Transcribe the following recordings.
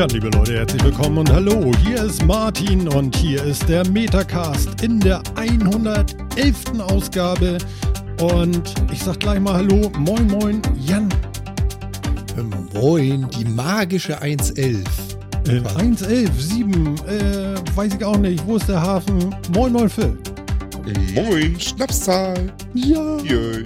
Ja, liebe Leute, herzlich willkommen und hallo. Hier ist Martin und hier ist der Metacast in der 111. Ausgabe. Und ich sag gleich mal Hallo, moin, moin, Jan. Moin, die magische 111. Äh, 111, 7, äh, weiß ich auch nicht. Wo ist der Hafen? Moin, moin, Phil. Moin, Schnapszahl. Ja. Jö.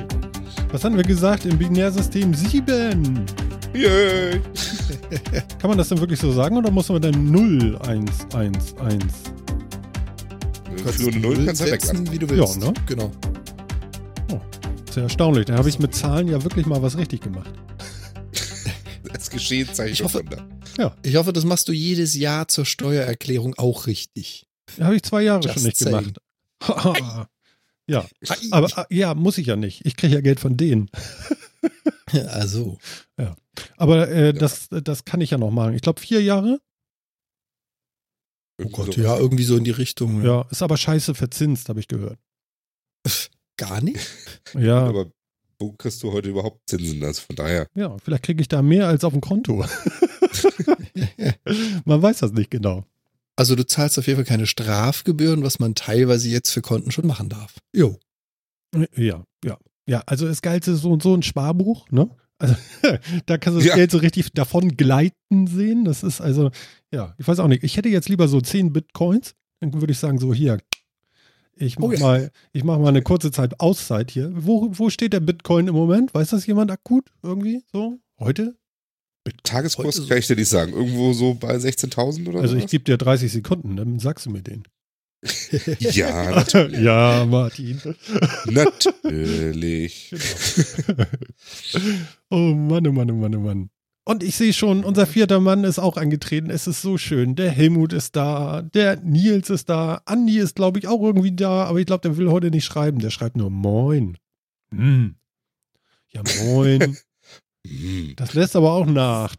Was haben wir gesagt im Binärsystem? 7. Jö. Kann man das denn wirklich so sagen oder muss man dann 0, 1, 1, 1? Für eine Null kannst du setzen, weglassen. wie du willst. Ja, ne? Genau. Sehr erstaunlich. Da habe ich mit Zahlen ja wirklich mal was richtig gemacht. Das geschehen Zeichen Ich hoffe- Wunder. Ich hoffe, das machst du jedes Jahr zur Steuererklärung auch richtig. Habe ich zwei Jahre Just schon nicht saying. gemacht. ja, aber äh, ja, muss ich ja nicht. Ich kriege ja Geld von denen. Also, Aber äh, das, das kann ich ja noch machen. Ich glaube vier Jahre. oh Irgendwie Gott, sowas. ja, irgendwie so in die Richtung. Ja, ist aber scheiße verzinst, habe ich gehört. Gar nicht? Ja, Aber wo kriegst du heute überhaupt Zinsen? Also von daher. ja, vielleicht kriege ich da mehr als auf dem Konto. Man weiß das nicht genau. Also du zahlst auf jeden Fall keine Strafgebühren, was man teilweise jetzt für Konten schon machen darf. Jo. Ja, ja. Ja, also das Geilste ist so und so ein Sparbuch, ne? Also, da kannst du das Ja. Geld so richtig davon gleiten sehen. Das ist also, ja, ich weiß auch nicht. Ich hätte jetzt lieber so 10 Bitcoins. Dann würde ich sagen, so hier, ich mach Oh ja. mal, ich mach mal eine kurze Zeit Auszeit hier. Wo, wo steht der Bitcoin im Moment? Weiß das jemand akut irgendwie? So? Heute? Tageskurs Heute so- kann ich dir nicht sagen. Irgendwo so bei 16.000 oder Also ich gebe dir 30 Sekunden, dann sagst du mir den. Ja, natürlich. ja, Martin. natürlich. oh Mann, oh Mann, oh Mann, oh Mann. Und ich sehe schon, unser vierter Mann ist auch angetreten. Es ist so schön. Der Helmut ist da, der Nils ist da, Andi ist, glaube ich, auch irgendwie da, aber ich glaube, der will heute nicht schreiben. Der schreibt nur Moin. Hm. Ja, moin. Hm. Das lässt aber auch nach.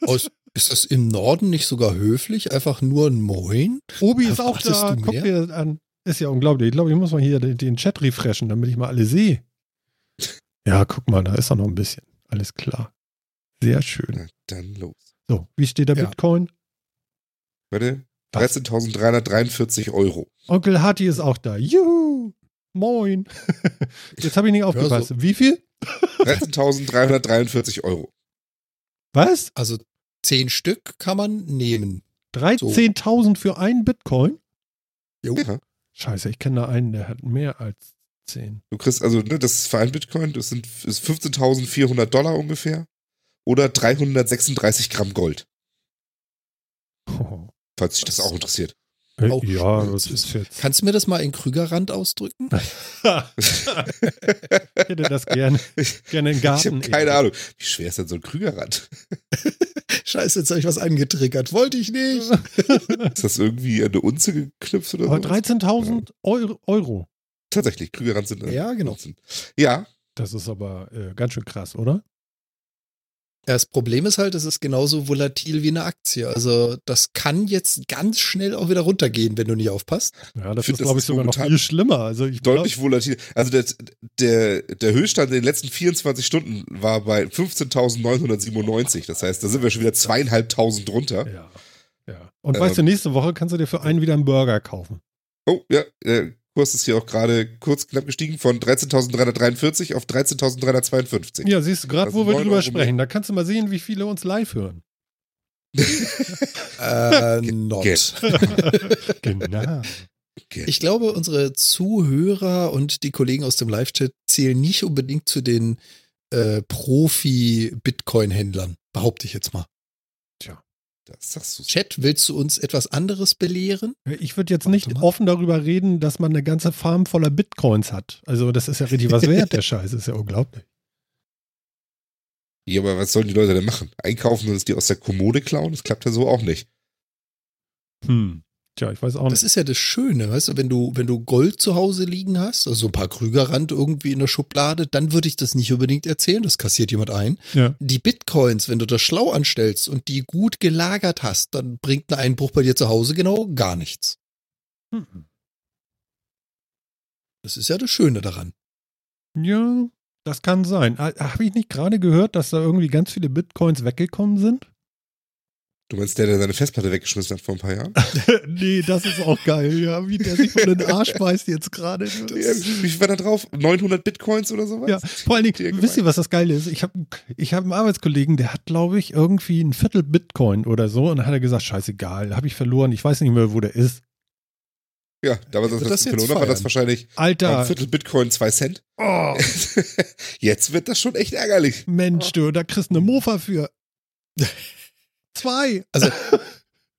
Aus, ist das im Norden nicht sogar höflich? Einfach nur ein Moin? Obi ist auch da. Guck mehr? dir das an. Ist ja unglaublich. Ich glaube, ich muss mal hier den, den Chat refreshen, damit ich mal alle sehe. Ja, guck mal, da ist er noch ein bisschen. Alles klar. Sehr schön. Na, dann los. So, wie steht der Ja. Bitcoin? Warte. Was? 13.343 Euro. Onkel Hatti ist auch da. Juhu! Moin! Jetzt habe ich nicht aufgepasst. Wie viel? 13.343 Euro. Was? Also zehn Stück kann man nehmen. 13.000 für einen Bitcoin? Jo. Ja. Scheiße, ich kenne da einen, der hat mehr als 10. Du kriegst also, ne, das ist für ein Bitcoin, das sind ist 15.400 Dollar ungefähr. Oder 336 Gramm Gold. Oh. Falls dich das auch interessiert. Äh, Oh, ja, das ist jetzt. Kannst du mir das mal in Krügerrand ausdrücken? ich hätte das gerne, gerne im Ich Garten. habe keine Ahnung. Wie schwer ist denn so ein Krügerrad? Scheiße, jetzt habe ich was angetriggert. Wollte ich nicht. Ist das irgendwie an eine Unze geknüpft oder so? Aber 13.000 Euro, Euro. Tatsächlich, Krügerrand sind. Ja, genau. Ja, Das ist aber äh, ganz schön krass, oder? Das Problem ist halt, es ist genauso volatil wie eine Aktie. Also das kann jetzt ganz schnell auch wieder runtergehen, wenn du nicht aufpasst. Ja, das find, ist, glaube ich, sogar noch viel schlimmer. Also ich glaub- deutlich volatil. Also der, der, der Höchststand in den letzten 24 Stunden war bei 15.997. Das heißt, da sind wir schon wieder zweieinhalbtausend drunter. Ja. ja. Und Ähm, weißt du, nächste Woche kannst du dir für einen wieder einen Burger kaufen. Oh, ja, der Kurs ist hier auch gerade kurz knapp gestiegen von 13.343 auf 13.352. Ja, siehst du, gerade Das wo wir drüber Euro sprechen, da kannst du mal sehen, wie viele uns live hören. Äh, not. Genau. Ich glaube, unsere Zuhörer und die Kollegen aus dem Live-Chat zählen nicht unbedingt zu den äh, Profi-Bitcoin-Händlern, behaupte ich jetzt mal. Das sagst du. Chat, willst du uns etwas anderes belehren? Ich würde jetzt nicht Warte mal. offen darüber reden, dass man eine ganze Farm voller Bitcoins hat. Also das ist ja richtig was wert, der Scheiß. ist ja unglaublich. Ja, aber was sollen die Leute denn machen? Einkaufen und es die aus der Kommode klauen? Das klappt ja so auch nicht. Hm. Tja, ich weiß auch Das nicht. ist ja das Schöne, weißt du, wenn du, wenn du Gold zu Hause liegen hast, also ein paar Krügerrand irgendwie in der Schublade, dann würde ich das nicht unbedingt erzählen, das kassiert jemand ein. Ja. Die Bitcoins, wenn du das schlau anstellst und die gut gelagert hast, dann bringt ein Einbruch bei dir zu Hause genau gar nichts. Hm. Das ist ja das Schöne daran. Ja, das kann sein. Habe ich nicht gerade gehört, dass da irgendwie ganz viele Bitcoins weggekommen sind? Du meinst der, der seine Festplatte weggeschmissen hat vor ein paar Jahren? nee, das ist auch geil, ja. Wie der sich von den Arsch beißt jetzt gerade. Wie viel war da drauf? 900 Bitcoins oder sowas? Ja, vor allen Dingen, wisst ihr, was das Geile ist? Ich habe ich hab einen Arbeitskollegen, der hat, glaube ich, irgendwie ein Viertel Bitcoin oder so. Und dann hat er gesagt, scheißegal, habe ich verloren. Ich weiß nicht mehr, wo der ist. Ja, damals, als das verloren war, das wahrscheinlich ein Alter, Viertel Bitcoin, zwei Cent. oh, Jetzt wird das schon echt ärgerlich. Mensch, du, da kriegst du eine Mofa für. Zwei. Also,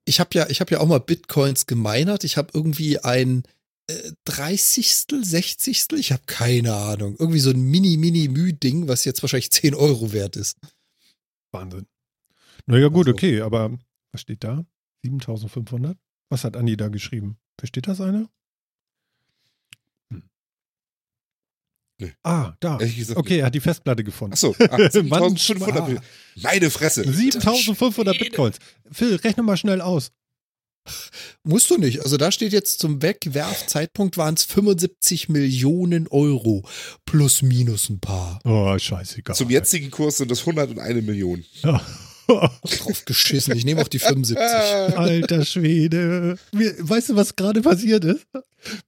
ich habe ja, ich habe ja auch mal Bitcoins gemeinert. Ich habe irgendwie ein äh, 30. 60. Ich habe keine Ahnung. Irgendwie so ein Mini-Mini-Müh-Ding, was jetzt wahrscheinlich 10 Euro wert ist. Wahnsinn. Naja, gut, Also- okay, aber was steht da? 7500? Was hat Andi da geschrieben? Versteht das einer? Nee. Ah, da. Gesagt. Okay, er hat die Festplatte gefunden. Achso, Mann, 7500. ah. Meine Fresse. 7500 Bitcoins. Phil, rechne mal schnell aus. Musst du nicht. Also da steht jetzt zum Wegwerfzeitpunkt waren es 75 Millionen Euro. Plus minus ein paar. Oh, scheißegal. Zum jetzigen Kurs sind das 101 Millionen. Ja. Drauf geschissen. Ich nehme auch die 75. Alter Schwede. Mir, weißt du, was gerade passiert ist?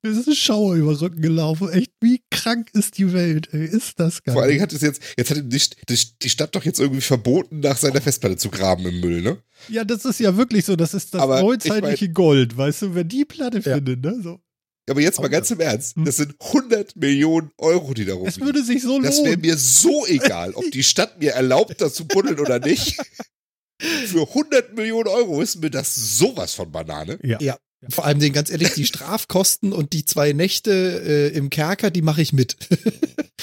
Mir ist ein Schauer über den Rücken gelaufen. Echt, wie krank ist die Welt, ey. Ist das geil. Vor allen Dingen hat es jetzt, jetzt hat die, die, Stadt doch jetzt irgendwie verboten, nach seiner Festplatte zu graben im Müll, ne? Ja, das ist ja wirklich so. Das ist das Aber ich neuzeitliche Gold, weißt du, wer die Platte Ja. findet, ne? So. Aber jetzt mal ganz im Ernst, Hm. das sind 100 Millionen Euro, die da rumliegen. würde sich so Das wäre lohnen. mir so egal, ob die Stadt mir erlaubt, das zu buddeln oder nicht. Für 100 Millionen Euro ist mir das sowas von Banane. Ja. Ja. Vor allem den ganz ehrlich, die Strafkosten und die zwei Nächte äh, im Kerker, die mache ich mit.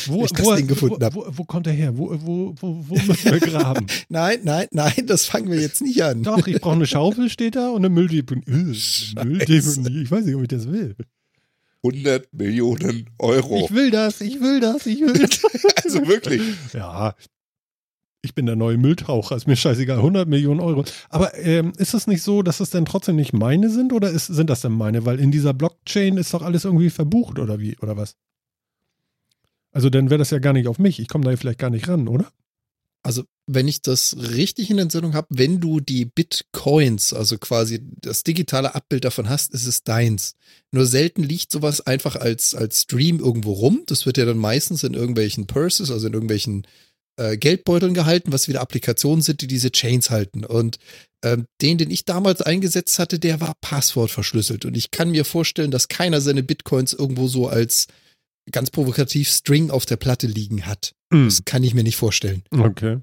Wo, ich das wo, Ding gefunden wo, wo, wo kommt er her? Wo, wo, wo, wo müssen wir graben? nein, nein, nein, das fangen wir jetzt nicht an. Doch, ich brauche eine Schaufel, steht da, und eine Mülldeponie. Mülldeponie. Ich weiß nicht, ob ich das will. 100 Millionen Euro. Ich will das, ich will das, ich will das. Also wirklich. Ja. Ich bin der neue Mülltaucher, ist mir scheißegal, 100 Millionen Euro. Aber ähm, ist es nicht so, dass es dann trotzdem nicht meine sind oder ist, sind das denn meine? Weil in dieser Blockchain ist doch alles irgendwie verbucht oder wie, oder was? Also dann wäre das ja gar nicht auf mich. Ich komme da vielleicht gar nicht ran, oder? Also, wenn ich das richtig in Erinnerung habe, wenn du die Bitcoins, also quasi das digitale Abbild davon hast, ist es deins. Nur selten liegt sowas einfach als, als Stream irgendwo rum. Das wird ja dann meistens in irgendwelchen Purses, also in irgendwelchen äh, Geldbeuteln gehalten, was wieder Applikationen sind, die diese Chains halten. Und ähm, den, den ich damals eingesetzt hatte, der war passwortverschlüsselt. Und ich kann mir vorstellen, dass keiner seine Bitcoins irgendwo so als ganz provokativ String auf der Platte liegen hat. Das kann ich mir nicht vorstellen. Okay.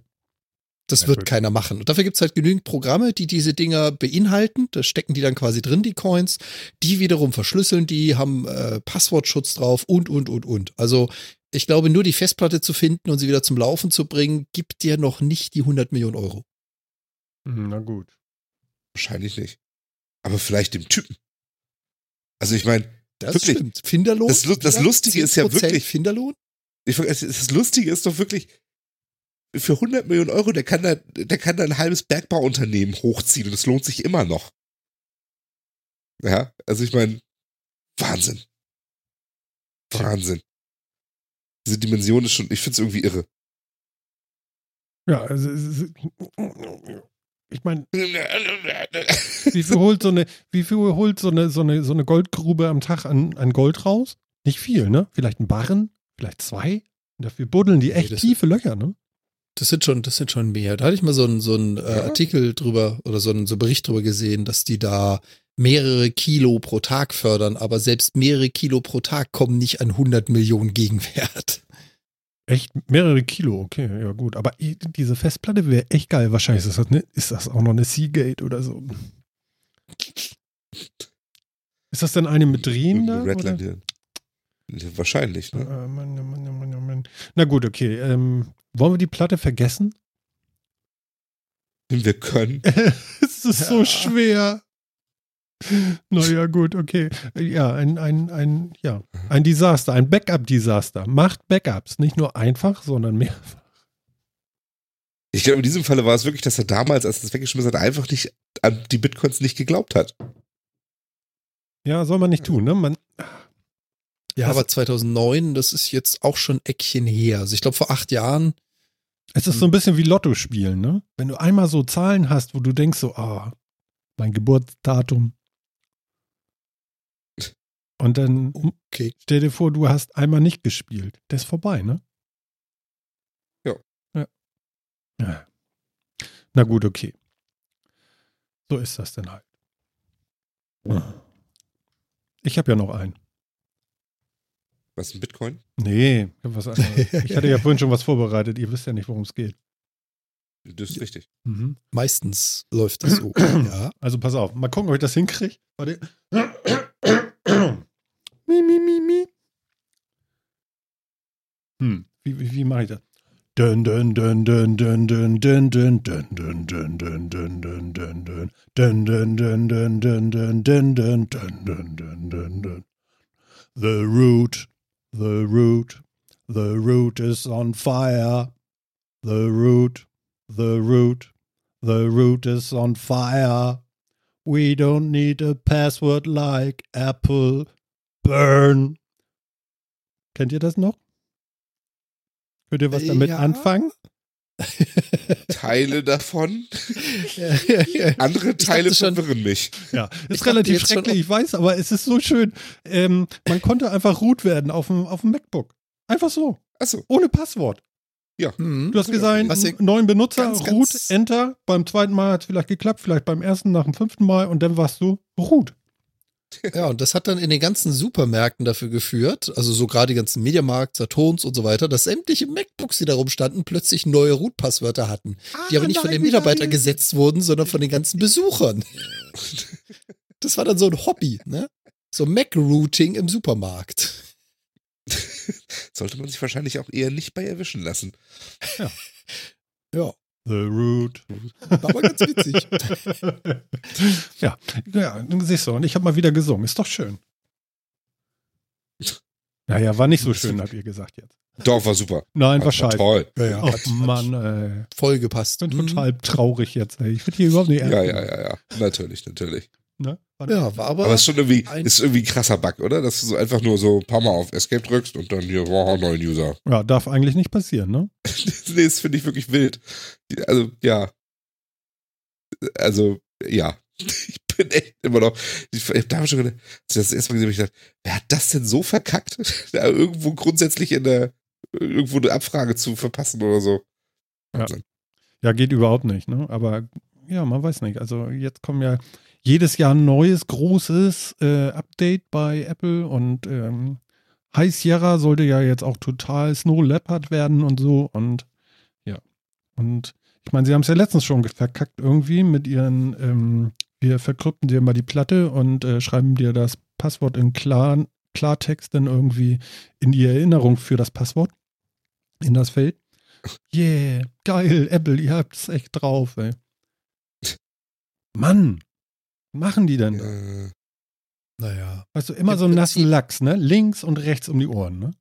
Das Ja, wird gut. keiner machen. Und dafür gibt's halt genügend Programme, die diese Dinger beinhalten. Da stecken die dann quasi drin, die Coins. Die wiederum verschlüsseln die, haben äh, Passwortschutz drauf und, und, und, und. Also ich glaube, nur die Festplatte zu finden und sie wieder zum Laufen zu bringen, gibt dir noch nicht die 100 Millionen Euro. Hm, Na gut. Wahrscheinlich nicht. Aber vielleicht dem Typen. Also ich meine, Das Wirklich. stimmt. Finderlohn? Das das Lustige ist ja 10% wirklich- Finderlohn? Ich, das Lustige ist doch wirklich, für 100 Millionen Euro, der kann da, der kann da ein halbes Bergbauunternehmen hochziehen und es lohnt sich immer noch. Ja, also ich meine, Wahnsinn. Wahnsinn. Diese Dimension ist schon, ich finde es irgendwie irre. Ja, also ich meine, wie viel holt so eine, wie viel holt so eine, so eine, so eine Goldgrube am Tag an, an Gold raus? Nicht viel, ne? Vielleicht ein Barren, vielleicht zwei. Und dafür buddeln die Nee, echt das- tiefe Löcher, ne? Das sind schon, das sind schon mehr. Da hatte ich mal so einen, so einen äh, Ja. Artikel drüber oder so einen, so einen Bericht drüber gesehen, dass die da mehrere Kilo pro Tag fördern, aber selbst mehrere Kilo pro Tag kommen nicht an 100 Millionen Gegenwert. Echt mehrere Kilo, okay, ja gut. Aber diese Festplatte wäre echt geil. Wahrscheinlich ist das, ne, ist das auch noch eine Seagate oder so. Ist das denn eine mit Drehen da? oder? Wahrscheinlich, Äh, ne? Mann, Mann, Mann, Mann, Mann. Na gut, okay. Ähm, wollen wir die Platte vergessen? Wir können. es ist so Ja. schwer. Naja, gut, okay. Ja, ein, ein, ein, ja, ein Desaster, ein Backup-Desaster. Macht Backups. Nicht nur einfach, sondern mehrfach. Ich glaube, in diesem Falle war es wirklich, dass er damals, als er es weggeschmissen hat, einfach nicht an die Bitcoins nicht geglaubt hat. Ja, soll man nicht tun, ne? Man, Ja, Also- aber 2009, das ist jetzt auch schon Eckchen her. Also ich glaube, vor acht Jahren Es ist so ein bisschen wie Lotto spielen, ne? Wenn du einmal so Zahlen hast, wo du denkst so, ah, mein Geburtsdatum. Und dann Okay. stell dir vor, du hast einmal nicht gespielt. Der ist vorbei, ne? Ja. Ja. ja. Na gut, okay. So ist das denn halt. Ich habe ja noch einen. Was ist ein Bitcoin? Nee, ich hab was anderes. Ich hatte ja vorhin schon was vorbereitet. Ihr wisst ja nicht, worum es geht. Das ist richtig. Mhm. Meistens läuft das so. ja. Also pass auf, mal gucken, ob ich das hinkriege. Warte. mi, mi, mi, mi. Hm, wie, wie, wie mache ich das? Dun, dun, dun, dun, dun, dun, dun, dun, dun, dun, dun, dun, dun, dun, dun, dun. Dun, dun, dun, dun, dun, dun, dun, dun, dun, dun, dun, dun, dun. The root, the root, the root is on fire. The root, the root, the root is on fire. We don't need a password like Apple. Burn. Kennt ihr das noch? Könnt ihr was damit Ja. anfangen? Teile davon. ja, ja, ja. Andere Teile schon- verwirren mich. Ja, Ich ist dachte relativ schrecklich, ich weiß, aber es ist so schön. Ähm, man konnte einfach root werden auf dem, auf dem MacBook. Einfach so, Achso, ohne Passwort. Hm. Du hast gesagt, ihr- neuen Benutzer, ganz, root, ganz- enter. Beim zweiten Mal hat es vielleicht geklappt, vielleicht beim ersten, nach dem fünften Mal und dann warst du root. Ja, und das hat dann in den ganzen Supermärkten dafür geführt, also so gerade die ganzen Mediamarkt, Saturns und so weiter, dass sämtliche MacBooks, die da rumstanden, plötzlich neue Root-Passwörter hatten, die aber nicht von den Mitarbeitern gesetzt wurden, sondern von den ganzen Besuchern. Das war dann so ein Hobby, ne? So Mac-Routing im Supermarkt. sollte man sich wahrscheinlich auch eher nicht bei erwischen lassen. Ja, The root. war aber ganz witzig. ja, ja, siehst du, und ich habe mal wieder gesungen. Ist doch schön. Naja, war nicht so schön, habt ihr gesagt jetzt. Doch, war super. Nein, war war scheiße. toll. Ja, ja, Oh hat- Mann, ey. Voll gepasst. Ich bin Mhm. total traurig jetzt. Ey. Ich würde hier überhaupt nicht Ja, ernst ja, nehmen. ja, ja. Natürlich, natürlich. Ne? War- Ja, war aber, Aber es ist schon irgendwie, ein- ist irgendwie ein krasser Bug, oder? Dass du so einfach nur so ein paar Mal auf Escape drückst und dann hier, wow, neuen User. ja, darf eigentlich nicht passieren, ne? nee, das finde ich wirklich wild. Also, ja. Also, ja. Ich bin echt immer noch. Ich, ich hab damals schon gedacht, als ich das erste Mal gesehen habe, ich gedacht, wer hat das denn so verkackt? Da irgendwo grundsätzlich in der, irgendwo eine Abfrage zu verpassen oder so. Ja. Ja, geht überhaupt nicht, ne? Aber ja, man weiß nicht. Also jetzt kommen ja jedes Jahr ein neues, großes äh, Update bei Apple und ähm, High Sierra sollte ja jetzt auch total Snow Leopard werden und so und ja. Und ich meine, sie haben es ja letztens schon verkackt irgendwie mit ihren, ähm, wir verkrypten dir mal die Platte und äh, schreiben dir das Passwort in Klar, Klartext dann irgendwie in die Erinnerung für das Passwort in das Feld. Yeah, geil, Apple, ihr habt es echt drauf, ey. Mann, machen die denn? Äh, naja. Weißt du, immer Im so einen nassen Lachs, ne? Links und rechts um die Ohren, ne?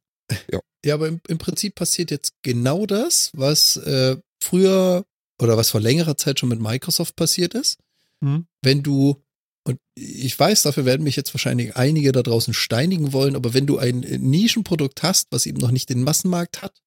Ja, aber im, im Prinzip passiert jetzt genau das, was äh, früher oder was vor längerer Zeit schon mit Microsoft passiert ist. Hm? Wenn du, und ich weiß, dafür werden mich jetzt wahrscheinlich einige da draußen steinigen wollen, aber wenn du ein Nischenprodukt hast, was eben noch nicht den Massenmarkt hat,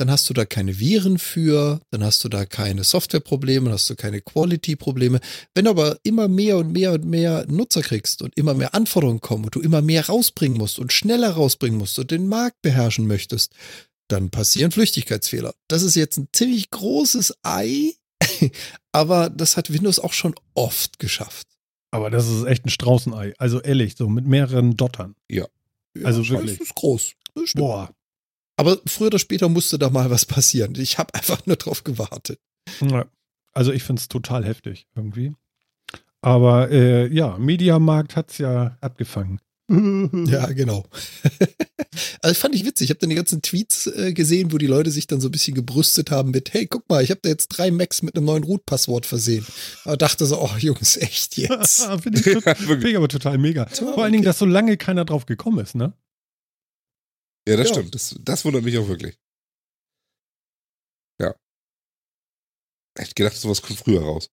dann hast du da keine Viren für, dann hast du da keine Softwareprobleme, dann hast du keine Quality-Probleme. Wenn du aber immer mehr und mehr und mehr Nutzer kriegst und immer mehr Anforderungen kommen und du immer mehr rausbringen musst und schneller rausbringen musst und den Markt beherrschen möchtest, dann passieren Flüchtigkeitsfehler. Das ist jetzt ein ziemlich großes Ei, aber das hat Windows auch schon oft geschafft. Aber das ist echt ein Straußenei. Also ehrlich, so mit mehreren Dottern. Also das wirklich. ist groß. Das. Boah. Aber früher oder später musste da mal was passieren. Ich habe einfach nur drauf gewartet. Also ich finde es total heftig irgendwie. Aber äh, ja, Mediamarkt hat es ja abgefangen. Ja, genau. also fand ich witzig. Ich habe dann die ganzen Tweets äh, gesehen, wo die Leute sich dann so ein bisschen gebrüstet haben mit, hey, guck mal, ich habe da jetzt drei Macs mit einem neuen Root-Passwort versehen. Aber dachte so, oh Jungs, echt jetzt? Finde ich, find ich aber total mega. Vor allen Dingen, dass so lange keiner drauf gekommen ist, ne? Ja, das Ja. stimmt. Das, das wundert mich auch wirklich. Ja. Ich hätte gedacht, sowas kommt früher raus.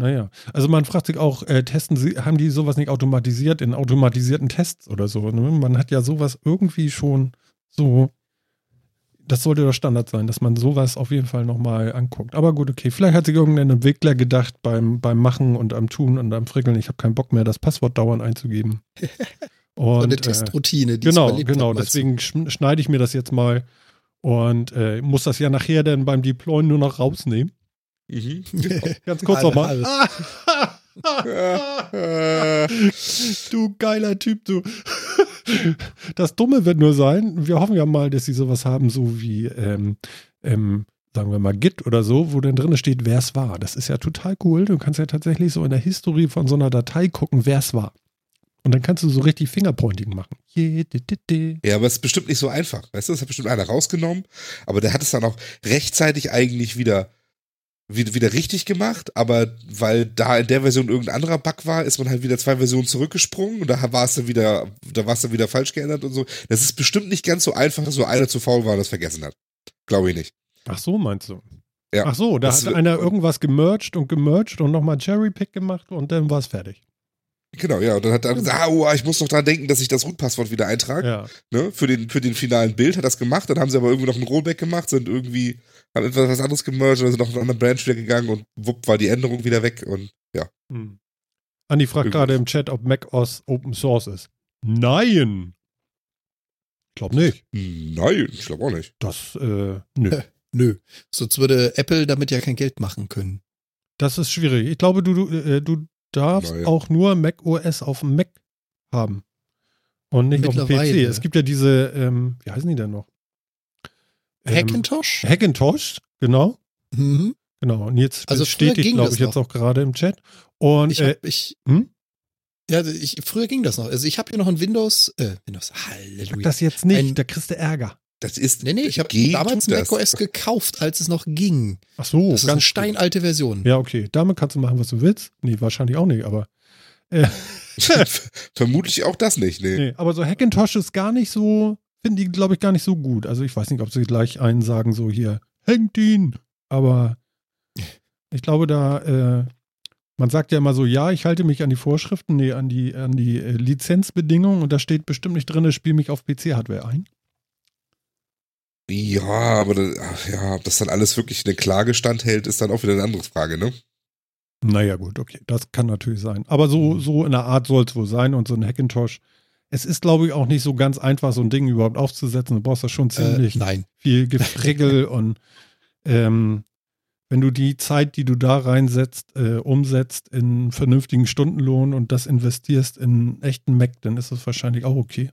Naja, also man fragt sich auch, äh, testen sie, haben die sowas nicht automatisiert in automatisierten Tests oder so? Ne? Man hat ja sowas irgendwie schon so das sollte doch Standard sein, dass man sowas auf jeden Fall nochmal anguckt. Aber gut, okay, vielleicht hat sich irgendein Entwickler gedacht beim, beim Machen und am Tun und am Frickeln, ich habe keinen Bock mehr, das Passwort dauernd einzugeben. Und, eine äh, Testroutine, die Genau, genau. Deswegen schn- schneide ich mir das jetzt mal und äh, muss das ja nachher dann beim Deployen nur noch rausnehmen. Mhm. Ganz kurz nochmal. Du geiler Typ, du. Das Dumme wird nur sein, wir hoffen ja mal, dass sie sowas haben, so wie, ähm, ähm, sagen wir mal, Git oder so, wo dann drin steht, wer es war. Das ist ja total cool. Du kannst ja tatsächlich so in der Historie von so einer Datei gucken, wer es war. Und dann kannst du so richtig Fingerpointing machen. Ja, aber es ist bestimmt nicht so einfach. Weißt du, das hat bestimmt einer rausgenommen, aber der hat es dann auch rechtzeitig eigentlich wieder, wieder, wieder richtig gemacht, aber weil da in der Version irgendein anderer Bug war, ist man halt wieder zwei Versionen zurückgesprungen und da war es dann wieder, da war es dann wieder falsch geändert und so. Das ist bestimmt nicht ganz so einfach, dass so einer zu faul war und das vergessen hat. Glaube ich nicht. Ach so, meinst du? Ja. Ach so, da Das hat einer irgendwas gemerged und gemerged und nochmal Cherrypick gemacht und dann war es fertig. Genau, ja. Und dann hat er gesagt, ah, oh, ich muss noch dran denken, dass ich das Root-Passwort wieder eintrage. Ja. Ne? Für, den, für den finalen Bild hat das gemacht. Dann haben sie aber irgendwie noch ein Rollback gemacht, sind irgendwie, haben etwas was anderes gemerged und sind noch in einen anderen Branch wieder gegangen und wupp war die Änderung wieder weg und ja. Hm. Andi fragt Irgendwie. gerade im Chat, ob macOS Open Source ist. Nein! Ich glaube nicht. Nein, ich glaube auch nicht. Das, äh, nö. Nö. Sonst würde Apple damit ja kein Geld machen können. Das ist schwierig. Ich glaube, du, du, äh, du darfst Naja. auch nur macOS auf dem Mac haben. Und nicht auf dem PC. Es gibt ja diese, ähm, wie heißen die denn noch? Ähm, Hackintosh? Hackintosh, genau. Mhm. Genau. Und jetzt Also bestätigt, glaube das ich, jetzt noch. auch gerade im Chat. Und Ich äh, hab, ich, hm? ja, ich, früher ging das noch. Also ich habe hier noch ein Windows, äh, Windows, Halleluja. das jetzt nicht, Ein- da kriegst du Ärger. Das ist. nee, nee, ich habe damals macOS gekauft, als es noch ging. Ach so, das ist eine ganz steinalte Version. Ja, okay. Damit kannst du machen, was du willst. Nee, wahrscheinlich auch nicht, aber. Äh, Vermutlich auch das nicht, nee. nee, aber so Hackintosh ist gar nicht so, finden die, glaube ich, gar nicht so gut. Also ich weiß nicht, ob sie gleich einen sagen, so hier, hängt ihn. Aber ich glaube, da, äh, man sagt ja immer so, ja, ich halte mich an die Vorschriften, nee, an die, an die äh, Lizenzbedingungen und da steht bestimmt nicht drin, spiel mich auf PC-Hardware ein. Ja, aber das, ach ja, ob das dann alles wirklich eine Klage standhält, ist dann auch wieder eine andere Frage, ne? Naja, gut, okay, das kann natürlich sein. Aber so, so in der Art soll es wohl sein und so ein Hackintosh. Es ist, glaube ich, auch nicht so ganz einfach, so ein Ding überhaupt aufzusetzen. Du brauchst da schon Äh, ziemlich nein. viel Gefrickel und ähm, wenn du die Zeit, die du da reinsetzt, äh, umsetzt in vernünftigen Stundenlohn und das investierst in einen echten Mac, dann ist das wahrscheinlich auch okay.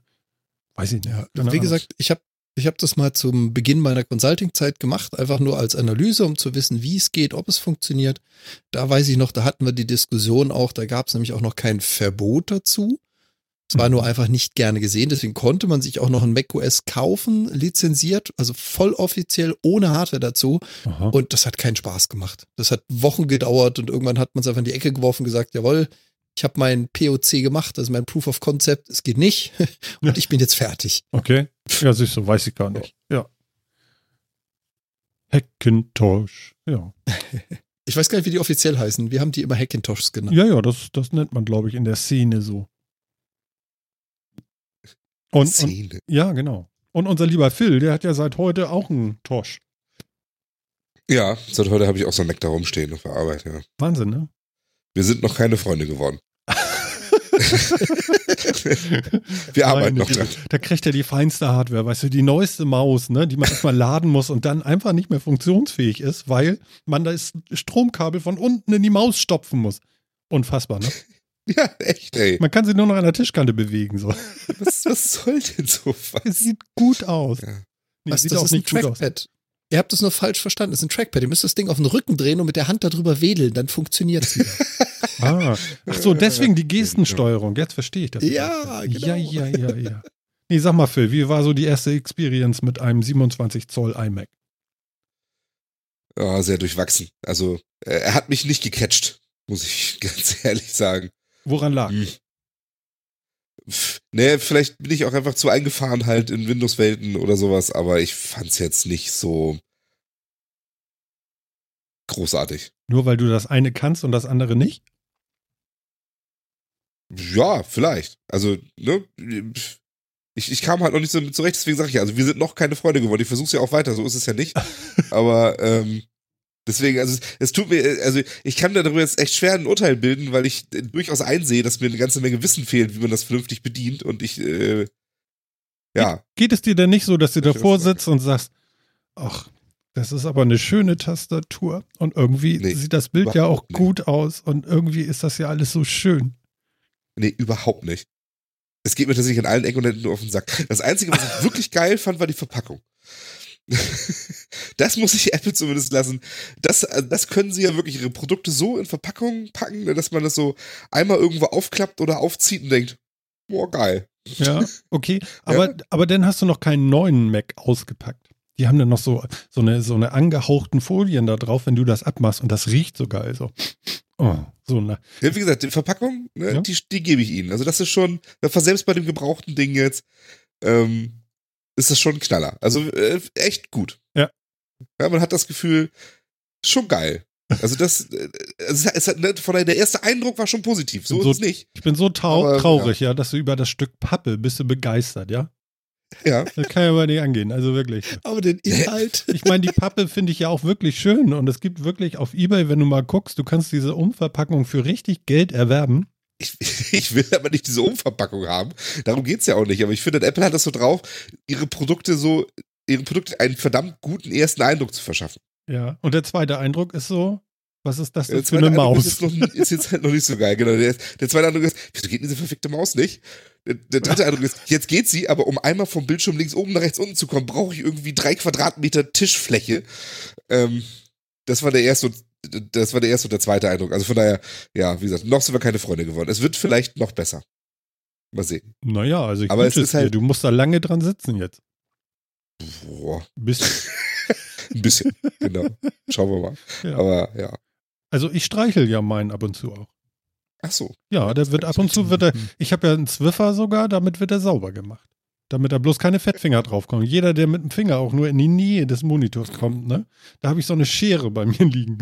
Weiß ich nicht. Ja, wie Ahnung. gesagt, ich habe ich hab das mal zum Beginn meiner Consulting-Zeit gemacht, einfach nur als Analyse, um zu wissen, wie es geht, ob es funktioniert. Da weiß ich noch, da hatten wir die Diskussion auch, da gab es nämlich auch noch kein Verbot dazu. Es war Mhm. nur einfach nicht gerne gesehen, deswegen konnte man sich auch noch ein macOS kaufen, lizenziert, also voll offiziell ohne Hardware dazu. Aha. Und das hat keinen Spaß gemacht. Das hat Wochen gedauert und irgendwann hat man es einfach in die Ecke geworfen und gesagt, jawohl, ich habe mein POC gemacht, also mein Proof of Concept, es geht nicht und ich bin jetzt fertig. Okay. Ja, siehst du, weiß ich gar nicht. Ja. Hackintosh. Ja. Ich weiß gar nicht, wie die offiziell heißen. Wir haben die immer Hackintoshs genannt. Ja, ja, das, das nennt man, glaube ich, in der Szene so. Und, und Szene. ja, genau. Und unser lieber Phil, der hat ja seit heute auch einen Tosh. Ja, seit heute habe ich auch so einen Mac da rumstehen auf der Arbeit, ja. Wahnsinn, ne? Wir sind noch keine Freunde geworden. Wir arbeiten noch dran. Da kriegt er die feinste Hardware, weißt du, die neueste Maus, ne, die man erstmal laden muss und dann einfach nicht mehr funktionsfähig ist, weil man das Stromkabel von unten in die Maus stopfen muss. Unfassbar, ne? Ja, echt, ey. Man kann sie nur noch an der Tischkante bewegen. So. Was, was soll denn sowas? Es sieht gut aus. Ja. Nee, Was, sieht das auch ist ein nicht gut aus. Trackpad. Ihr habt das nur falsch verstanden. Das ist ein Trackpad. Ihr müsst das Ding auf den Rücken drehen und mit der Hand darüber wedeln. Dann funktioniert es wieder. Ah. Ach so, deswegen die Gestensteuerung. Jetzt verstehe ich das. Ja, genau. Ja, ja, ja, ja. Nee, sag mal, Phil, wie war so die erste Experience mit einem 27 Zoll iMac? Ja, sehr durchwachsen. Also, äh, er hat mich nicht gecatcht, muss ich ganz ehrlich sagen. Woran lag? Hm. Nee, vielleicht bin ich auch einfach zu eingefahren halt in Windows-Welten oder sowas, aber ich fand's jetzt nicht so großartig. Nur weil du das eine kannst und das andere nicht? Ja, vielleicht. Also, ne, Ich, ich kam halt noch nicht so mit zurecht, deswegen sage ich ja, also wir sind noch keine Freunde geworden. Ich versuche es ja auch weiter, so ist es ja nicht. Aber ähm, deswegen, also es, tut mir, also ich kann darüber jetzt echt schwer ein Urteil bilden, weil ich äh, durchaus einsehe, dass mir eine ganze Menge Wissen fehlt, wie man das vernünftig bedient. Und ich, äh, ja. Geht es dir denn nicht so, dass du davor sitzt und sagst, ach, das ist aber eine schöne Tastatur und irgendwie Nee, sieht das Bild ja auch nicht. gut aus und irgendwie ist das ja alles so schön. Nee, überhaupt nicht. Es geht mir tatsächlich an allen Ecken und Enden nur auf den Sack. Das Einzige, was ich wirklich geil fand, war die Verpackung. Das muss ich Apple zumindest lassen. Das, äh, das können sie ja wirklich ihre Produkte so in Verpackungen packen, ne, dass man das so einmal irgendwo aufklappt oder aufzieht und denkt, boah, geil. Ja, okay. Aber, aber dann hast du noch keinen neuen Mac ausgepackt. Die haben dann noch so, so, eine, so eine angehauchten Folien da drauf, wenn du das abmachst und das riecht so geil. So, oh, so na, Ja, wie gesagt, die Verpackung, ne, Ja. die, die gebe ich ihnen. Also das ist schon, selbst bei dem gebrauchten Ding jetzt, ähm, ist das schon ein Knaller. Also äh, echt gut. Ja. Ja, man hat das Gefühl, schon geil. Also das, äh, es, es hat, ne, von daher, der erste Eindruck war schon positiv. So, So- ist es nicht. Ich bin so tau Aber, traurig, ja. dass du über das Stück Pappe bist du begeistert, ja. Ja. Das kann ja mal nicht angehen, also wirklich. Aber den Inhalt. Ich meine, die Pappe finde ich ja auch wirklich schön und es gibt wirklich auf Ebay, wenn du mal guckst, du kannst diese Umverpackung für richtig Geld erwerben. Ich, ich will aber nicht diese Umverpackung haben. Darum geht's ja auch nicht. Aber ich finde, Apple hat das so drauf, ihre Produkte so, ihre Produkte einen verdammt guten ersten Eindruck zu verschaffen. Ja. Und der zweite Eindruck ist so, was ist das denn für eine Eindruck Maus? Ist jetzt, noch, ist jetzt halt noch nicht so geil. Genau. Der, der zweite Eindruck ist, wieso geht diese verfickte Maus nicht? Der, der dritte Eindruck ist, jetzt geht sie, aber um einmal vom Bildschirm links oben nach rechts unten zu kommen, brauche ich irgendwie drei Quadratmeter Tischfläche. Ähm, das war der erste und das war der erste und der zweite Eindruck. Also von daher, ja, wie gesagt, noch sind wir keine Freunde geworden. Es wird vielleicht noch besser. Mal sehen. Naja, also ich Aber es ist dir. halt- Du musst da lange dran sitzen jetzt. Boah, Bis, ein bisschen, genau. Schauen wir mal. Ja. Aber ja. also ich streichel ja meinen ab und zu auch. Ach so. Ja, der wird ab und zu wird er. Ich habe ja einen Zwiffer sogar, damit wird er sauber gemacht. Damit da bloß keine Fettfinger draufkommen. Jeder, der mit dem Finger auch nur in die Nähe des Monitors kommt, ne? Da habe ich so eine Schere bei mir liegen.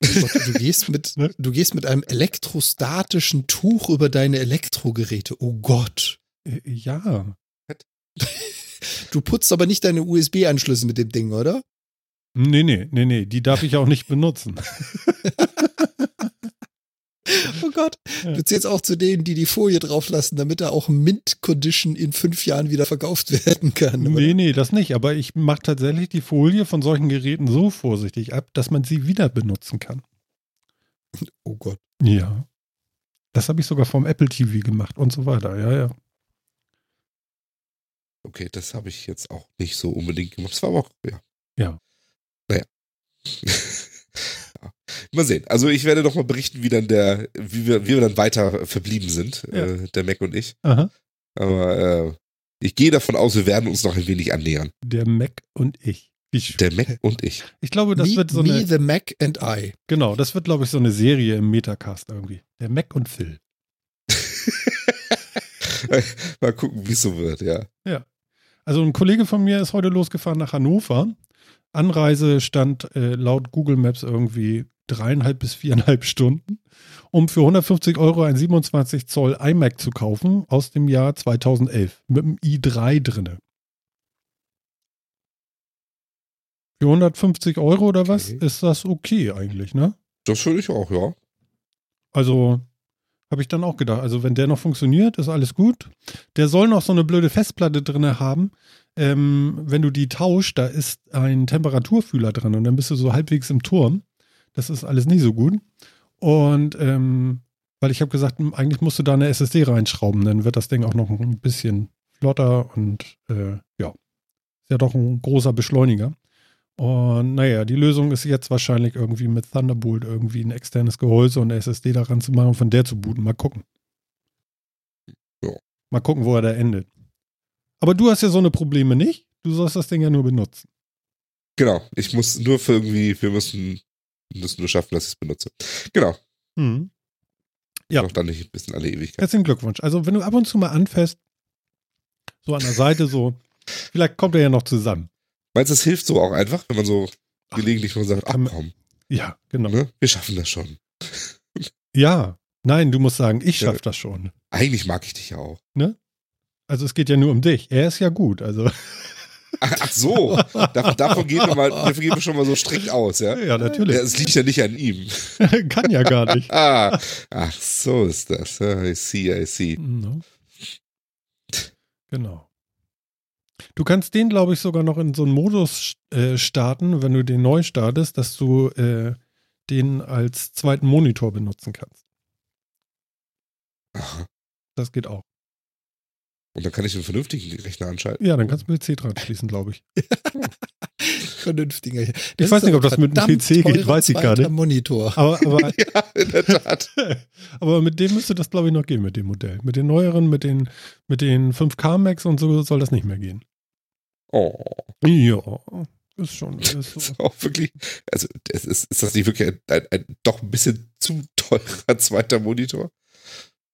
Du gehst, mit, Ne? du gehst mit einem elektrostatischen Tuch über deine Elektrogeräte. Oh Gott. Äh, Ja. Du putzt aber nicht deine USB-Anschlüsse mit dem Ding, oder? Nee, nee, nee, nee. Die darf ich auch nicht benutzen. Oh Gott. Du zählst auch zu denen, die die Folie drauflassen, damit er auch Mint Condition in fünf Jahren wieder verkauft werden kann. oder? Nee, nee, das nicht. Aber ich mache tatsächlich die Folie von solchen Geräten so vorsichtig ab, dass man sie wieder benutzen kann. Oh Gott. Ja. Das habe ich sogar vom Apple TV gemacht und so weiter. Ja, ja. Okay, das habe ich jetzt auch nicht so unbedingt gemacht. Das war aber auch, ja. Ja. Naja. Ja. Mal sehen. Also ich werde noch mal berichten, wie dann der, wie wir, wie wir dann weiter verblieben sind, Ja. äh, der Mac und ich. Aha. Aber äh, ich gehe davon aus, wir werden uns noch ein wenig annähern. Der Mac und ich. Schön. Der Mac und ich. Ich glaube, das me, wird so me, eine. the Mac and I. Genau, das wird, glaube ich, so eine Serie im Metacast irgendwie. Der Mac und Phil. Mal gucken, wie es so wird, ja. Also ein Kollege von mir ist heute losgefahren nach Hannover. Anreise stand äh, laut Google Maps irgendwie dreieinhalb bis viereinhalb Stunden, um für 150 Euro ein 27 Zoll iMac zu kaufen aus dem Jahr 2011 mit einem i3 drinne. Für 150 Euro oder was Okay. ist das okay eigentlich, ne? Das würde ich auch, ja. Also habe ich dann auch gedacht, also wenn der noch funktioniert, ist alles gut. Der soll noch so eine blöde Festplatte drin haben. Ähm, wenn du die tauscht, da ist ein Temperaturfühler drin und dann bist du so halbwegs im Turm. Das ist alles nicht so gut. Und ähm, weil ich habe gesagt, hm, eigentlich musst du da eine SSD reinschrauben, dann wird das Ding auch noch ein bisschen flotter und äh, ja, ist ja doch ein großer Beschleuniger. Und naja, die Lösung ist jetzt wahrscheinlich irgendwie mit Thunderbolt irgendwie ein externes Gehäuse und eine SSD daran zu machen und von der zu booten. Mal gucken. Ja. Mal gucken, wo er da endet. Aber du hast ja so eine Probleme nicht. Du sollst das Ding ja nur benutzen. Genau. Ich muss nur für irgendwie, wir müssen, müssen nur schaffen, dass ich es benutze. Genau. Hm. Ja. Noch dann nicht ein bisschen alle Ewigkeit. Herzlichen Glückwunsch. Also, wenn du ab und zu mal anfährst, so an der Seite, so, vielleicht kommt er ja noch zusammen. Meinst du, es hilft so auch einfach, wenn man so Ach, gelegentlich mal sagt, ach komm, Ja, genau. ne? wir schaffen das schon. Ja. Nein, du musst sagen, ich Ja. schaff das schon. Eigentlich mag ich dich ja auch. Also es geht ja nur um dich. Er ist ja gut, also. Ach, ach so, Dav davon, gehen wir mal, davon gehen wir schon mal so strikt aus, ja? Ja, natürlich. Es liegt ja nicht an ihm. Kann ja gar nicht. Ah, ach, so ist das. Ja, I see, I see. No. Genau. Du kannst den, glaube ich, sogar noch in so einen Modus äh, starten, wenn du den neu startest, dass du äh, den als zweiten Monitor benutzen kannst. Aha. Das geht auch. Und dann kann ich einen vernünftigen Rechner anschalten. Ja, dann kannst du mit PC dran schließen, glaube ich. Vernünftiger. Ich weiß nicht, ob das mit einem PC geht, weiß ich gar nicht. Monitor. Aber, aber, Ja, in der Tat. aber mit dem müsste das, glaube ich, noch gehen, mit dem Modell. Mit den neueren, mit den, mit den 5K Max und so soll das nicht mehr gehen. Oh, Ja, ist schon. Ist das so. ist auch wirklich, also ist, ist das nicht wirklich ein, ein, ein doch ein bisschen zu teurer zweiter Monitor?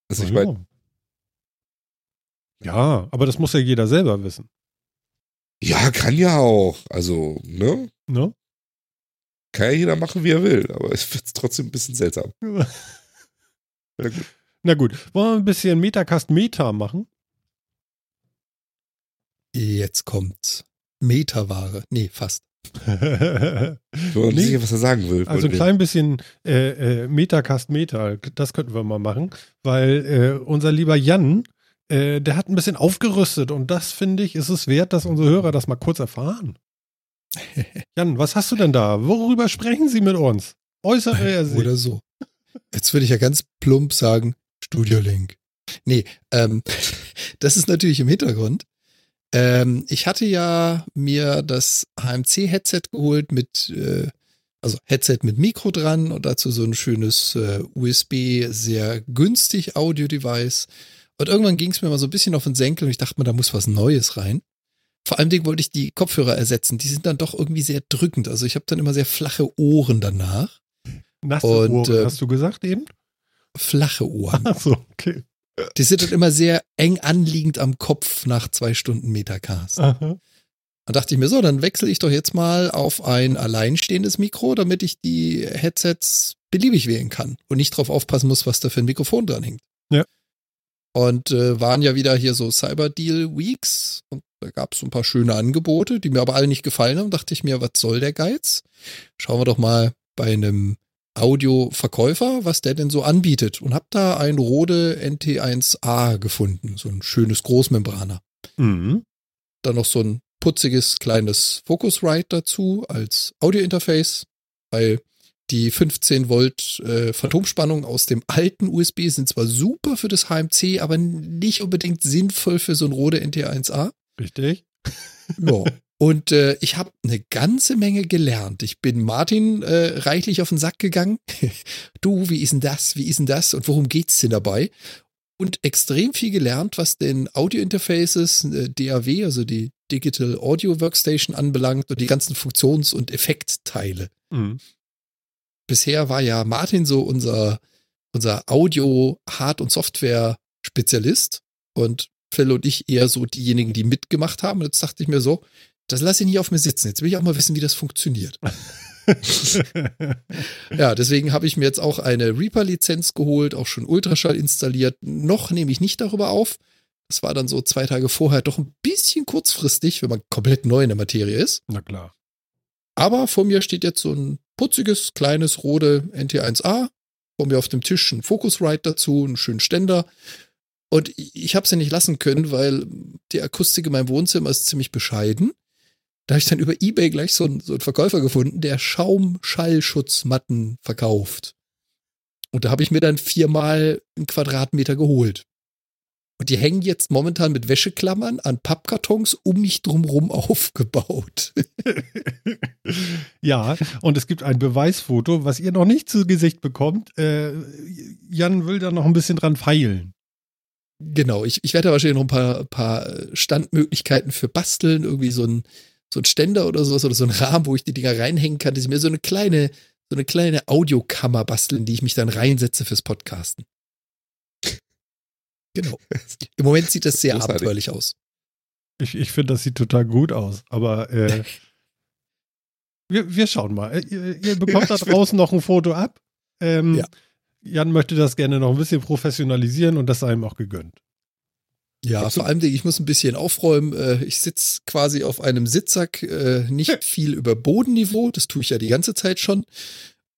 Also ich meine, ja. aber das muss ja jeder selber wissen. ja, kann ja auch. Also, ne? Ne? Kann ja jeder machen, wie er will, aber es wird trotzdem ein bisschen seltsam. Na gut. Na gut, wollen wir ein bisschen Metacast Meta machen? Jetzt kommt's. Metaware. Nee, fast. Ich bin Nee. nicht sicher, was er sagen will. Also ein klein bisschen äh, äh, Metacast Meta, das könnten wir mal machen, weil äh, unser lieber Jan, äh, der hat ein bisschen aufgerüstet und das finde ich, ist es wert, dass unsere Hörer das mal kurz erfahren. Jan, was hast du denn da? Worüber sprechen Sie mit uns? Äußere er sich. Oder so. Jetzt würde ich ja ganz plump sagen, Studio Link. Nee, ähm, das ist natürlich im Hintergrund. Ähm, ich hatte ja mir das HMC-Headset geholt mit, äh, also Headset mit Mikro dran und dazu so ein schönes äh, USB, sehr günstig Audio-Device. Und irgendwann ging es mir mal so ein bisschen auf den Senkel und ich dachte mir, da muss was Neues rein. Vor allem wollte ich die Kopfhörer ersetzen. Die sind dann doch irgendwie sehr drückend. Also ich habe dann immer sehr flache Ohren danach. Nasse Und, Ohren, äh, hast du gesagt eben? Flache Ohren. Achso, okay. Die sind dann immer sehr eng anliegend am Kopf nach zwei Stunden Metacast. Aha. Dann dachte ich mir so, dann wechsle ich doch jetzt mal auf ein alleinstehendes Mikro, damit ich die Headsets beliebig wählen kann und nicht drauf aufpassen muss, was da für ein Mikrofon dran hängt. Ja. Und äh, waren ja wieder hier so Cyber Deal Weeks und da gab es so ein paar schöne Angebote, die mir aber alle nicht gefallen haben. Dachte ich mir, was soll der Geiz? Schauen wir doch mal bei einem Audioverkäufer, was der denn so anbietet und hab da ein Rode NT1A gefunden, so ein schönes Großmembraner Mhm. dann noch so ein putziges kleines Focusrite dazu als Audiointerface, weil die 15 Volt äh, Phantomspannung aus dem alten USB sind zwar super für das HMC, aber nicht unbedingt sinnvoll für so ein Rode NT1A. Richtig. Ja. Und äh, ich habe eine ganze Menge gelernt. Ich bin Martin äh, reichlich auf den Sack gegangen. du, wie ist denn das? Wie ist denn das? Und worum geht's denn dabei? Und extrem viel gelernt, was den Audio-Interfaces, äh, DAW, also die Digital Audio Workstation anbelangt und die ganzen Funktions- und Effektteile. Mhm. Bisher war ja Martin so unser, unser Audio-, Hard- und Software-Spezialist und Phil und ich eher so diejenigen, die mitgemacht haben. Und jetzt dachte ich mir so, das lasse ich nicht auf mir sitzen. Jetzt will ich auch mal wissen, wie das funktioniert. Ja, deswegen habe ich mir jetzt auch eine Reaper-Lizenz geholt, auch schon Ultraschall installiert. Noch nehme ich nicht darüber auf. Das war dann so zwei Tage vorher doch ein bisschen kurzfristig, wenn man komplett neu in der Materie ist. Na klar. Aber vor mir steht jetzt so ein putziges, kleines Rode NT1A. Vor mir auf dem Tisch ein Focusrite dazu, einen schönen Ständer. Und ich habe es ja nicht lassen können, weil die Akustik in meinem Wohnzimmer ist ziemlich bescheiden. Da habe ich dann über Ebay gleich so einen, so einen Verkäufer gefunden, der Schaumschallschutzmatten verkauft. Und da habe ich mir dann viermal einen Quadratmeter geholt. Und die hängen jetzt momentan mit Wäscheklammern an Pappkartons um mich drumrum aufgebaut. ja, und es gibt ein Beweisfoto, was ihr noch nicht zu Gesicht bekommt. Äh, Jan will da noch ein bisschen dran feilen. Genau, ich, ich werde da wahrscheinlich noch ein paar, paar Standmöglichkeiten für basteln, irgendwie so ein, so ein Ständer oder sowas oder so ein Rahmen, wo ich die Dinger reinhängen kann, dass ich mir so eine kleine, so eine kleine Audiokammer basteln, die ich mich dann reinsetze fürs Podcasten. Genau. Im Moment sieht das sehr Großartig. abenteuerlich aus. Ich, ich finde, das sieht total gut aus. Aber äh, wir, wir schauen mal. Äh, Ihr, ihr bekommt da draußen noch ein Foto ab. Ähm, Ja. Jan möchte das gerne noch ein bisschen professionalisieren und das sei ihm auch gegönnt. Ja, Absolut. vor allem, ich muss ein bisschen aufräumen. Äh, Ich sitze quasi auf einem Sitzsack, äh, nicht viel über Bodenniveau, das tue ich ja die ganze Zeit schon.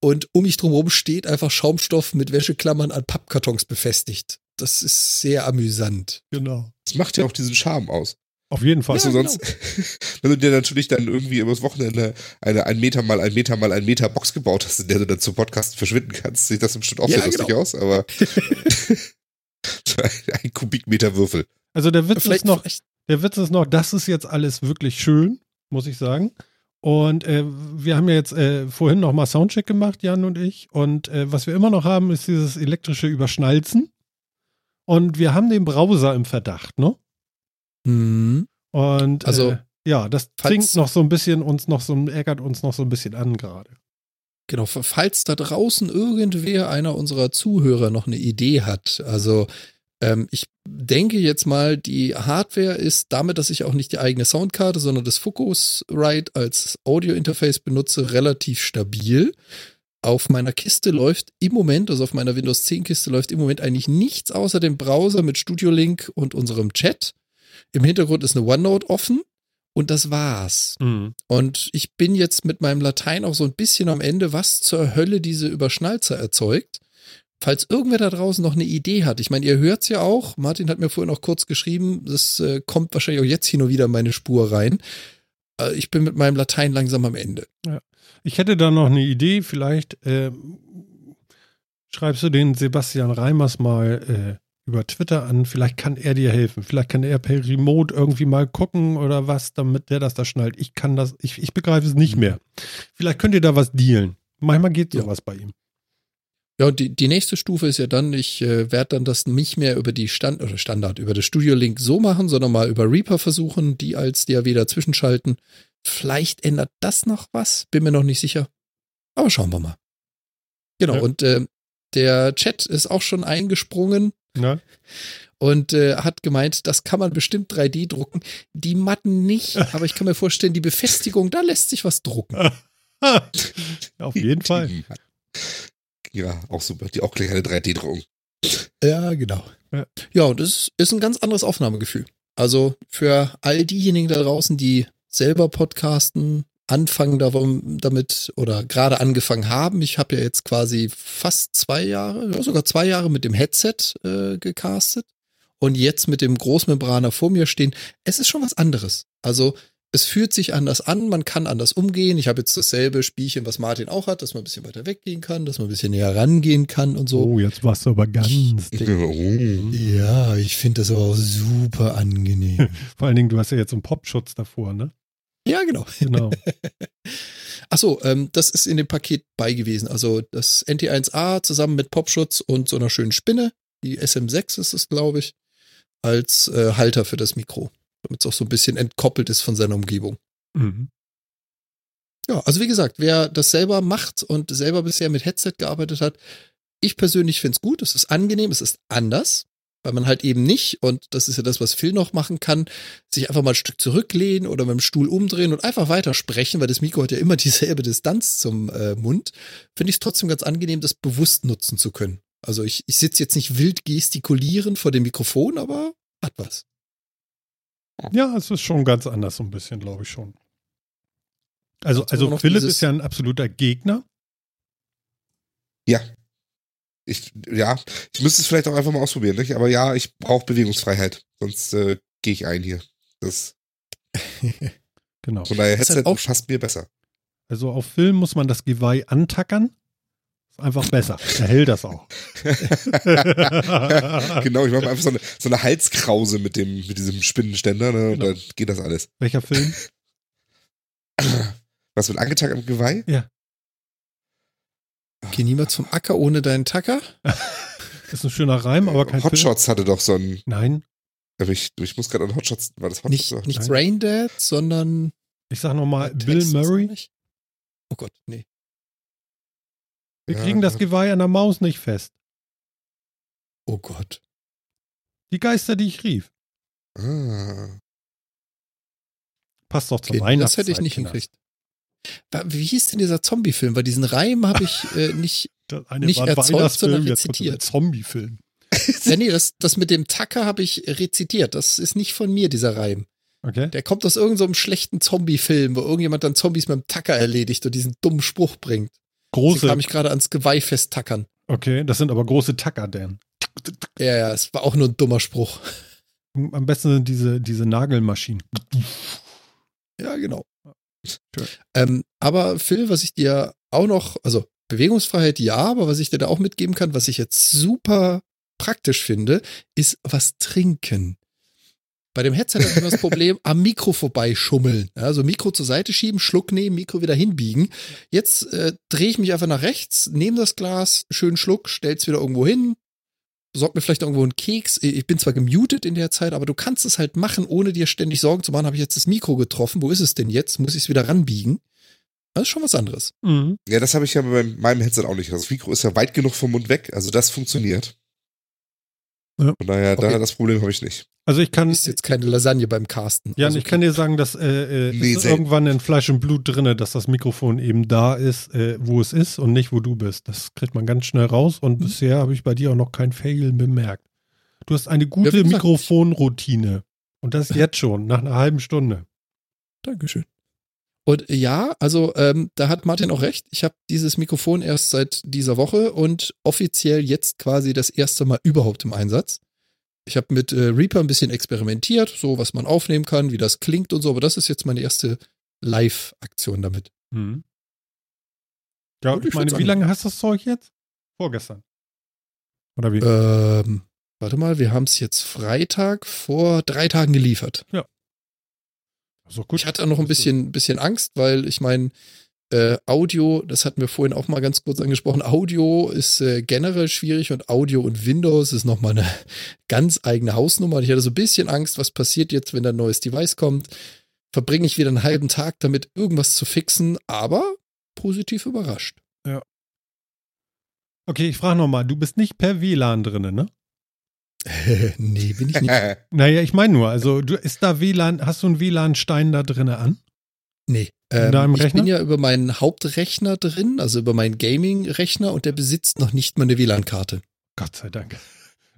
Und um mich drumherum steht einfach Schaumstoff mit Wäscheklammern an Pappkartons befestigt. Das ist sehr amüsant. Genau. Das macht ja auch diesen Charme aus. Auf jeden Fall. Du, sonst, wenn du dir natürlich dann irgendwie übers Wochenende eine ein Meter mal ein Meter mal ein Meter Box gebaut hast, in der du dann zum Podcast verschwinden kannst, sieht das bestimmt auch Ja, sehr lustig genau. aus, aber ein Kubikmeter Würfel. Also der Witz Vielleicht ist noch, vielleicht- der Witz ist noch, das ist jetzt alles wirklich schön, muss ich sagen. Und äh, wir haben ja jetzt äh, vorhin noch mal Soundcheck gemacht, Jan und ich. Und äh, was wir immer noch haben, ist dieses elektrische Überschnalzen. Und wir haben den Browser im Verdacht, ne? Hm. Und Also, äh, ja, das zwingt noch so ein bisschen uns noch so, ärgert uns noch so ein bisschen an gerade. Genau, falls da draußen irgendwer einer unserer Zuhörer noch eine Idee hat, also ähm, ich denke jetzt mal, die Hardware ist damit, dass ich auch nicht die eigene Soundkarte, sondern das Focusrite als Audio-Interface benutze, relativ stabil. Auf meiner Kiste läuft im Moment, also auf meiner Windows 10 Kiste läuft im Moment eigentlich nichts außer dem Browser mit Studio Link und unserem Chat. Im Hintergrund ist eine OneNote offen und das war's. Und ich bin jetzt mit meinem Latein auch so ein bisschen am Ende, was zur Hölle diese Überschnalzer erzeugt. Falls irgendwer da draußen noch eine Idee hat, ich meine, ihr hört's ja auch, Martin hat mir vorhin auch kurz geschrieben, das äh, kommt wahrscheinlich auch jetzt hin und wieder in meine Spur rein. Äh, ich bin mit meinem Latein langsam am Ende. Ich hätte da noch eine Idee, vielleicht ähm, schreibst du den Sebastian Reimers mal äh, über Twitter an, vielleicht kann er dir helfen, vielleicht kann er per Remote irgendwie mal gucken oder was, damit der das da schnallt. Ich kann das, ich, ich begreife es nicht mehr. Vielleicht könnt ihr da was dealen. Manchmal geht Ja. sowas bei ihm. Ja, und die, die nächste Stufe ist ja dann, ich äh, werde dann das nicht mehr über die Stand oder Standard, über das Studio Link so machen, sondern mal über Reaper versuchen, die als DAW dazwischen schalten. Vielleicht ändert das noch was, bin mir noch nicht sicher. Aber schauen wir mal. Genau, Ja. und äh, der Chat ist auch schon eingesprungen Ne? und äh, hat gemeint, das kann man bestimmt 3D drucken. Die Matten nicht, aber ich kann mir vorstellen, die Befestigung, da lässt sich was drucken. Auf jeden Fall. Ja, auch super. Die auch gleich eine 3D-Druckung. Ja, genau. Ja. Ja, und es ist ein ganz anderes Aufnahmegefühl. Also für all diejenigen da draußen, die selber podcasten, anfangen darum, damit oder gerade angefangen haben. Ich habe ja jetzt quasi fast zwei Jahre, ja, sogar zwei Jahre mit dem Headset äh, gecastet und jetzt mit dem Großmembraner vor mir stehen. Es ist schon was anderes. Also es fühlt sich anders an, man kann anders umgehen. Ich habe jetzt dasselbe Spielchen, was Martin auch hat, dass man ein bisschen weiter weggehen kann, dass man ein bisschen näher rangehen kann und so. Oh, jetzt warst du aber ganz dick. Ja, ich finde das aber auch super angenehm. Vor allen Dingen, du hast ja jetzt so einen Popschutz davor, ne? ja, genau. Genau. Ach so, ähm, das ist in dem Paket bei gewesen. Also das NT1A zusammen mit Popschutz und so einer schönen Spinne, die SM6 ist es, glaube ich, als äh, Halter für das Mikro, damit es auch so ein bisschen entkoppelt ist von seiner Umgebung. Mhm. Ja, also wie gesagt, wer das selber macht und selber bisher mit Headset gearbeitet hat, ich persönlich finde es gut, es ist angenehm, es ist anders, weil man halt eben nicht, und das ist ja das, was Phil noch machen kann, sich einfach mal ein Stück zurücklehnen oder mit dem Stuhl umdrehen und einfach weiter sprechen, weil das Mikro hat ja immer dieselbe Distanz zum äh, Mund, finde ich es trotzdem ganz angenehm, das bewusst nutzen zu können. Also ich, ich sitze jetzt nicht wild gestikulierend vor dem Mikrofon, aber hat was. Ja, es ist schon ganz anders, so ein bisschen, glaube ich schon. Also, also Philipp ist ja ein absoluter Gegner. Ja. Ich, ja, ich müsste es vielleicht auch einfach mal ausprobieren, nicht? Aber ja, ich brauche Bewegungsfreiheit. Sonst äh, gehe ich ein hier. Das, Genau. von daher ist Headset halt auch- passt mir besser. Also auf Film muss man das Geweih antackern. Ist einfach besser. Er hält das auch. genau, ich mache mir einfach so eine, so eine Halskrause mit dem, mit diesem Spinnenständer, ne? Und Genau. dann geht das alles. Welcher Film? Was wird angetagt am Geweih? Geh niemals zum Acker ohne deinen Tacker. Ist ein schöner Reim, aber kein Film. Hotshots hatte doch so ein. Nein, aber Ich, ich muss gerade an Hotshots. War das Hotshots? Nicht, oder nicht? Braindead, sondern ich sag nochmal Bill Murray. nicht? Oh Gott, nee. Wir Ja. kriegen das Geweih an der Maus nicht fest. Oh Gott. Die Geister, die ich rief. Ah. Passt doch zur Okay, Weihnachtszeit. das hätte ich nicht. Wa- Wie hieß denn dieser Zombie-Film? Weil diesen Reim habe ich äh, nicht. Nicht erzeugt, sondern rezitiert. Zombie-Film. ja, nee, das, das mit dem Tacker habe ich rezitiert. Das ist nicht von mir, dieser Reim. Okay. Der kommt aus irgendeinem so schlechten Zombie-Film, wo irgendjemand dann Zombies mit dem Tacker erledigt und diesen dummen Spruch bringt. Ich Große. kam mich gerade ans Geweih festtackern. Okay, das sind aber große Tacker, Dan. Ja, ja, es war auch nur ein dummer Spruch. Am besten sind diese, diese Nagelmaschinen. Ja, genau. Ähm, aber Phil, was ich dir auch noch, also Bewegungsfreiheit ja, aber was ich dir da auch mitgeben kann, was ich jetzt super praktisch finde, ist was trinken. Bei dem Headset habe ich immer das Problem, am Mikro vorbeischummeln. Also Mikro zur Seite schieben, Schluck nehmen, Mikro wieder hinbiegen. Jetzt äh, drehe ich mich einfach nach rechts, nehme das Glas, schönen Schluck, stell's wieder irgendwo hin, besorg mir vielleicht irgendwo einen Keks. Ich bin zwar gemutet in der Zeit, aber du kannst es halt machen, ohne dir ständig Sorgen zu machen, habe ich jetzt das Mikro getroffen, wo ist es denn jetzt? Muss ich es wieder ranbiegen? Das ist schon was anderes. Mhm. Ja, das habe ich ja bei meinem Headset auch nicht. Das Mikro ist ja weit genug vom Mund weg, also das funktioniert. Ja. Von daher, Okay. da, das Problem habe ich nicht. Also ich kann, Ist jetzt keine Lasagne beim Casten. Jan, Also, ich kann dir sagen, dass äh, äh, ist irgendwann in Fleisch und Blut drinne, dass das Mikrofon eben da ist, äh, wo es ist und nicht, wo du bist. Das kriegt man ganz schnell raus und Mhm. bisher habe ich bei dir auch noch kein Fail bemerkt. Du hast eine gute Mikrofonroutine. Und das jetzt schon, nach einer halben Stunde. Dankeschön. Und ja, also ähm, da hat Martin auch recht. Ich habe dieses Mikrofon erst seit dieser Woche und offiziell jetzt quasi das erste Mal überhaupt im Einsatz. Ich habe mit äh, Reaper ein bisschen experimentiert, so was man aufnehmen kann, wie das klingt und so, aber das ist jetzt meine erste Live-Aktion damit. Mhm. Ja, Und ich ich meine, wie lange hast du das Zeug jetzt? Vorgestern. Oder wie? Ähm, warte mal, wir haben es jetzt Freitag vor drei Tagen geliefert. So gut. Ich hatte noch ein bisschen, bisschen Angst, weil ich meine, äh, Audio, das hatten wir vorhin auch mal ganz kurz angesprochen, Audio ist äh, generell schwierig und Audio und Windows ist nochmal eine ganz eigene Hausnummer. Und ich hatte so ein bisschen Angst, was passiert jetzt, wenn da ein neues Device kommt. Verbringe ich wieder einen halben Tag damit, irgendwas zu fixen, aber positiv überrascht. Okay, ich frage nochmal, du bist nicht per WLAN drinne, ne? nee, bin ich nicht. Naja, ich meine nur, also du ist da WLAN, hast du einen WLAN-Stein da drinne an? Nee. In Ähm, deinem ich Rechner? bin ja über meinen Hauptrechner drin, also über meinen Gaming-Rechner und der besitzt noch nicht mal eine WLAN-Karte. Gott sei Dank.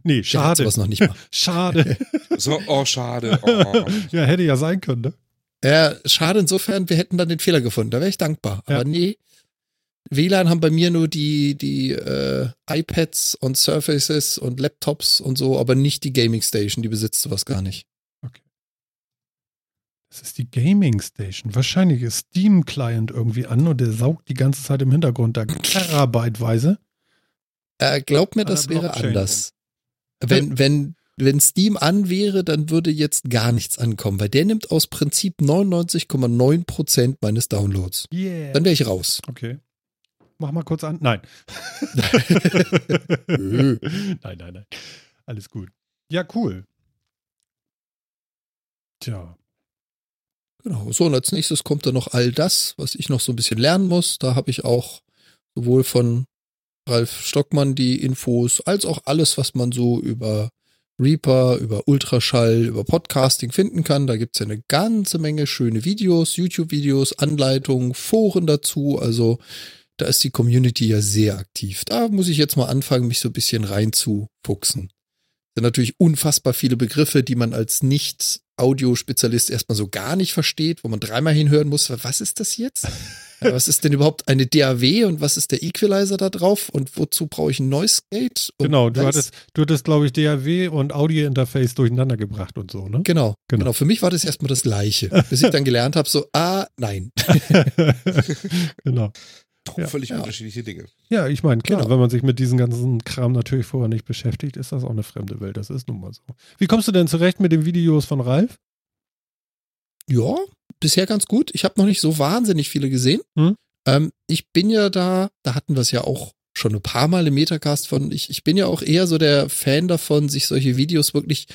Nee, Der hat schade. sowas noch nicht mal. Schade. so, oh, schade. Oh. ja, hätte ja sein können, ne? Ja, schade insofern, wir hätten dann den Fehler gefunden. Da wäre ich dankbar. Ja. Aber nee, WLAN haben bei mir nur die, die äh, iPads und Surfaces und Laptops und so, aber nicht die Gaming Station, die besitzt sowas gar nicht. Das ist die Gaming Station. Wahrscheinlich ist Steam Client irgendwie an und der saugt die ganze Zeit im Hintergrund da terabyteweise. Äh, glaub mir, das wäre anders. Wenn, wenn, wenn Steam an wäre, dann würde jetzt gar nichts ankommen, weil der nimmt aus Prinzip 99,9 Prozent meines Downloads. Yeah. Dann wäre ich raus. Okay. Mach mal kurz an. Nein. Nein, nein, nein. Alles gut. Ja, cool. Tja. Genau. So, und als nächstes kommt dann noch all das, was ich noch so ein bisschen lernen muss. Da habe ich auch sowohl von Ralf Stockmann die Infos, als auch alles, was man so über Reaper, über Ultraschall, über Podcasting finden kann. Da gibt's ja eine ganze Menge schöne Videos, YouTube-Videos, Anleitungen, Foren dazu. Also da ist die Community ja sehr aktiv. Da muss ich jetzt mal anfangen, mich so ein bisschen reinzufuchsen. Das sind natürlich unfassbar viele Begriffe, die man als Nicht-Audiospezialist erstmal so gar nicht versteht, wo man dreimal hinhören muss. Was ist das jetzt? Was ist denn überhaupt eine DAW und was ist der Equalizer da drauf und wozu brauche ich ein Noise Gate? Und Genau, du hattest, du hattest, glaube ich, DAW und Audio-Interface durcheinander gebracht und so, ne? Genau, Genau. genau, Für mich war das erstmal das Gleiche. Bis ich dann gelernt habe, so, ah, nein. genau. Ja, Völlig ja. unterschiedliche Dinge. Ja, ich meine, klar, Genau. wenn man sich mit diesem ganzen Kram natürlich vorher nicht beschäftigt, ist das auch eine fremde Welt. Das ist nun mal so. Wie kommst du denn zurecht mit den Videos von Ralf? Ja, bisher ganz gut. Ich habe noch nicht so wahnsinnig viele gesehen. Hm? Ähm, ich bin ja da, da hatten wir es ja auch schon ein paar Mal im Metacast von, ich, ich bin ja auch eher so der Fan davon, sich solche Videos wirklich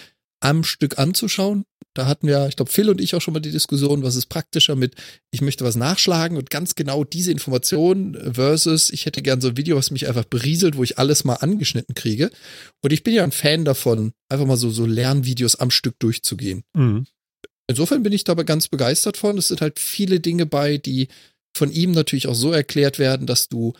am Stück anzuschauen. Da hatten wir, ich glaube, Phil und ich auch schon mal die Diskussion, was ist praktischer mit, ich möchte was nachschlagen und ganz genau diese Information versus, ich hätte gern so ein Video, was mich einfach berieselt, wo ich alles mal angeschnitten kriege. Und ich bin ja ein Fan davon, einfach mal so, so Lernvideos am Stück durchzugehen. Mhm. Insofern bin ich dabei ganz begeistert von. Es sind halt viele Dinge bei, die von ihm natürlich auch so erklärt werden, dass du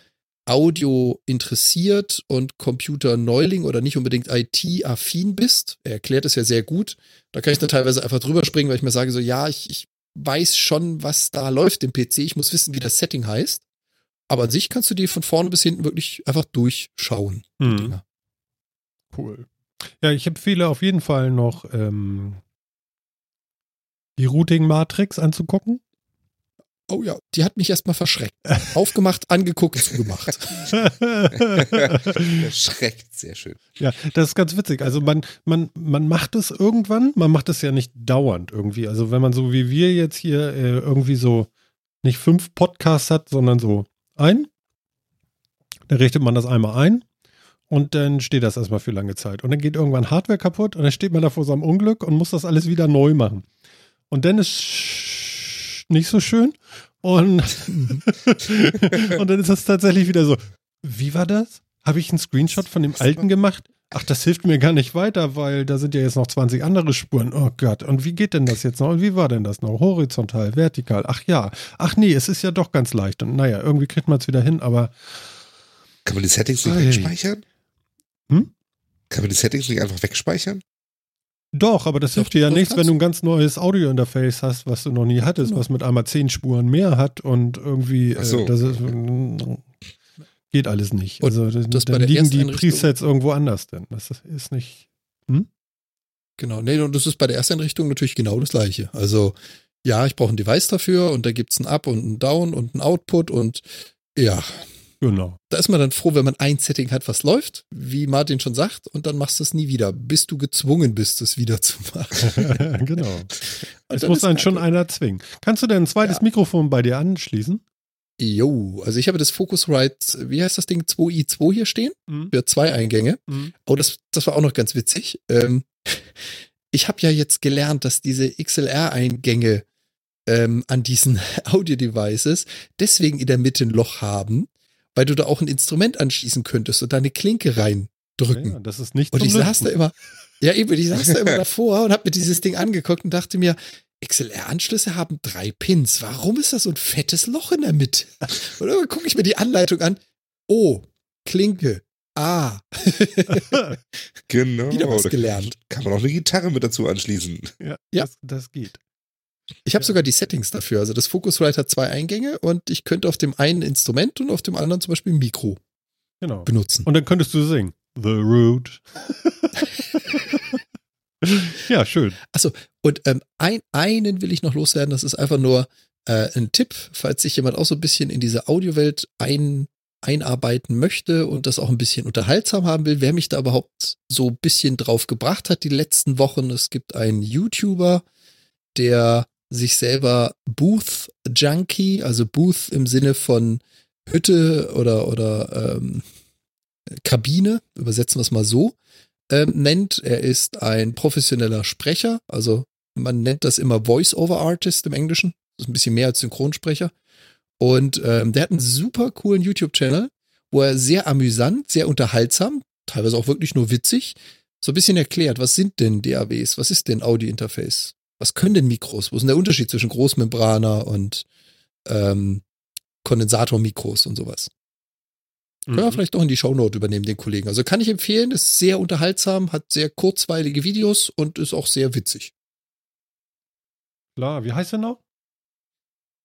Audio interessiert und Computer-Neuling oder nicht unbedingt IT-affin bist, er erklärt es ja sehr gut, da kann ich dann teilweise einfach drüber springen, weil ich mir sage so, ja, ich, ich weiß schon, was da läuft im PC, ich muss wissen, wie das Setting heißt. Aber an sich kannst du die von vorne bis hinten wirklich einfach durchschauen. Mhm. Cool. Ja, ich empfehle auf jeden Fall noch ähm, die Routing-Matrix anzugucken. Oh ja, die hat mich erstmal verschreckt. Aufgemacht, angeguckt, zugemacht. Erschreckt, sehr schön. Ja, das ist ganz witzig. Also man, man, man macht es irgendwann, man macht es ja nicht dauernd irgendwie. Also wenn man so wie wir jetzt hier äh, irgendwie so nicht fünf Podcasts hat, sondern so ein, dann richtet man das einmal ein und dann steht das erstmal für lange Zeit. Und dann geht irgendwann Hardware kaputt und dann steht man da vor seinem Unglück und muss das alles wieder neu machen. Und dann ist sch- nicht so schön. Und, und dann ist das tatsächlich wieder so. Wie war das? Habe ich einen Screenshot von dem alten gemacht? Ach, das hilft mir gar nicht weiter, weil da sind ja jetzt noch 20 andere Spuren. Oh Gott, und wie geht denn das jetzt noch? Und wie war denn das noch? Horizontal, vertikal? Ach ja. Ach nee, es ist ja doch ganz leicht. Und naja, irgendwie kriegt man es wieder hin, aber Kann man die Settings nicht Ei. wegspeichern? Hm? Kann man die Settings nicht einfach wegspeichern? Doch, aber das hilft dir ja nichts, wenn kannst du ein ganz neues Audio-Interface hast, was du noch nie hattest, Genau. was mit einmal 10 Spuren mehr hat und irgendwie, Ach so. äh, das ist, geht alles nicht. Und Also das, dann liegen die Presets irgendwo anders denn. Das ist nicht. Genau, nee, und das ist bei der Ersteinrichtung natürlich genau das gleiche. Also, ja, ich brauche ein Device dafür und da gibt's ein Up und ein Down und ein Output und ja, Genau. da ist man dann froh, wenn man ein Setting hat, was läuft, wie Martin schon sagt, und dann machst du es nie wieder, bis du gezwungen bist, es wieder zu machen. genau. Es muss dann schon Kacke. einer zwingen. Kannst du denn ein zweites Ja. Mikrofon bei dir anschließen? Jo, also ich habe das Focusrite, wie heißt das Ding, 2i2 hier stehen, Mhm. für zwei Eingänge. Mhm. Oh, das, das war auch noch ganz witzig. Ähm, ich habe ja jetzt gelernt, dass diese XLR-Eingänge ähm, an diesen Audio-Devices deswegen in der Mitte ein Loch haben, weil du da auch ein Instrument anschließen könntest und da eine Klinke reindrücken. Ja, das ist nicht und ich saß da immer, ja eben, ich saß da immer davor und habe mir dieses Ding angeguckt und dachte mir, XLR-Anschlüsse haben drei Pins. Warum ist da so ein fettes Loch in der Mitte? Und dann gucke ich mir die Anleitung an. Oh, Klinke. Ah. Genau. Wieder was Da gelernt. Kann man auch eine Gitarre mit dazu anschließen. ja, Ja. Das, das geht. Ich habe Ja. sogar die Settings dafür. Also das Focusrite hat zwei Eingänge und ich könnte auf dem einen Instrument und auf dem anderen zum Beispiel ein Mikro Genau. benutzen. Und dann könntest du singen. The Root. ja, schön. Und ähm, ein, einen will ich noch loswerden. Das ist einfach nur äh, ein Tipp, falls sich jemand auch so ein bisschen in diese Audiowelt ein, einarbeiten möchte und das auch ein bisschen unterhaltsam haben will. Wer mich da überhaupt so ein bisschen drauf gebracht hat die letzten Wochen. Es gibt einen YouTuber, der sich selber Booth Junkie, also Booth im Sinne von Hütte oder, oder ähm, Kabine, übersetzen wir es mal so, ähm, nennt. Er ist ein professioneller Sprecher, also man nennt das immer Voice-Over-Artist im Englischen. Das ist ein bisschen mehr als Synchronsprecher. Und ähm, der hat einen super coolen YouTube-Channel, wo er sehr amüsant, sehr unterhaltsam, teilweise auch wirklich nur witzig, so ein bisschen erklärt, was sind denn DAWs, was ist denn Audio-Interface, was können denn Mikros, wo ist denn der Unterschied zwischen Großmembraner und ähm, Kondensatormikros und sowas. Können wir Mhm. vielleicht auch in die Shownote übernehmen, den Kollegen. Also kann ich empfehlen, ist sehr unterhaltsam, hat sehr kurzweilige Videos und ist auch sehr witzig. Klar, wie heißt er noch?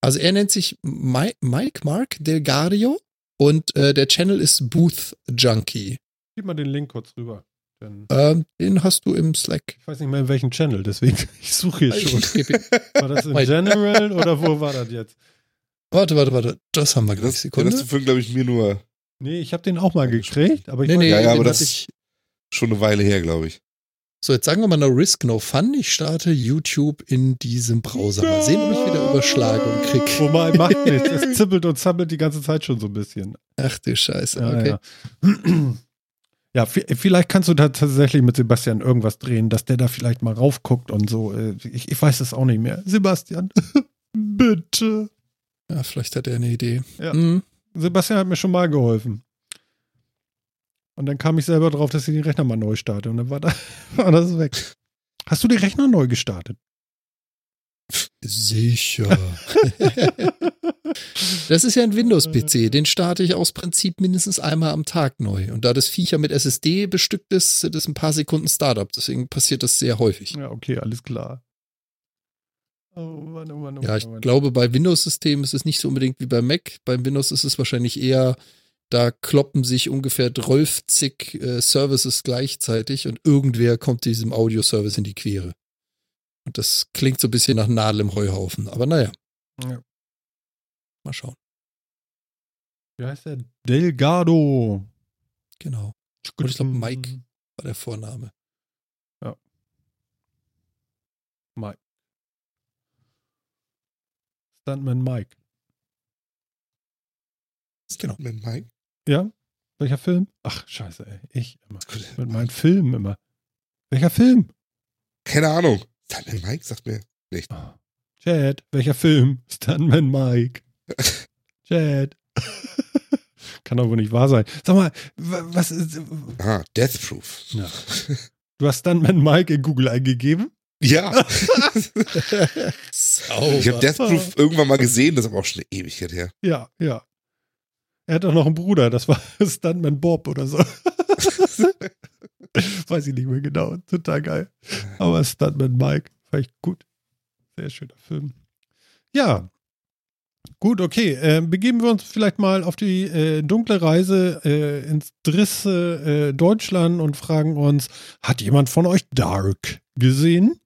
Also er nennt sich Mi- Mike Mark Delgario und äh, der Channel ist Booth Junkie. Gib mal den Link kurz rüber. Ähm, den hast du im Slack. ich weiß nicht mehr in welchem Channel, deswegen ich suche hier schon. War das in Wait. General oder wo war das jetzt? warte, warte, warte. Das haben wir gleich. Das, Sekunde. das vorhin, glaube ich, mir nur Nee, ich habe den auch mal gekriegt, aber ich Nee, nee, Ja, ja, aber das- ich. schon eine Weile her, glaube ich. So, jetzt sagen wir mal no risk, no fun. Ich starte YouTube in diesem Browser. Mal sehen, ob ich wieder Überschlagung krieg. Wobei, macht nichts. Es zippelt und zappelt die ganze Zeit schon so ein bisschen. Ach du Scheiße. Okay. ja. ja, vi- vielleicht kannst du da tatsächlich mit Sebastian irgendwas drehen, dass der da vielleicht mal raufguckt und so. Äh, Ich, ich weiß es auch nicht mehr. Sebastian, bitte. Ja, vielleicht hat er eine Idee. Ja. Mhm. Sebastian hat mir schon mal geholfen. Und dann kam ich selber drauf, dass ich den Rechner mal neu starte. Und dann war, da, war das weg. Hast du den Rechner neu gestartet? Sicher. das ist ja ein Windows-PC. Den starte ich aus Prinzip mindestens einmal am Tag neu. Und da das Viecher mit SSD bestückt ist, sind es ein paar Sekunden Startup. Deswegen passiert das sehr häufig. Ja, okay, alles klar. Oh Mann, oh Mann, oh Ja, ich oh Mann. glaube, bei Windows-Systemen ist es nicht so unbedingt wie bei Mac. Beim Windows ist es wahrscheinlich eher, da kloppen sich ungefähr 12 äh, Services gleichzeitig und irgendwer kommt diesem Audio-Service in die Quere. Und das klingt so ein bisschen nach Nadel im Heuhaufen. Aber naja, Ja. mal schauen. Wie heißt der? Delgado. Genau. Und ich glaube, Mike war der Vorname. Mike. Stuntman Mike. Genau. Mit Mike? Ja? Welcher Film? Ach, scheiße, ey. Ich immer. Mit meinen Filmen immer. Welcher Film? Keine Ahnung. Stuntman Mike sagt mir nicht. Ah. Chad, welcher Film? Stuntman Mike. Chad. Kann doch wohl nicht wahr sein. Sag mal, wa- was ist. Ah, Death Proof. Ja. Du hast Stuntman Mike in Google eingegeben? Ja. Ich habe Death Proof irgendwann mal gesehen, das ist aber auch schon eine Ewigkeit her. Ja, ja. Er hat doch noch einen Bruder, das war Stuntman Bob oder so. Weiß ich nicht mehr genau. Total geil. Aber Stuntman Mike, fand ich gut. Sehr schöner Film. Ja. Gut, okay. Äh, begeben wir uns vielleicht mal auf die äh, dunkle Reise äh, ins Drisse äh, Deutschland und fragen uns, hat jemand von euch Dark gesehen?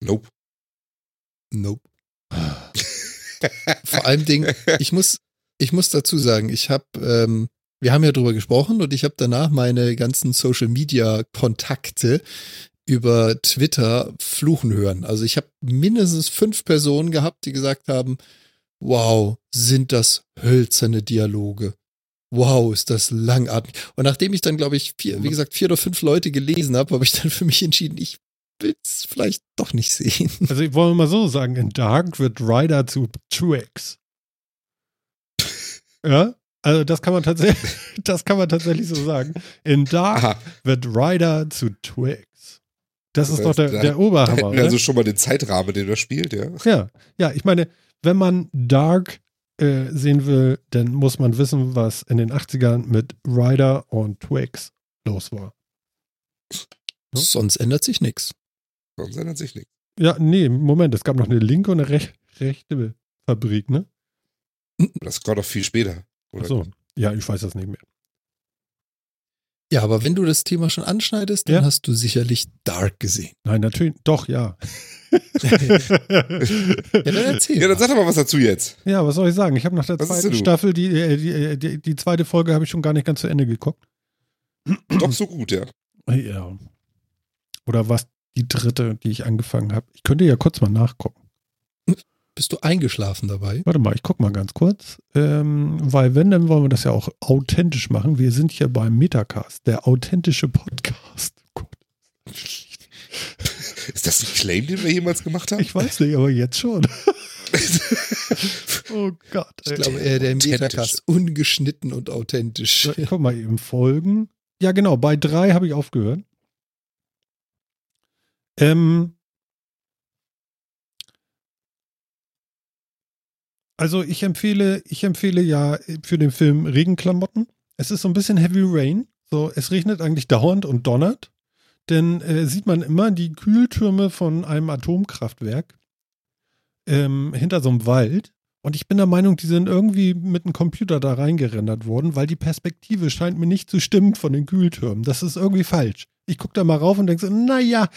Nope. Nope. Vor allem Ding, ich muss, ich muss dazu sagen, ich habe, ähm, wir haben ja drüber gesprochen und ich habe danach meine ganzen Social Media Kontakte über Twitter fluchen hören. Also ich habe mindestens fünf Personen gehabt, die gesagt haben, wow, sind das hölzerne Dialoge. Wow, ist das langatmig. Und nachdem ich dann, glaube ich, vier, wie gesagt, vier oder fünf Leute gelesen habe, habe ich dann für mich entschieden, ich will es vielleicht doch nicht sehen. Also, ich wollte mal so sagen, in Dark wird Ryder zu Twix. Ja? Also, das kann man tatsächlich, das kann man tatsächlich so sagen. In Dark Aha. wird Ryder zu Twix. Das ist Das doch der, da- der Da Oberhammer, oder? also schon mal den Zeitrahmen, den er spielt, ja. Ja, ja, ich meine, wenn man Dark äh, sehen will, dann muss man wissen, was in den 80ern mit Ryder und Twix los war. Ja. Sonst ändert sich nichts. Sonst ändert sich nichts. Ja, nee, Moment, es gab noch eine linke und eine rech rechte Fabrik, ne? Das kommt doch viel später. Oder? Ach so. Ja, ich weiß das nicht mehr. Ja, aber wenn du das Thema schon anschneidest, dann Ja. hast du sicherlich Dark gesehen. Nein, natürlich, doch, ja. Ja, dann erzähl. Ja, dann sag doch mal was dazu jetzt. ja, was soll ich sagen? Ich habe nach der Was zweiten? Staffel, die, äh, die, äh, die, die zweite Folge habe ich schon gar nicht ganz zu Ende geguckt. Doch so gut, ja. Ja. Oder was die dritte, die ich angefangen habe. Ich könnte ja kurz mal nachgucken. Bist du eingeschlafen dabei? Warte mal, ich guck mal ganz kurz. Ähm, weil wenn, dann wollen wir das ja auch authentisch machen. Wir sind hier beim Metacast, der authentische Podcast. Oh Gott. Ist das ein Claim, den wir jemals gemacht haben? Ich weiß nicht, aber jetzt schon. oh Gott. Ich glaube, eher der. Metacast ungeschnitten und authentisch. So, ich guck mal eben Folgen. Ja, genau, bei drei habe ich aufgehört. Ähm, also ich empfehle, ich empfehle ja für den Film Regenklamotten. Es ist so ein bisschen Heavy Rain. So, es regnet eigentlich dauernd und donnert. Denn äh, sieht man immer die Kühltürme von einem Atomkraftwerk ähm, hinter so einem Wald. Und ich bin der Meinung, die sind irgendwie mit einem Computer da reingerendert worden, weil die Perspektive scheint mir nicht zu stimmen von den Kühltürmen. Das ist irgendwie falsch. Ich gucke da mal rauf und denke so, naja,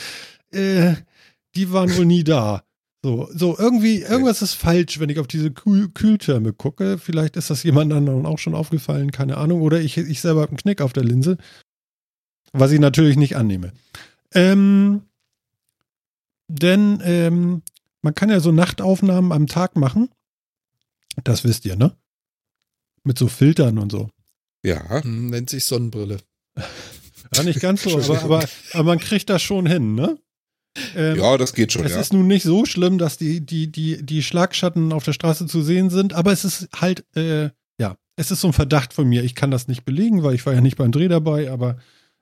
äh, die waren wohl nie da. So, so irgendwie, irgendwas ist falsch, wenn ich auf diese Kühl Kühltürme gucke. Vielleicht ist das jemand anderen auch schon aufgefallen, keine Ahnung. Oder ich, ich selber habe einen Knick auf der Linse. Was ich natürlich nicht annehme. Ähm, denn ähm, man kann ja so Nachtaufnahmen am Tag machen. Das wisst ihr, ne? Mit so Filtern und so. Ja. Hm, Nennt sich Sonnenbrille. Ja, nicht ganz so, aber, aber, aber man kriegt das schon hin, ne? Ähm, Ja, das geht schon, es ja. ist nun nicht so schlimm, dass die, die, die, die Schlagschatten auf der Straße zu sehen sind, aber es ist halt, äh, ja, es ist so ein Verdacht von mir. Ich kann das nicht belegen, weil ich war ja nicht beim Dreh dabei, aber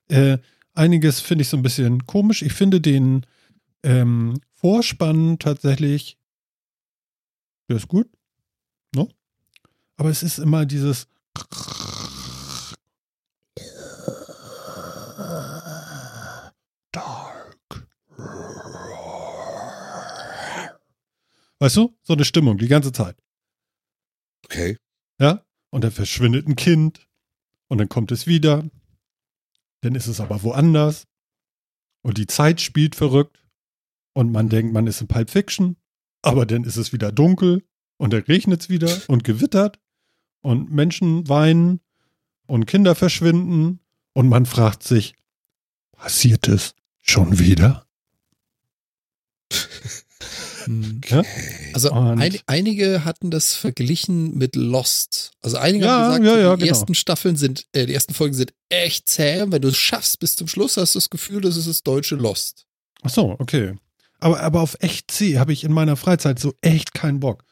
äh, einiges finde ich so ein bisschen komisch. Ich finde den ähm, Vorspann tatsächlich, der ist gut, ne? Aber es ist immer dieses Weißt du? So eine Stimmung die ganze Zeit. Okay. Ja? Und dann verschwindet ein Kind und dann kommt es wieder. Dann ist es aber woanders. Und die Zeit spielt verrückt. Und man denkt, man ist in Pulp Fiction. Aber dann ist es wieder dunkel. Und dann regnet es wieder und gewittert. Und Menschen weinen. Und Kinder verschwinden. Und man fragt sich, passiert es schon wieder? Hm. Ja? Also Und- ein, einige hatten das verglichen mit Lost. Also einige Ja, haben gesagt, ja, ja, die genau. ersten Staffeln sind, äh, die ersten Folgen sind echt zäh. Wenn du es schaffst bis zum Schluss, hast du das Gefühl, das ist das deutsche Lost. Ach so, okay. Aber, aber auf echt C habe ich in meiner Freizeit so echt keinen Bock.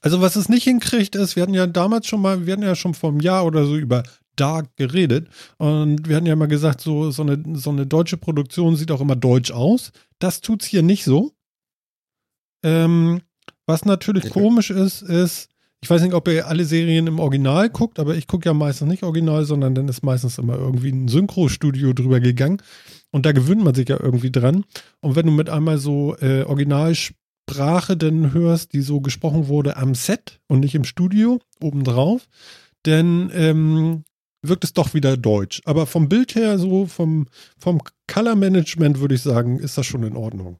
Also was es nicht hinkriegt ist, wir hatten ja damals schon mal, wir hatten ja schon vor einem Jahr oder so über Dark geredet und wir hatten ja mal gesagt, so, so, eine, so eine deutsche Produktion sieht auch immer deutsch aus. Das tut's hier nicht so. Ähm, was natürlich Okay. komisch ist, ist, ich weiß nicht, ob ihr alle Serien im Original guckt, aber ich gucke ja meistens nicht Original, sondern dann ist meistens immer irgendwie ein Synchro-Studio drüber gegangen. Und da gewöhnt man sich ja irgendwie dran. Und wenn du mit einmal so äh, Originalsprache dann hörst, die so gesprochen wurde am Set und nicht im Studio, obendrauf, dann ähm, wirkt es doch wieder deutsch. Aber vom Bild her, so vom, vom Color-Management würde ich sagen, ist das schon in Ordnung.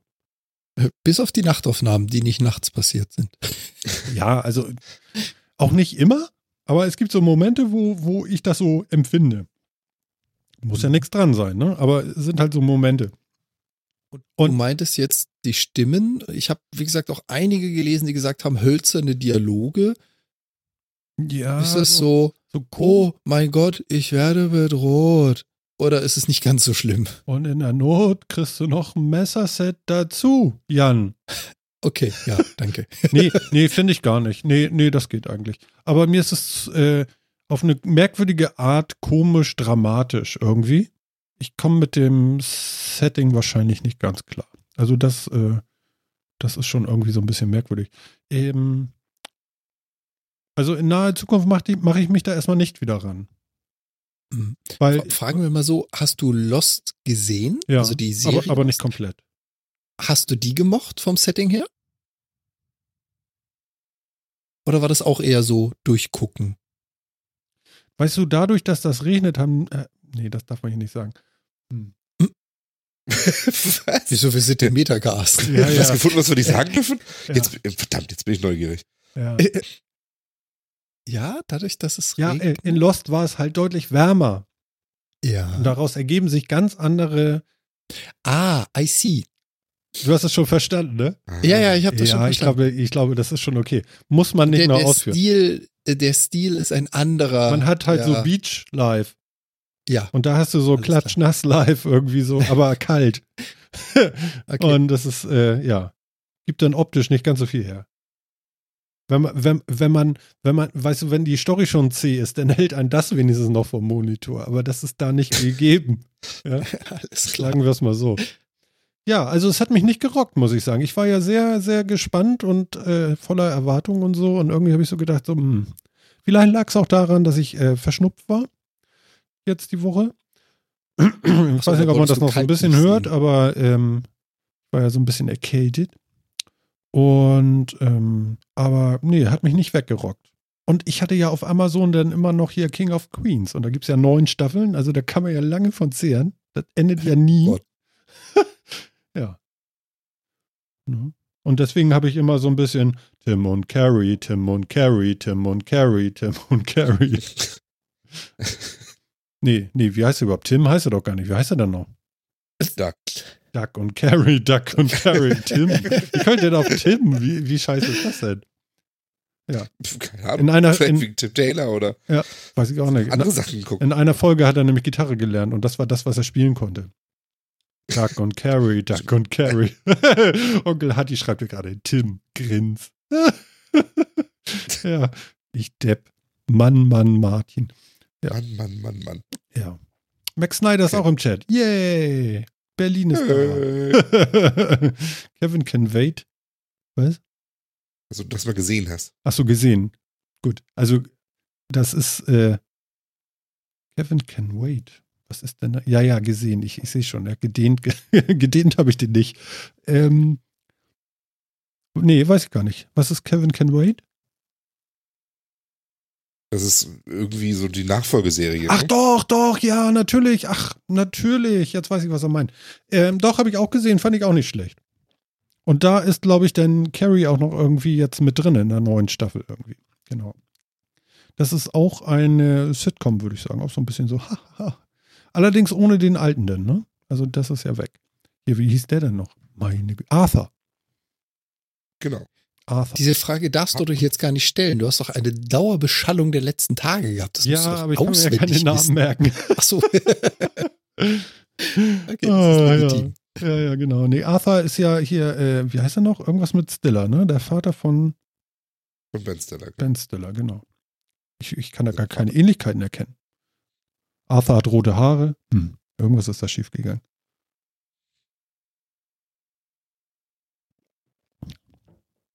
Äh, Bis auf die Nachtaufnahmen, die nicht nachts passiert sind. Ja, also auch nicht immer, aber es gibt so Momente, wo, wo ich das so empfinde. Muss ja nichts dran sein, ne? Aber es sind halt so Momente. du Und- meintest jetzt die Stimmen. Ich habe, wie gesagt, auch einige gelesen, die gesagt haben, hölzerne Dialoge. Ja, ist es so, so oh mein Gott, ich werde bedroht? Oder ist es nicht ganz so schlimm? Und in der Not kriegst du noch ein Messerset dazu, Jan. Okay, ja, danke. Nee, nee, finde ich gar nicht. Nee, nee, das geht eigentlich. Aber mir ist es äh, auf eine merkwürdige Art komisch dramatisch irgendwie. Ich komme mit dem Setting wahrscheinlich nicht ganz klar. Also das, äh, das ist schon irgendwie so ein bisschen merkwürdig. Ähm, also in naher Zukunft mache mach ich mich da erstmal nicht wieder ran. Mhm. Weil, Fragen wir mal so, hast du Lost gesehen? ja, also die Serie. aber, aber nicht komplett. Hast du die gemocht vom Setting her? Oder war das auch eher so durchgucken? Weißt du, dadurch, dass das regnet, haben. Äh, nee, das darf man hier nicht sagen. was? Wieso, wir sind im Metagast. Ja, Was gefunden, was wir nicht sagen dürfen? Ja. Jetzt, verdammt, jetzt bin ich neugierig. Ja, Ja, dadurch, dass es ja regnet. äh, in Lost war es halt deutlich wärmer. Ja. Und daraus ergeben sich ganz andere. Ah, I see. Du hast es schon verstanden, ne? Ja, ja, ich habe das schon ja, ich verstanden. glaube, ich glaube, das ist schon okay. Muss man nicht der, mehr der ausführen. Stil, äh, der Stil ist ein anderer. Man hat halt ja, so Beach Live. Ja, Und da hast du so. Klatsch-Nass Live irgendwie so, aber kalt. okay. Und das ist, äh, ja, gibt dann optisch nicht ganz so viel her. Wenn man, wenn, wenn man, wenn man, weißt du, wenn die Story schon zäh ist, dann hält ein das wenigstens noch vom Monitor. Aber das ist da nicht gegeben. Ja, Alles klar. sagen wir es mal so. Ja, also es hat mich nicht gerockt, muss ich sagen. Ich war ja sehr, sehr gespannt und äh, voller Erwartungen und so. Und irgendwie habe ich so gedacht, so, hm, vielleicht lag es auch daran, dass ich äh, verschnupft war. Jetzt die Woche. Ich weiß nicht, ob man das noch so ein bisschen hört, aber ähm, ich war ja so ein bisschen erkältet. Und, ähm, aber nee, hat mich nicht weggerockt. Und ich hatte ja auf Amazon dann immer noch hier King of Queens. Und da gibt es ja neun Staffeln, also da kann man ja lange von zehren. Das endet ja nie. Ja. Ne? Und deswegen habe ich immer so ein bisschen Tim und Carrie, Tim und Carrie, Tim und Carrie, Tim und Carrie. nee, nee, wie heißt er überhaupt? Tim heißt er doch gar nicht. Wie heißt er denn noch? Duck. Duck und Carrie, Duck und Carrie, Tim. Wie könnt ihr denn auf Tim? Wie, wie scheiße ist das denn? Keine Ahnung. In einer- Vielleicht in- Tim Taylor oder Weiß ich auch nicht. andere Sachen gucken. In einer Folge hat er nämlich Gitarre gelernt und das war das, was er spielen konnte. Duck und Carrie, Duck und Carrie. Onkel Hatti schreibt mir gerade, Tim, grins. ja, ich Depp. Mann, Mann, Martin. Ja. Mann, Mann, Mann, Mann. Ja. Max Snyder ist Okay. auch im Chat. Yay! Berlin ist da. Äh, Kevin can wait. Was? also, dass du mal gesehen hast. Ach so, gesehen. Gut. Also, das ist äh, Kevin can wait. Was ist denn da? Ja, ja, gesehen. Ich, ich sehe schon. Ja, gedehnt gedehnt habe ich den nicht. Ähm, nee, weiß ich gar nicht. Was ist Kevin can wait? Das ist irgendwie so die Nachfolgeserie. Ach ne? doch, doch, ja, natürlich. Ach, natürlich. Jetzt weiß ich, was er meint. Ähm, doch, habe ich auch gesehen, fand ich auch nicht schlecht. Und da ist, glaube ich, dann Carrie auch noch irgendwie jetzt mit drin in der neuen Staffel irgendwie. Genau. Das ist auch eine Sitcom, würde ich sagen. Auch so ein bisschen so, haha. Allerdings ohne den alten denn, ne? Also das ist ja weg. Hier, wie hieß der denn noch? Meine Arthur. Genau. Arthur. Diese Frage darfst du doch jetzt gar nicht stellen. Du hast doch eine Dauerbeschallung der letzten Tage gehabt. Das ja, aber ich kann mir ja keine Namen wissen. merken. Ach so. okay, das Ah, ist ja. ja, ja, genau. Nee, Arthur ist ja hier, äh, wie heißt er noch? Irgendwas mit Stiller, ne? Der Vater von Von Ben Stiller. Ben Stiller, genau. Ich, ich kann da gar keine Ähnlichkeiten erkennen. Arthur hat rote Haare. Hm, irgendwas ist da schiefgegangen.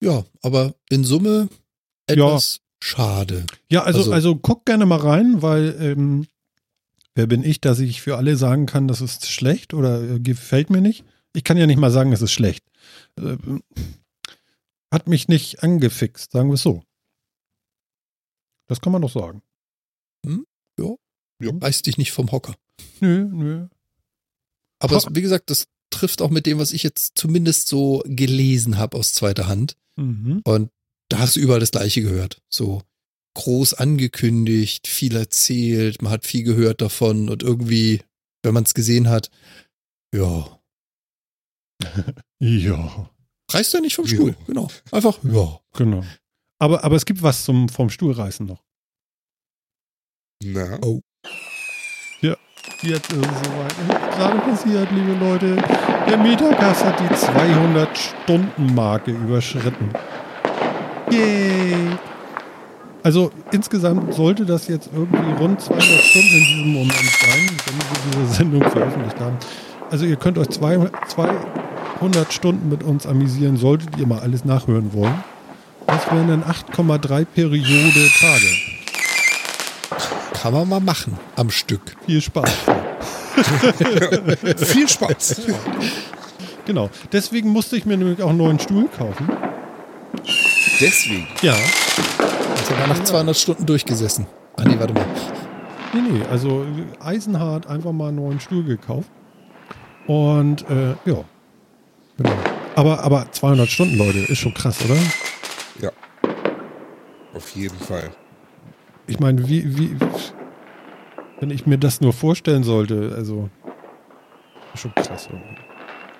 Ja, aber in Summe etwas schade. Ja, also, also, Also- guck gerne mal rein, weil ähm, wer bin ich, dass ich für alle sagen kann, das ist schlecht oder äh, gefällt mir nicht. Ich kann ja nicht mal sagen, es ist schlecht. Äh, hat mich nicht angefixt, sagen wir es so. Das kann man doch sagen. Reiß dich nicht vom Hocker. Nö, nö. Aber es, wie gesagt, das trifft auch mit dem, was ich jetzt zumindest so gelesen habe aus zweiter Hand. Mhm. Und da hast du überall das Gleiche gehört. So groß angekündigt, viel erzählt, man hat viel gehört davon und irgendwie, wenn man es gesehen hat, ja, Ja, reißt er nicht vom Ja. Stuhl. Genau. Einfach, ja. genau. Aber, aber es gibt was zum vom Stuhlreißen noch. Na, Oh. Jetzt ist es soweit. Gerade passiert, liebe Leute. Der Metacast hat die 200-Stunden-Marke überschritten. Yay! Also insgesamt sollte das jetzt irgendwie rund 200 Stunden in diesem Moment sein, wenn wir diese Sendung veröffentlicht haben. Also ihr könnt euch zwei- 200 Stunden mit uns amüsieren, solltet ihr mal alles nachhören wollen. Das wären dann 8,3 Periode Tage. Kann man mal machen am Stück. Viel Spaß. viel Spaß. Genau. Deswegen musste ich mir nämlich auch einen neuen Stuhl kaufen. Deswegen. Ja. Also war nach 200 Stunden durchgesessen. Ah nee, warte mal. Nee, nee, also eisenhart einfach mal einen neuen Stuhl gekauft. Und äh, ja. Genau. Aber, aber 200 Stunden, Leute, ist schon krass, oder? Ja. Auf jeden Fall. Ich meine, wie, wie, wenn ich mir das nur vorstellen sollte, also, ist schon krass irgendwie.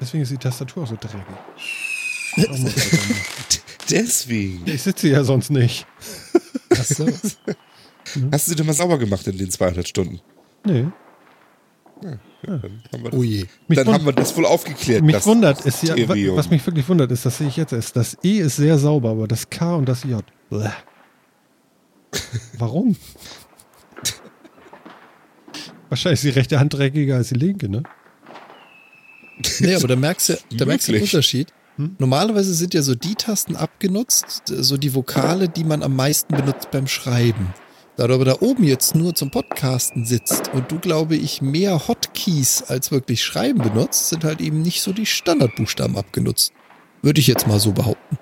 Deswegen ist die Tastatur auch so dreckig. Auch mal weitermachen. Deswegen. ich sitze ja sonst nicht. Ach so. Hast du sie denn mal sauber gemacht in den 200 Stunden? Nee. Dann haben wir, Oh je. Mich, dann wund- haben wir das wohl aufgeklärt. mich das wundert, ist ja, was mich wirklich wundert, ist, das sehe ich jetzt erst. Das E ist sehr sauber, aber das K und das J. Bleh. Warum? Wahrscheinlich ist die rechte Hand dreckiger als die linke, ne? Nee, aber da merkst du, da merkst du den. Unterschied. Hm? Normalerweise sind ja so die Tasten abgenutzt, so die Vokale, die man am meisten benutzt beim Schreiben. Da du aber da oben jetzt nur zum Podcasten sitzt und du, glaube ich, mehr Hotkeys als wirklich Schreiben benutzt, sind halt eben nicht so die Standardbuchstaben abgenutzt. Würde ich jetzt mal so behaupten.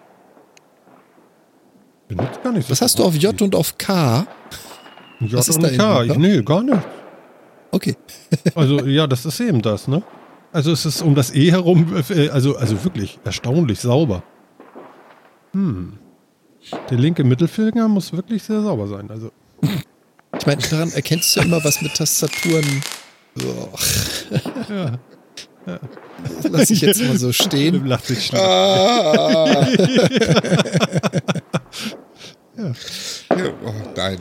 Benutzt gar nicht so Was hast du auf J und auf K? J was ist und K? in- Nee, gar nicht. Okay. Also, ja, das ist eben das, ne? Also, es ist um das E herum, äh, also, also wirklich erstaunlich sauber. Hm. Der linke Mittelfinger muss wirklich sehr sauber sein. Also, Ich meine, daran erkennst du ja immer, was mit Tastaturen. So, ja. Lass ich jetzt mal so stehen. Lacht. Ah. ja. Oh, nein.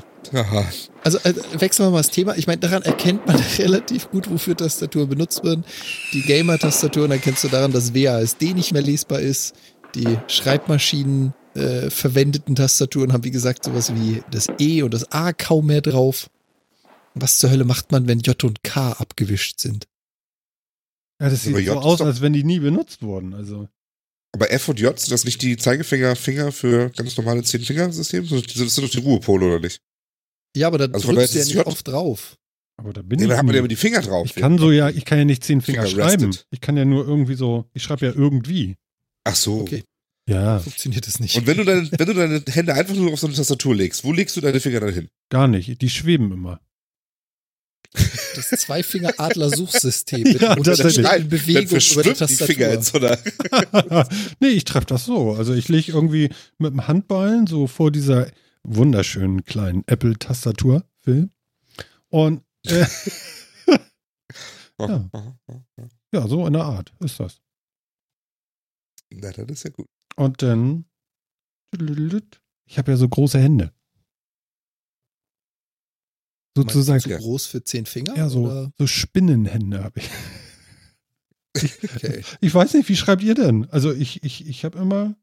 Also äh, wechseln wir mal das Thema. Ich meine, daran erkennt man relativ gut, wofür Tastaturen benutzt werden. Die Gamer-Tastaturen erkennst du daran, dass WASD nicht mehr lesbar ist. Die Schreibmaschinen äh, verwendeten Tastaturen haben, wie gesagt, sowas wie das E und das A kaum mehr drauf. Was zur Hölle macht man, wenn J und K abgewischt sind? Ja, das sieht so J aus, doch- als wenn die nie benutzt wurden. Also, Aber F und J, sind das nicht die Zeigefinger-Finger für ganz normale Zehn-Finger-System? Das sind doch die Ruhepole, oder nicht? Ja, aber da Also drückst du ja nicht J- oft drauf. aber da bin Ja, ich. da hat man ja immer die Finger drauf. ich kann so ja, ich kann ja nicht zehn Finger, Finger schreiben. rested. Ich kann ja nur irgendwie so, ich schreibe ja irgendwie. Ach so. Okay, Ja, funktioniert das nicht. Und wenn du, deine, wenn du deine Hände einfach nur auf so eine Tastatur legst, wo legst du deine Finger dann hin? gar nicht. Die schweben immer. Das Zweifinger-Adler-Suchsystem mit Ja, unterschiedlichen tatsächlich. Dann Bewegungen über die Tastatur. Finger in so einer. nee, ich treffe das so. Also ich lege irgendwie mit dem Handballen so vor dieser wunderschönen kleinen Apple-Tastatur, Phil. Und äh, Ja. ja, so in der Art ist das. Na, das ist ja gut. Und dann. Ich habe ja so große Hände. Sozusagen. Zu groß für zehn Finger? Ja, so, so Spinnenhände habe ich. Okay. Ich weiß nicht, wie schreibt ihr denn? Also ich, ich, ich habe immer.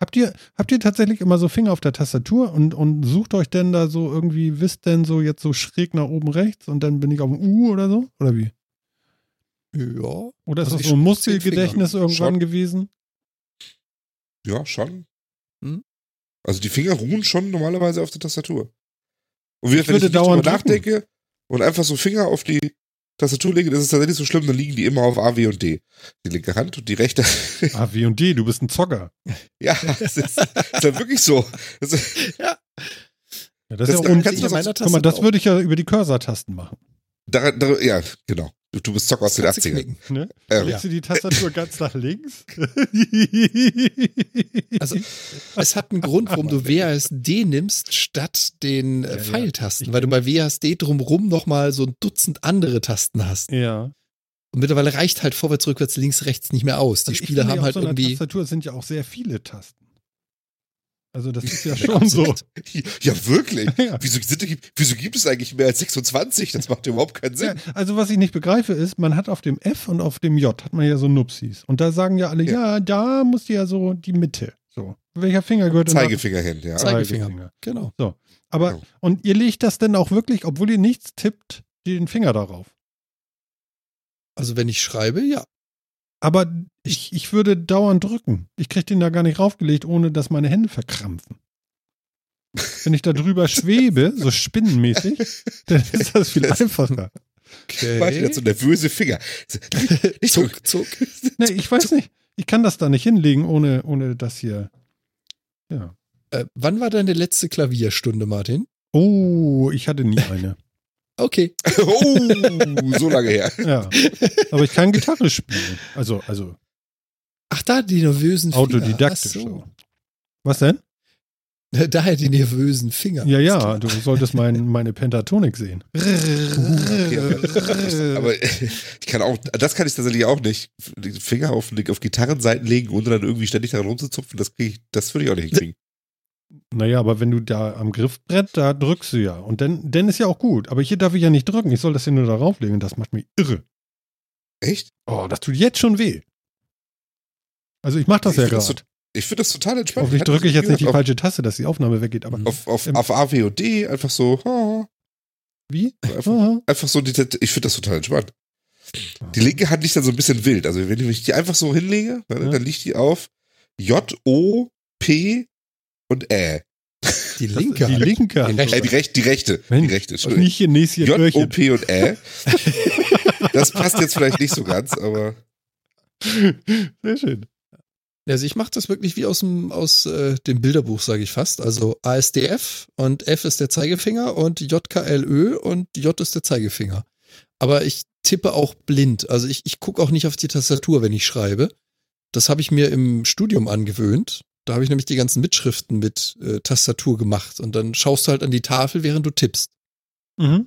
Habt ihr, habt ihr tatsächlich immer so Finger auf der Tastatur und, und sucht euch denn da so irgendwie, wisst denn so jetzt so schräg nach oben rechts und dann bin ich auf dem U oder so? Oder wie? Ja. Oder ist Also das ich so ein Muskelgedächtnis irgendwann Schon. gewesen? Ja, schon. Hm? Also die Finger ruhen schon normalerweise auf der Tastatur. Und wie, Ich wenn ich würde nicht dauernd nachdenke und einfach so Finger auf die Tastatur lege, das ist tatsächlich so schlimm, dann liegen die immer auf A, W und D. Die linke Hand und die rechte. Ah, W und D, du bist ein Zocker. ja, das ist, ist ja wirklich so. Das ist, Ja, das, Das ist ja un kannst du das meiner Guck mal, Tastatur das auch. würde ich ja über die Cursor-Tasten machen. da, da, ja, genau. Du, du bist Zocker aus den Kannst du 80ern. knicken. Ne? Ähm, Legst du die Tastatur ganz nach links? Also, es hat einen Grund, warum du WASD nimmst statt den äh, Ja, ja. Pfeiltasten, Ich weil du bei WASD drumrum nochmal so ein Dutzend andere Tasten hast. ja. Und mittlerweile reicht halt vorwärts, rückwärts, links, rechts nicht mehr aus. Die Also Spieler haben halt so irgendwie. Tastatur sind ja auch sehr viele Tasten. Also das ist ja schon so. Ja, wirklich. Ja. Wieso, sind, wieso gibt es eigentlich mehr als 26? Das macht ja überhaupt keinen Ja, Sinn. also was ich nicht begreife ist, man hat auf dem F und auf dem J hat man ja so Nupsis. Und da sagen ja alle, ja, Ja. da muss ja so die Mitte. So. Welcher Finger gehört denn da? Zeigefingerhände, ja. Zeigefinger. Genau. Aber, Ja. und ihr legt das denn auch wirklich, obwohl ihr nichts tippt, den Finger darauf. Also wenn ich schreibe, ja. Aber ich, ich würde dauernd drücken. Ich kriege den da gar nicht raufgelegt, ohne dass meine Hände verkrampfen. Wenn ich da drüber schwebe, so spinnenmäßig, dann ist das viel einfacher. Martin hat so nervöse Finger. Zuck, zuck. Nee, ich weiß nicht. Ich kann das da nicht hinlegen, ohne, ohne das hier. Ja. Äh, wann war deine letzte Klavierstunde, Martin? Oh, ich hatte nie eine. Okay. oh, so lange her. Ja. Aber ich kann Gitarre spielen. Also, also Ach, da die nervösen Finger. autodidaktisch. So. Was denn? Daher die nervösen Finger. Ja, ja, klar. du solltest mein, meine Pentatonik sehen. Okay, aber, ich kann auch, das kann ich tatsächlich auch nicht. Finger auf, auf Gitarrenseiten legen, ohne dann irgendwie ständig daran rumzuzupfen, das krieg ich, das würde ich auch nicht hinkriegen. Naja, aber wenn du da am Griffbrett, da drückst du ja. Und dann, dann ist ja auch gut. Aber hier darf ich ja nicht drücken. Ich soll das ja nur darauf legen. Das macht mich irre. Echt? Oh, das tut jetzt schon weh. Also ich mach das Ich ja gerade. Ich finde das total entspannt. Hoffentlich drücke ich jetzt nicht die falsche Taste, dass die Aufnahme weggeht. Aber Auf, auf, Ähm, auf, auf A, W und D, einfach so, oh, wie? einfach, einfach so, die, ich finde das total entspannt. Die linke Hand liegt dann so ein bisschen wild. Also wenn ich die einfach so hinlege, dann, Ja. dann liegt die auf J, O, P und Ä. Die Das- linke. Die linke Hand. rechte. Äh, die, rechte, die rechte. Mensch, die rechte, Und nicht hier Näschen, J, O. P und Ä. Das passt jetzt vielleicht nicht so ganz, aber Sehr schön. Also ich mache das wirklich wie aus dem, aus äh, dem Bilderbuch, sage ich fast. Also ASDF und F ist der Zeigefinger und JKLÖ und J ist der Zeigefinger. Aber ich tippe auch blind. Also ich, ich gucke auch nicht auf die Tastatur, wenn ich schreibe. Das habe ich mir im Studium angewöhnt. Da habe ich nämlich die ganzen Mitschriften mit äh, Tastatur gemacht. Und dann schaust du halt an die Tafel, während du tippst. Mhm.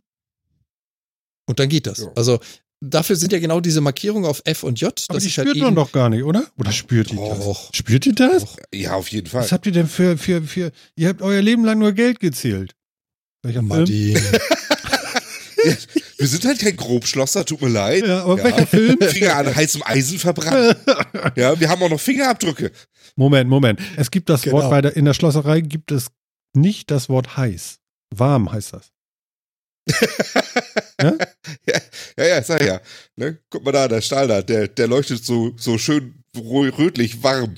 Und dann geht das. Ja. Also dafür sind ja genau diese Markierungen auf F und J. Aber dass die ich halt spürt man eben- doch gar nicht, oder? Oder spürt die Doch. das? Spürt die das? Doch. ja, auf jeden Fall. Was habt ihr denn für, für, für, ihr habt euer Leben lang nur Geld gezählt. Welcher? Martin. Wir sind halt kein Grobschlosser, tut mir leid. Ja, aber Ja. welcher Film? Finger an heißem Eisen verbrannt. Ja, wir haben auch noch Fingerabdrücke. Moment, Moment. Es gibt das Genau. Wort bei der, in der Schlosserei gibt es nicht das Wort heiß. Warm heißt das. Ja, ja, ja, sag ja. Ne? Guck mal da, der Stahl da, der, der leuchtet so, so schön rö- rötlich warm.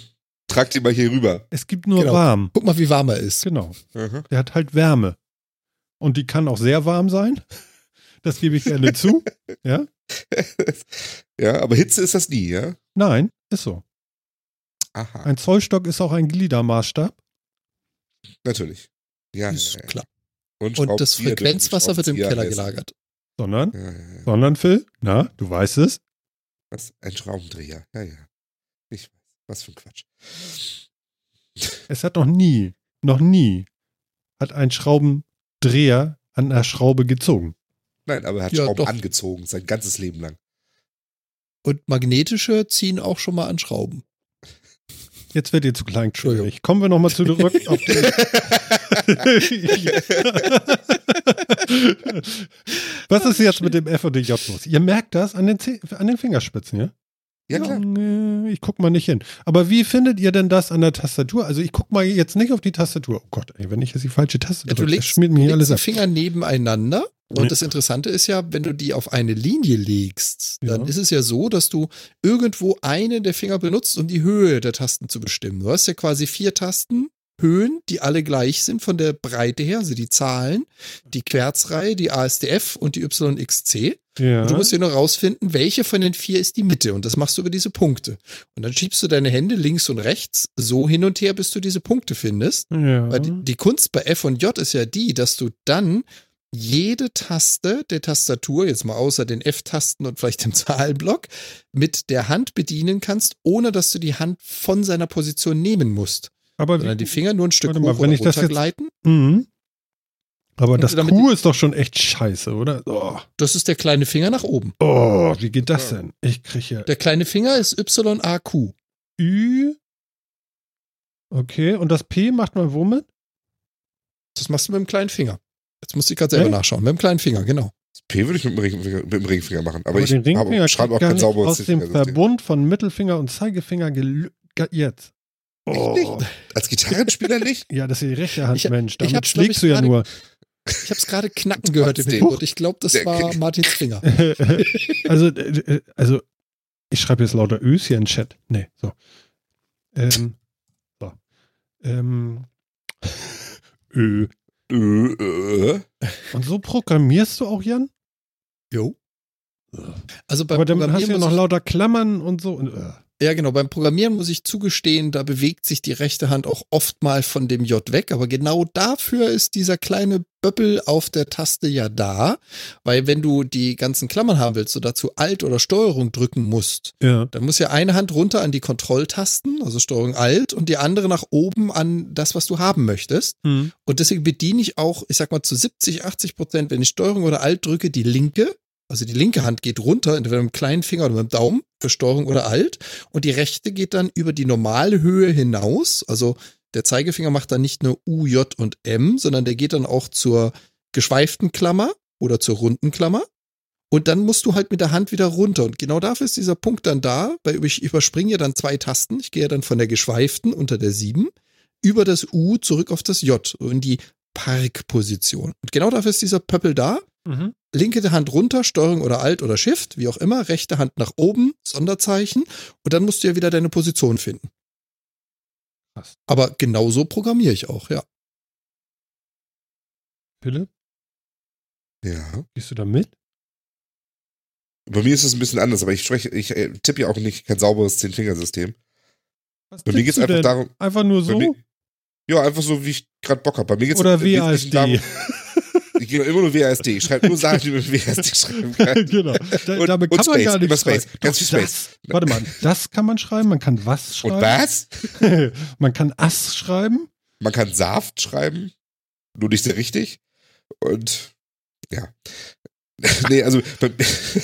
Tragt ihn mal hier rüber. Es gibt nur Genau. warm. Guck mal, wie warm er ist. Genau. Mhm. Der hat halt Wärme. Und die kann auch sehr warm sein. Das gebe ich gerne zu. Ja? ja, aber Hitze ist das nie, ja? Nein, ist so. Aha, Ein Zollstock ist auch ein Gliedermaßstab. natürlich. Ja, Ist ja, ja. klar. Und, Und das Frequenzwasser wird im Keller gelagert. Sondern, heißen. Ja, ja, ja. sondern Phil, na, du weißt es. Was? Ein Schraubendreher. Ja, ja. Ich weiß. Was für ein Quatsch. Es hat noch nie, noch nie hat ein Schraubendreher an der Schraube gezogen. Nein, aber er hat Ja, Schrauben doch. angezogen, sein ganzes Leben lang. Und magnetische ziehen auch schon mal an Schrauben. Jetzt wird ihr zu klein. Entschuldigung. Kommen wir nochmal zurück auf die. Was ist jetzt mit dem F und dem J los? Ihr merkt das an den, Zeh- an den Fingerspitzen, ja? Ja, klar. Junge, Ich guck mal nicht hin. Aber wie findet ihr denn das an der Tastatur? Also ich guck mal jetzt nicht auf die Tastatur. Oh Gott, ey, wenn ich jetzt die falsche Taste Ja, drücke, legst, schmiert mir legst alles die ab. Finger nebeneinander. Und Ja. das Interessante ist ja, wenn du die auf eine Linie legst, dann Ja. ist es ja so, dass du irgendwo eine der Finger benutzt, um die Höhe der Tasten zu bestimmen. Du hast ja quasi vier Tasten. Höhen, die alle gleich sind von der Breite her, also die Zahlen, die Querzreihe, die ASDF und die YXC. Ja. Und du musst ja nur rausfinden, welche von den vier ist die Mitte. Und das machst du über diese Punkte. Und dann schiebst du deine Hände links und rechts so hin und her, bis du diese Punkte findest. ja. Weil die, die Kunst bei F und J ist ja die, dass du dann jede Taste der Tastatur, jetzt mal außer den F-Tasten und vielleicht dem Zahlblock, mit der Hand bedienen kannst, ohne dass du die Hand von seiner Position nehmen musst. Aber Sondern die Finger nur ein Stück mal, hoch wenn oder ich das jetzt- runtergleiten. Mhm. Aber das Q ist doch schon echt scheiße, oder? Oh, Das ist der kleine Finger nach oben. oh wie geht das denn? Ich kriege ja Der kleine Finger ist YAQ. Ü. Okay, und das P macht man womit? Das machst du mit dem kleinen Finger. Jetzt musst du gerade selber Hä? nachschauen. Mit dem kleinen Finger, genau. Das P würde ich mit dem, Ringfinger, mit dem Ringfinger machen. Aber, ich Ringfinger habe- schreibe auch kein sauberes aus dem. Verbund von Mittelfinger und Zeigefinger jetzt. Oh, Echt Als Gitarrenspieler nicht? ja, das ist die rechte Hand, Ich- Mensch. ich Damit glaub schlägst ich, du ja gerade- nur. Ich habe es gerade knacken gehört im. Hintergrund. Ich glaube, das war Martins Finger. also, also, ich schreibe jetzt lauter Ös hier in den Chat. Nee, so. Ähm, so. Ähm, Ö. Äh. Und so programmierst du auch, Jan? Jo. Also beim Aber dann hast du ja noch ich- lauter Klammern und so. Und, äh. Ja, genau. Beim Programmieren muss ich zugestehen, da bewegt sich die rechte Hand auch oft mal von dem J weg. Aber genau dafür ist dieser kleine Böppel auf der Taste ja da. Weil wenn du die ganzen Klammern haben willst, du dazu Alt oder Steuerung drücken musst, Ja. dann muss ja eine Hand runter an die Kontrolltasten, also Steuerung Alt, und die andere nach oben an das, was du haben möchtest. Hm. Und deswegen bediene ich auch, ich sag mal, zu 70, 80 Prozent, wenn ich Steuerung oder Alt drücke, die linke. Also die linke Hand geht runter, entweder mit dem kleinen Finger oder mit dem Daumen für Steuerung oder Alt. Und die rechte geht dann über die normale Höhe hinaus. Also der Zeigefinger macht dann nicht nur U, J und M, sondern der geht dann auch zur geschweiften Klammer oder zur runden Klammer. Und dann musst du halt mit der Hand wieder runter. Und genau dafür ist dieser Punkt dann da, weil ich überspringe ja dann zwei Tasten. Ich gehe ja dann von der geschweiften unter der 7 über das U zurück auf das J, in die Parkposition. Und genau dafür ist dieser Pöppel da. Mhm. Linke Hand runter, Steuerung oder Alt oder Shift, wie auch immer. Rechte Hand nach oben, Sonderzeichen. Und dann musst du ja wieder deine Position finden. Krass. Aber genauso programmiere ich auch, ja. Philipp, Ja. gehst du da mit? Bei mir ist es ein bisschen anders, aber ich spreche, ich äh, tippe ja auch nicht kein sauberes Zehn-Fingersystem. Was Bei mir geht es einfach denn? darum. Einfach nur so? mir, ja, einfach so, wie ich gerade Bock habe. Bei mir geht's Oder im Wesentlichen WASD? Ich gehe immer nur WASD. Ich schreibe nur Sachen, die man WASD schreiben kann. genau. Da, Und- damit und kann man Space, gar nichts Space. schreiben. Ganz viel das, warte mal, das kann man schreiben, man kann was schreiben. Und was? man kann Ass schreiben. Man kann Saft schreiben, nur nicht sehr richtig. Und ja. nee, also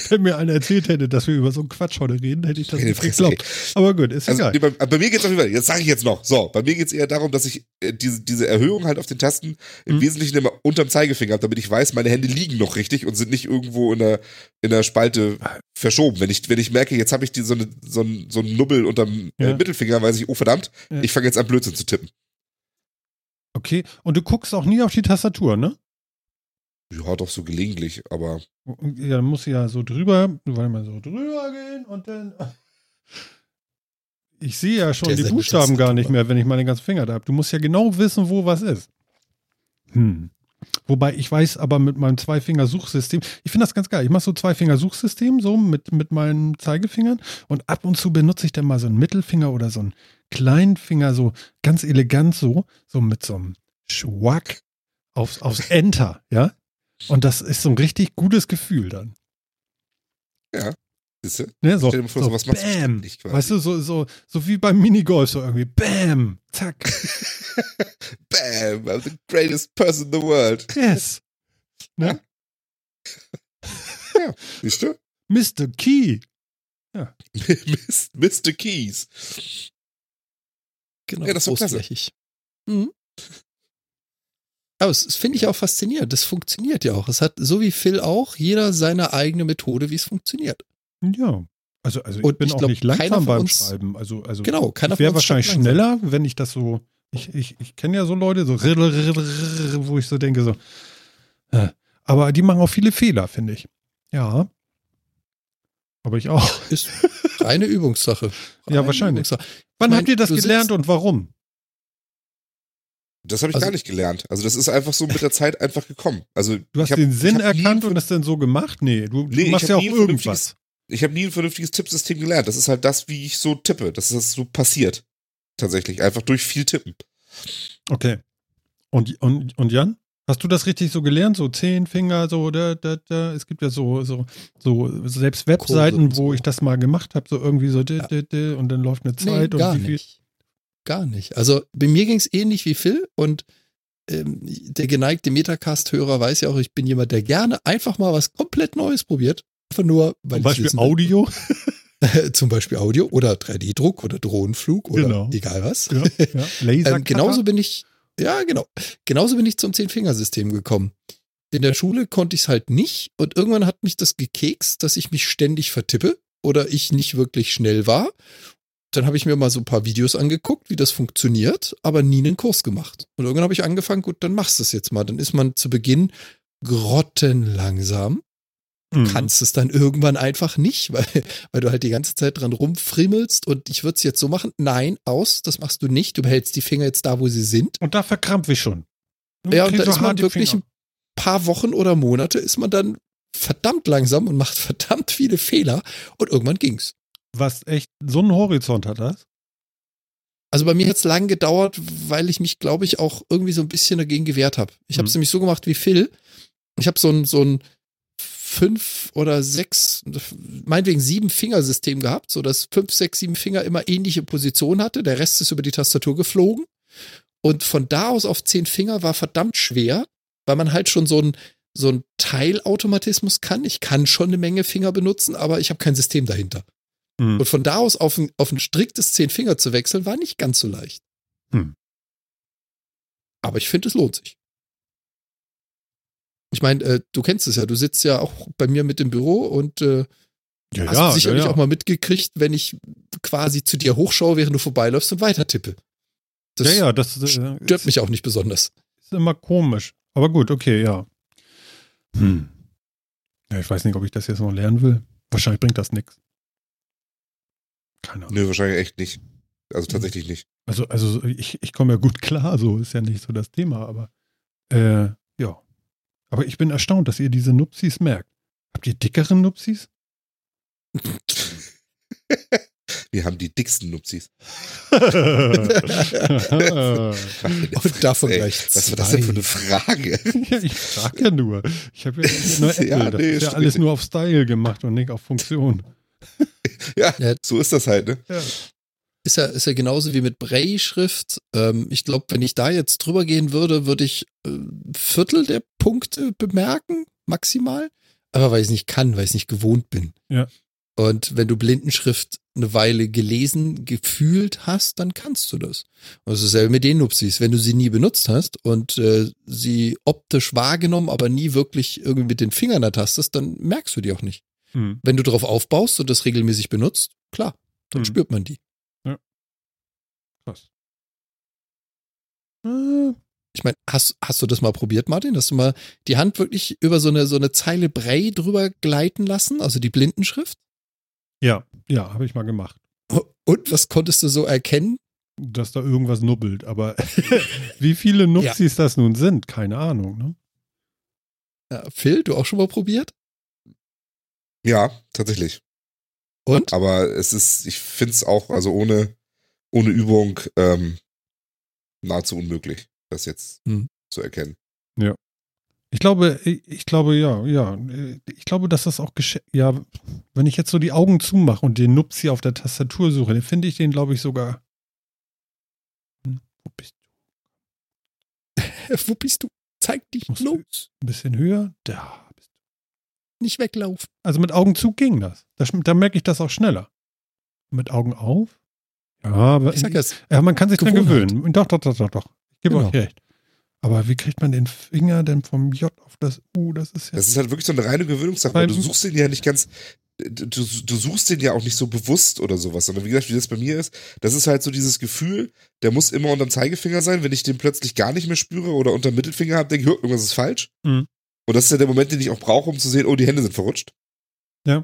Wenn mir einer erzählt hätte, dass wir über so einen Quatsch heute reden, hätte ich das nicht Fresse, geglaubt. Aber gut, ist also, egal. bei, bei mir geht's auf jeden Fall, jetzt sage ich jetzt noch, so, bei mir geht's eher darum, dass ich äh, diese, diese Erhöhung halt auf den Tasten im Mhm. Wesentlichen immer unterm Zeigefinger habe, damit ich weiß, meine Hände liegen noch richtig und sind nicht irgendwo in der, in der Spalte verschoben. Wenn ich, wenn ich merke, jetzt habe ich die, so, eine, so, einen, so einen Nubbel unterm äh, Ja. Mittelfinger, weiß ich, oh verdammt, Ja. ich fange jetzt an Blödsinn zu tippen. Okay, und du guckst auch nie auf die Tastatur, ne? Ja, doch so gelegentlich, aber Ja, dann muss ja so drüber, warte mal, so drüber gehen und dann. Ich sehe ja schon Der die Buchstaben gar nicht mehr, wenn ich meine ganzen Finger da habe. Du musst ja genau wissen, wo was ist. Hm. Wobei ich weiß aber mit meinem Zweifinger-Suchsystem, ich finde das ganz geil. Ich mache so Zweifinger-Suchsystem, so mit, mit meinen Zeigefingern und ab und zu benutze ich dann mal so einen Mittelfinger oder so einen kleinen Finger, so ganz elegant so, so mit so einem Schwack aufs, aufs Enter, ja? Und das ist so ein richtig gutes Gefühl dann. siehst du? Ne? So, Stell dir vor, so sowas machst du Bam. quasi. Weißt du, so, so, so wie beim Minigolf, so irgendwie Bam, zack, Bam, I'm the greatest person in the world. yes. Ne? Siehst du? Mr. Key. Mist- Mr. Keys. Genau, Ja, das ist klasse. großflächig. Mhm. Aber das finde ich auch faszinierend. Das funktioniert ja auch. Es hat, so wie Phil auch, jeder seine eigene Methode, wie es funktioniert. Ja. Also, also ich Und bin ich auch glaub, nicht langsam beim uns- Schreiben. Also, also Genau, keiner ich wäre wahrscheinlich schneller, wenn ich das so. Ich, ich, ich kenne ja so Leute, so wo ich so denke, so. äh, Aber die machen auch viele Fehler, finde ich. Ja. Aber ich auch. Ist reine Übungssache. Ja, Reine wahrscheinlich. Übungssache. Wann mein, habt ihr das gelernt und warum? Das habe ich Also- gar nicht gelernt. Also das ist einfach so mit der Zeit einfach gekommen. Also Du hast ich hab, den Sinn erkannt und es dann so gemacht? Nee, du, du Nee, machst ja auch irgendwas. Ich habe nie ein vernünftiges Tippsystem gelernt. Das ist halt das, wie ich so tippe. Das ist so passiert. Tatsächlich. Einfach durch viel Tippen. Okay. Und, und, und Jan? Hast du das richtig so gelernt? So zehn Finger, so, da, da, da. Es gibt ja so, so, so selbst Webseiten, wo ich das mal gemacht habe, so irgendwie so, da, da, da, und dann läuft eine Nee, Zeit gar und wie viel. nicht. Gar nicht. Also bei mir ging es ähnlich wie Phil und ähm, der geneigte Metacast-Hörer weiß ja auch, ich bin jemand, der gerne einfach mal was komplett Neues probiert. Einfach nur, weil Zum Beispiel wissen. Audio. Zum Beispiel Audio oder 3D-Druck oder Drohnenflug oder Genau. egal was. ja, ja. Laser Ähm, genauso bin ich, ja, genau. Genauso bin ich zum Zehn-Fingersystem gekommen. In der Schule konnte ich es halt nicht und irgendwann hat mich das gekekst, dass ich mich ständig vertippe oder ich nicht wirklich schnell war. Dann habe ich mir mal so ein paar Videos angeguckt, wie das funktioniert, aber nie einen Kurs gemacht. Und irgendwann habe ich angefangen, gut, dann machst du es jetzt mal. Dann ist man zu Beginn grottenlangsam Mhm. kannst es dann irgendwann einfach nicht, weil, weil du halt die ganze Zeit dran rumfrimmelst und ich würde es jetzt so machen. Nein, aus, das machst du nicht. Du behältst die Finger jetzt da, wo sie sind. Und da verkrampfe ich schon. Du Ja, und da ist man wirklich Finger. ein paar Wochen oder Monate ist man dann verdammt langsam und macht verdammt viele Fehler und irgendwann ging's. Was echt, so einen Horizont hat das? Also bei mir hat es lang gedauert, weil ich mich, glaube ich, auch irgendwie so ein bisschen dagegen gewehrt habe. Ich habe es Mhm. nämlich so gemacht wie Phil. Ich habe so ein, so ein fünf oder sechs, meinetwegen sieben Fingersystem gehabt, so dass fünf, sechs, sieben Finger immer ähnliche Position hatte. Der Rest ist über die Tastatur geflogen. Und von da aus auf zehn Finger war verdammt schwer, weil man halt schon so ein, so ein Teilautomatismus kann. Ich kann schon eine Menge Finger benutzen, aber ich habe kein System dahinter. Mhm. Und von da aus auf ein, auf ein striktes zehn Finger zu wechseln, war nicht ganz so leicht. Hm. Aber ich finde, es lohnt sich. Ich meine, äh, du kennst es ja, du sitzt ja auch bei mir mit im Büro und äh, Ja, hast ja, sicherlich ja, ja. auch mal mitgekriegt, wenn ich quasi zu dir hochschaue, während du vorbeiläufst und weiter tippe. Das ja, ja, das äh, stört ist, mich auch nicht besonders. ist immer komisch. Aber gut, okay, ja. Hm. Ja, ich weiß nicht, ob ich das jetzt noch lernen will. Wahrscheinlich bringt das nichts. Keine Ahnung. Nö, wahrscheinlich echt nicht. Also tatsächlich nicht. Also, also ich, ich komme ja gut klar, so ist ja nicht so das Thema, aber äh, ja. Aber ich bin erstaunt, dass ihr diese Nupsis merkt. Habt ihr dickeren Nupsis? Wir haben die dicksten Nupsis. Und davon Ey, gleich Was war das denn für eine. Frage? ich frage ja nur. Ich habe ja nur Apple. Ja, das nee, ist ja alles nur auf Style gemacht und nicht auf Funktion. Ja, Ja. so ist das halt, ne? Ja. Ist ja, ist ja genauso wie mit Braille-Schrift. Ähm, ich glaube, wenn ich da jetzt drüber gehen würde, würde ich äh, ein Viertel der Punkte bemerken, maximal. Aber weil ich es nicht kann, weil ich es nicht gewohnt bin. Ja. Und wenn du Blindenschrift eine Weile gelesen, gefühlt hast, dann kannst du das. Und das ist dasselbe mit den Nupsis. Wenn du sie nie benutzt hast und äh, sie optisch wahrgenommen, aber nie wirklich irgendwie mit den Fingern ertastest, dann merkst du die auch nicht. Hm. Wenn du darauf aufbaust und das regelmäßig benutzt, klar, dann Hm. spürt man die. Krass. Äh, Ich meine, hast, hast du das mal probiert, Martin? Hast du mal die Hand wirklich über so eine, so eine Zeile Brei drüber gleiten lassen, also die Blindenschrift? Ja, ja, habe ich mal gemacht. Und was konntest du so erkennen? Dass da irgendwas nubbelt. Aber wie viele Nupsis das nun sind, keine Ahnung. Ne? Ja, Phil, du auch schon mal probiert? Ja, tatsächlich. Und? Aber es ist, ich finde es auch, also ohne, ohne Übung ähm, nahezu unmöglich, das jetzt Hm. zu erkennen. Ich glaube, ich, glaube, ja, ja. Ich glaube, dass das auch gesch ja, wenn ich jetzt so die Augen zumache und den Nupsi auf der Tastatur suche, dann finde ich den, glaube ich, sogar. Hm, wo bist Wo bist du? Zeig dich los. du ein bisschen höher? Da du. Nicht weglaufen. Also mit Augen zu ging das. Da, schm- da merke ich das auch schneller. Mit Augen auf? Ja, aber Ich sag ja, es- ja, man kann sich dran gewöhnen. Doch, doch, doch, doch, doch. Ich gebe Genau. euch recht. Aber wie kriegt man den Finger denn vom J auf das U? Das ist ja. Das ist halt wirklich so eine reine Gewöhnungssache, weil du suchst den ja nicht ganz, du, du suchst den ja auch nicht so bewusst oder sowas, sondern wie gesagt, wie das bei mir ist, das ist halt so dieses Gefühl, der muss immer unterm Zeigefinger sein, wenn ich den plötzlich gar nicht mehr spüre oder unterm Mittelfinger habe, denke ich, "Hör, irgendwas ist falsch. Mhm. Und das ist ja der Moment, den ich auch brauche, um zu sehen, oh, die Hände sind verrutscht. Ja.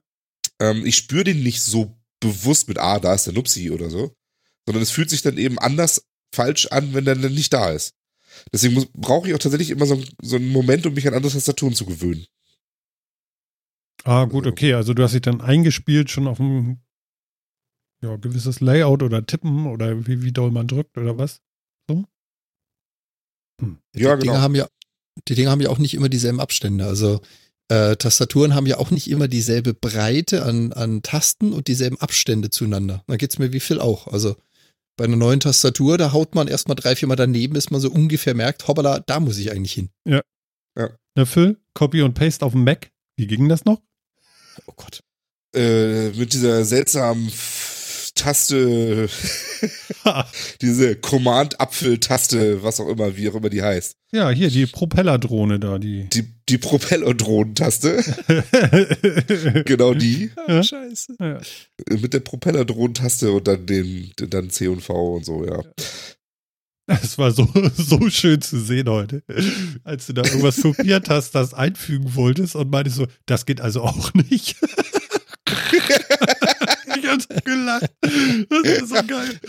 Ähm, ich spüre den nicht so bewusst mit, ah, da ist der Nupsi oder so, sondern es fühlt sich dann eben anders falsch an, wenn der dann nicht da ist. Deswegen muss- brauche ich auch tatsächlich immer so, so einen Moment, um mich an andere Tastaturen zu gewöhnen. Ah, gut, okay. Also du hast dich dann eingespielt schon auf ein ja, gewisses Layout oder Tippen oder wie, wie doll man drückt oder was? So? Hm. Ja, die genau. Haben ja, die Dinger haben ja auch nicht immer dieselben Abstände. Also äh, Tastaturen haben ja auch nicht immer dieselbe Breite an, an Tasten und dieselben Abstände zueinander. Da geht's mir wie Phil auch. Also bei einer neuen Tastatur, da haut man erstmal drei, vier Mal daneben, bis man so ungefähr merkt, hoppala, da muss ich eigentlich hin. Na, Phil, Copy und Paste auf dem Mac. Wie ging das noch? Oh Gott. äh, mit dieser seltsamen Taste, diese Command-Apfel-Taste, was auch immer, wie auch immer die heißt. ja, hier, die Propellerdrohne da, die. Die, die Propeller-Drohnen-Taste, genau die, Ja. Scheiße. ja. mit der Propeller-Drohnen-Taste und dann den, dann C und V und so, ja. Es war so, so schön zu sehen heute, als du da irgendwas kopiert hast, das einfügen wolltest und meintest so, das geht also auch nicht. Ich so gelacht. Das ist so geil.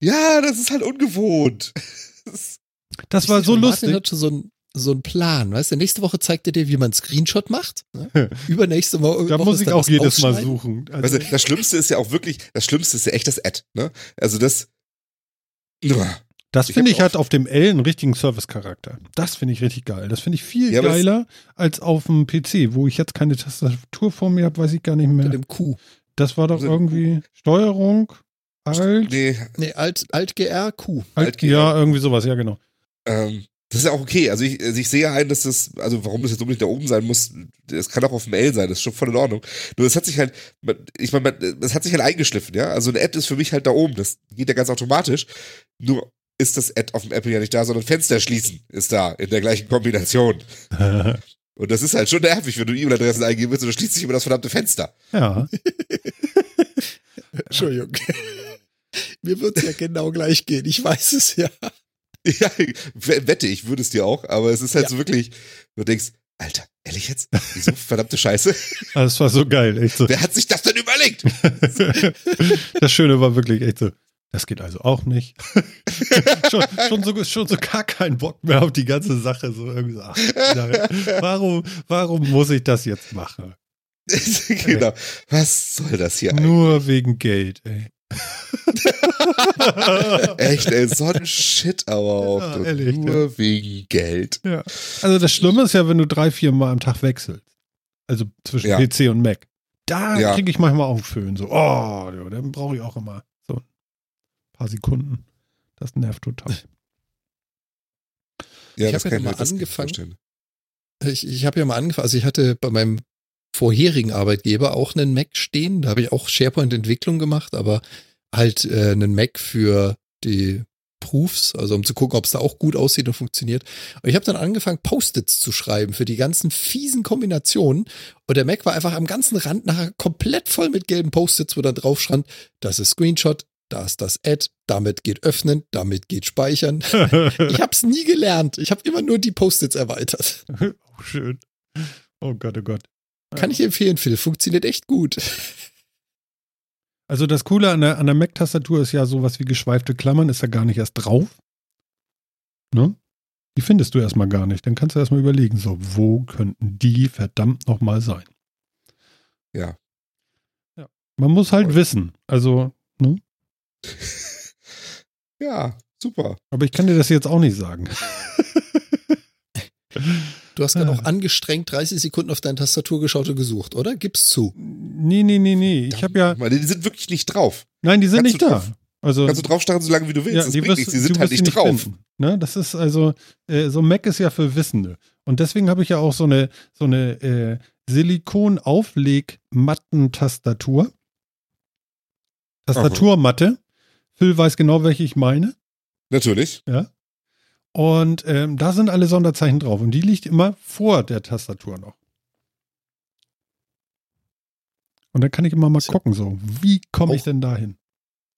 Ja, das ist halt ungewohnt. Das war Ich so Martin lustig. hat schon so ein so ein Plan, weißt du? Nächste Woche zeigt er dir, wie man einen Screenshot macht. Ne? Übernächste Woche. Da muss ich auch das jedes Mal suchen. Also, Also, das Schlimmste ist ja auch wirklich, das Schlimmste ist ja echt das Ad, ne? Also das, Uah. das ich finde hab ich hat auf dem L einen richtigen Service-Charakter. Das finde ich richtig geil. Das finde ich viel Ja, das- geiler als auf dem PC, wo ich jetzt keine Tastatur vor mir habe, weiß ich gar nicht Mit mehr. dem Q. Das war doch Also- irgendwie Steuerung, Alt, nee, Nee, Alt, Alt GR Q. Alt, Alt- ja, irgendwie sowas, ja genau. ähm, das ist ja auch okay. Also ich, also ich sehe ein, dass das, also warum das jetzt unbedingt da oben sein muss, das kann auch auf dem L sein, das ist schon voll in Ordnung. Nur es hat sich halt, ich meine, es hat sich halt eingeschliffen, ja. Also eine Ad ist für mich halt da oben, das geht ja ganz automatisch. Nur ist das Ad auf dem Apple ja nicht da, sondern Fenster schließen ist da in der gleichen Kombination. Und das ist halt schon nervig, wenn du E-Mail-Adressen eingeben willst und dann schließt sich immer das verdammte Fenster. ja. Entschuldigung. Mir wird es ja genau gleich gehen. Ich weiß es ja. Ja, wette, ich würde es dir auch, aber es ist halt Ja. so wirklich, du denkst, Alter, ehrlich jetzt? Wieso verdammte Scheiße? Das war so geil, echt so. Wer hat sich das denn überlegt? Das Schöne war wirklich echt so, das geht also auch nicht. schon, schon, so, schon so gar keinen Bock mehr auf die ganze Sache. So irgendwie so, ach, warum, warum muss ich das jetzt machen? genau. Was soll das hier Nur wegen Geld, ey. Echt, ey, so ein Shit aber auch. Ja, ehrlich, Nur wegen Geld. Ja. Also das Schlimme ist ja, wenn du drei, vier Mal am Tag wechselst. Also zwischen Ja. PC und Mac. Da Ja. kriege ich manchmal auch Föhn. So, oh, ja, dann brauche ich auch immer paar Sekunden. Das nervt total. Ja, Ich das hab ja mal angefangen. Ich, ich habe ja mal angefangen, also ich hatte bei meinem vorherigen Arbeitgeber auch einen Mac stehen. Da habe ich auch SharePoint-Entwicklung gemacht, aber halt äh, einen Mac für die Proofs, also um zu gucken, ob es da auch gut aussieht und funktioniert. Und ich habe dann angefangen, Post-its zu schreiben für die ganzen fiesen Kombinationen. Und der Mac war einfach am ganzen Rand nachher komplett voll mit gelben Post-its, wo dann drauf stand, das ist Screenshot, da ist das Add, damit geht öffnen, damit geht speichern. Ich hab's nie gelernt. Ich habe immer nur die Post-its erweitert. oh, schön. Oh Gott, oh Gott. Kann ich empfehlen, Phil. Funktioniert echt gut. Also das Coole an der, an der Mac-Tastatur ist ja sowas wie geschweifte Klammern, ist ja gar nicht erst drauf. Ne? Die findest du erstmal gar nicht. Dann kannst du erstmal überlegen, so, wo könnten die verdammt nochmal sein? Ja. ja. Man muss halt wissen. Also? ja, super. Aber ich kann dir das jetzt auch nicht sagen. Du hast gerade auch angestrengt 30 Sekunden auf deine Tastatur geschaut und gesucht, oder? Gib's zu. Nee, nee, nee, nee. Ich habe ja. Meine, die sind wirklich nicht drauf. Nein, die sind Kannst nicht da. drauf- Also, Kannst du draufstarren, so lange wie du willst. ja, das bringt wirst, nichts. Die sind halt nicht sie drauf. ne? Das ist also, äh, so Mac ist ja für Wissende. Und deswegen habe ich ja auch so eine, so eine äh, Silikon-Aufleg-Matten-Tastatur. Tastaturmatte. Phil weiß genau, welche ich meine. Natürlich. Ja. Und ähm, da sind alle Sonderzeichen drauf. Und die liegt immer vor der Tastatur noch. Und dann kann ich immer mal gucken, so, wie komme ich auch- denn dahin?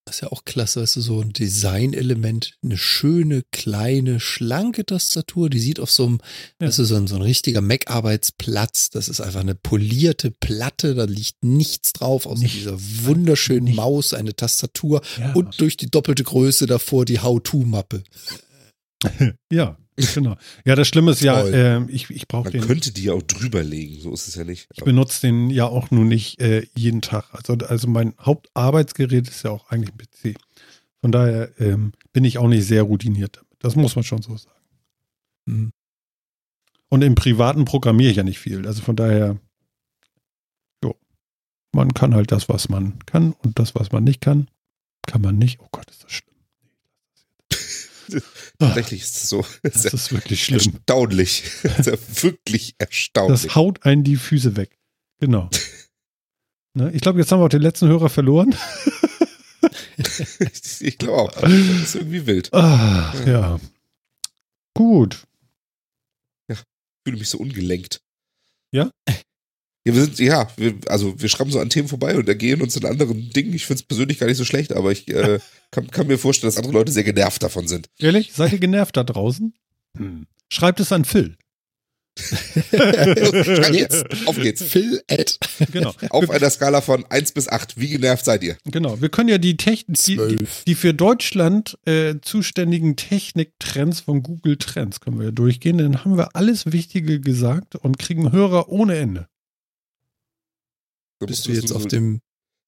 Das ist ja auch klasse, weißt du, so ein Designelement, eine schöne, kleine, schlanke Tastatur, die sieht auf so einem, Ja. weißt du, so ein, so ein richtiger Mac-Arbeitsplatz, das ist einfach eine polierte Platte, da liegt nichts drauf, außer Nicht- dieser wunderschönen nicht. Maus, eine Tastatur Ja. und durch die doppelte Größe davor die How-To-Mappe. Ja, genau. Ja, das Schlimme ist ja, ähm, ich, ich brauche Man den. könnte die ja auch drüber legen, so ist es ja nicht. Ich benutze den ja auch nur nicht äh, jeden Tag. Also, also mein Hauptarbeitsgerät ist ja auch eigentlich ein PC. Von daher ähm, bin ich auch nicht sehr routiniert damit. Das muss man schon so sagen. Hm. Und im Privaten programmiere ich ja nicht viel. Also von daher, jo, man kann halt das, was man kann und das, was man nicht kann, kann man nicht. Oh Gott, ist das schlimm. Tatsächlich ist es so. das ist wirklich schlimm. Erstaunlich. Das ist ja wirklich erstaunlich. Das haut einen die Füße weg. Genau. Ne, ich glaube, jetzt haben wir auch den letzten Hörer verloren. ich glaube auch. Das ist irgendwie wild. Ah, ja. Gut. Ich fühle mich so ungelenkt. Ja? Ja, wir sind, ja, wir, also wir schrammen so an Themen vorbei und ergehen uns in anderen Dingen. Ich finde es persönlich gar nicht so schlecht, aber ich äh, kann, kann mir vorstellen, dass andere Leute sehr genervt davon sind. Ehrlich? Seid ihr genervt da draußen? Hm. Schreibt es an Phil. Jetzt, auf geht's. Phil at Genau. Auf einer Skala von 1 bis 8, wie genervt seid ihr? Genau. Wir können ja die Technik, die, die, 12. die für Deutschland äh, zuständigen Techniktrends von Google Trends können wir ja durchgehen. Dann haben wir alles Wichtige gesagt und kriegen Hörer ohne Ende. Bist du jetzt so auf dem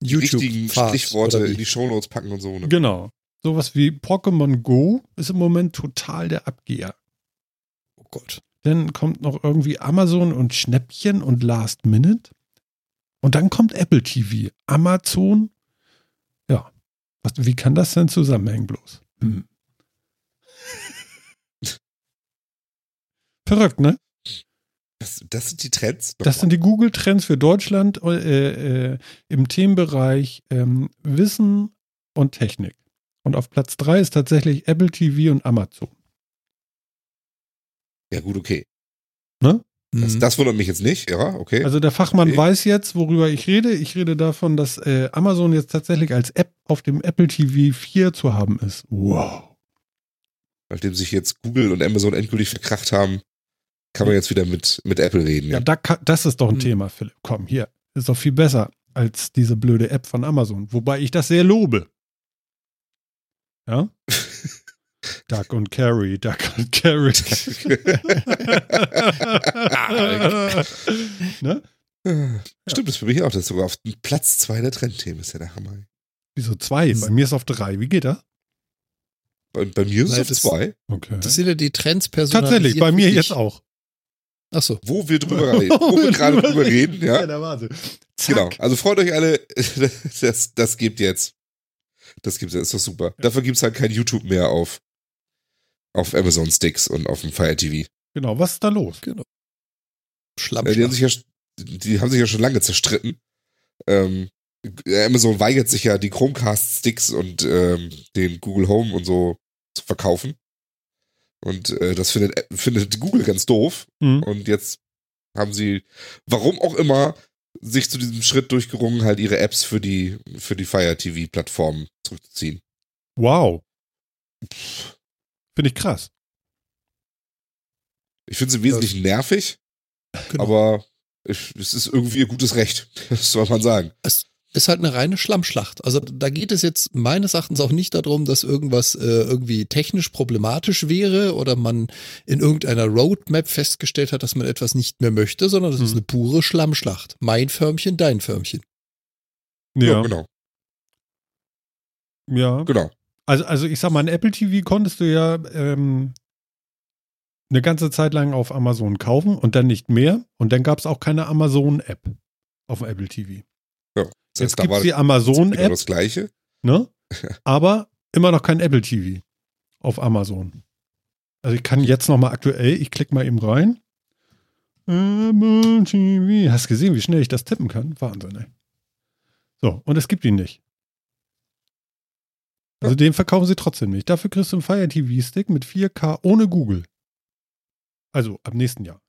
YouTube-Pfad? Stichworte in die Shownotes packen und so. Ne? Genau. Sowas wie Pokémon Go ist im Moment total der Abgeher. Oh Gott. Dann kommt noch irgendwie Amazon und Schnäppchen und Last Minute. Und dann kommt Apple TV. Amazon. Ja. Was, wie kann das denn zusammenhängen bloß? Hm. Verrückt, ne? Das, das sind die Trends. Das sind die Google-Trends für Deutschland äh, äh, im Themenbereich ähm, Wissen und Technik. Und auf Platz 3 ist tatsächlich Apple TV und Amazon. ja, gut, okay. Mhm. Das, das wundert mich jetzt nicht. Ja, okay. Also der Fachmann Okay. weiß jetzt, worüber ich rede. Ich rede davon, dass äh, Amazon jetzt tatsächlich als App auf dem Apple TV 4 zu haben ist. Wow. Nachdem sich jetzt Google und Amazon endgültig verkracht haben, kann man jetzt wieder mit, mit Apple reden. Ja, Ja. da, das ist doch ein Hm. Thema, Philipp. Komm, hier. Ist doch viel besser als diese blöde App von Amazon. Wobei ich das sehr lobe. Ja? Duck und Carry, Duck und Carry. ne? Stimmt, das ist für mich auch. Das ist sogar auf Platz 2 der Trendthemen. Ist ja der Hammer. Wieso zwei? Bei mir ist auf drei. Wie geht das? Bei, bei mir ist es auf 2, Okay. Das sind ja die Trends personalisiert. Tatsächlich, bei mir jetzt auch. Ach so. wo wir drüber reden. Wo wir gerade drüber reden, ja. der Wahnsinn. Zack. Genau. Also freut euch alle. Das, das gibt jetzt. Das gibt jetzt. Ist doch super. Dafür gibt es halt kein YouTube mehr auf, auf Amazon Sticks und auf dem Fire TV. Genau, was ist da los? Schlamm. Äh, Die haben sich ja, die haben sich ja schon lange zerstritten. Ähm, Amazon weigert sich ja, die Chromecast-Sticks und ähm, den Google Home und so zu verkaufen. Und äh, das findet, findet Google ganz doof. Hm. Und jetzt haben sie, warum auch immer, sich zu diesem Schritt durchgerungen, halt ihre Apps für die, für die Fire TV-Plattform zurückzuziehen. Wow. Finde ich krass. Ich finde sie wesentlich nervig, Genau. aber ich, es ist irgendwie ihr gutes Recht. Das soll man sagen. Ist halt eine reine Schlammschlacht. Also da geht es jetzt meines Erachtens auch nicht darum, dass irgendwas äh, irgendwie technisch problematisch wäre oder man in irgendeiner Roadmap festgestellt hat, dass man etwas nicht mehr möchte, sondern das ist Hm. eine pure Schlammschlacht. Mein Förmchen, dein Förmchen. Ja, genau. ja. Genau. Also, also ich sag mal, ein Apple TV konntest du ja ähm, eine ganze Zeit lang auf Amazon kaufen und dann nicht mehr. Und dann gab es auch keine Amazon-App auf dem Apple TV. Ja. Jetzt gibt es die genau Amazon-App, das Gleiche. ne? aber immer noch kein Apple TV auf Amazon. Also ich kann jetzt noch mal aktuell, ich klicke mal eben rein. Apple TV. Hast gesehen, wie schnell ich das tippen kann? Wahnsinn, ey. So, und es gibt ihn nicht. Also den verkaufen sie trotzdem nicht. Dafür kriegst du einen Fire TV Stick mit 4K ohne Google. Also ab nächsten Jahr.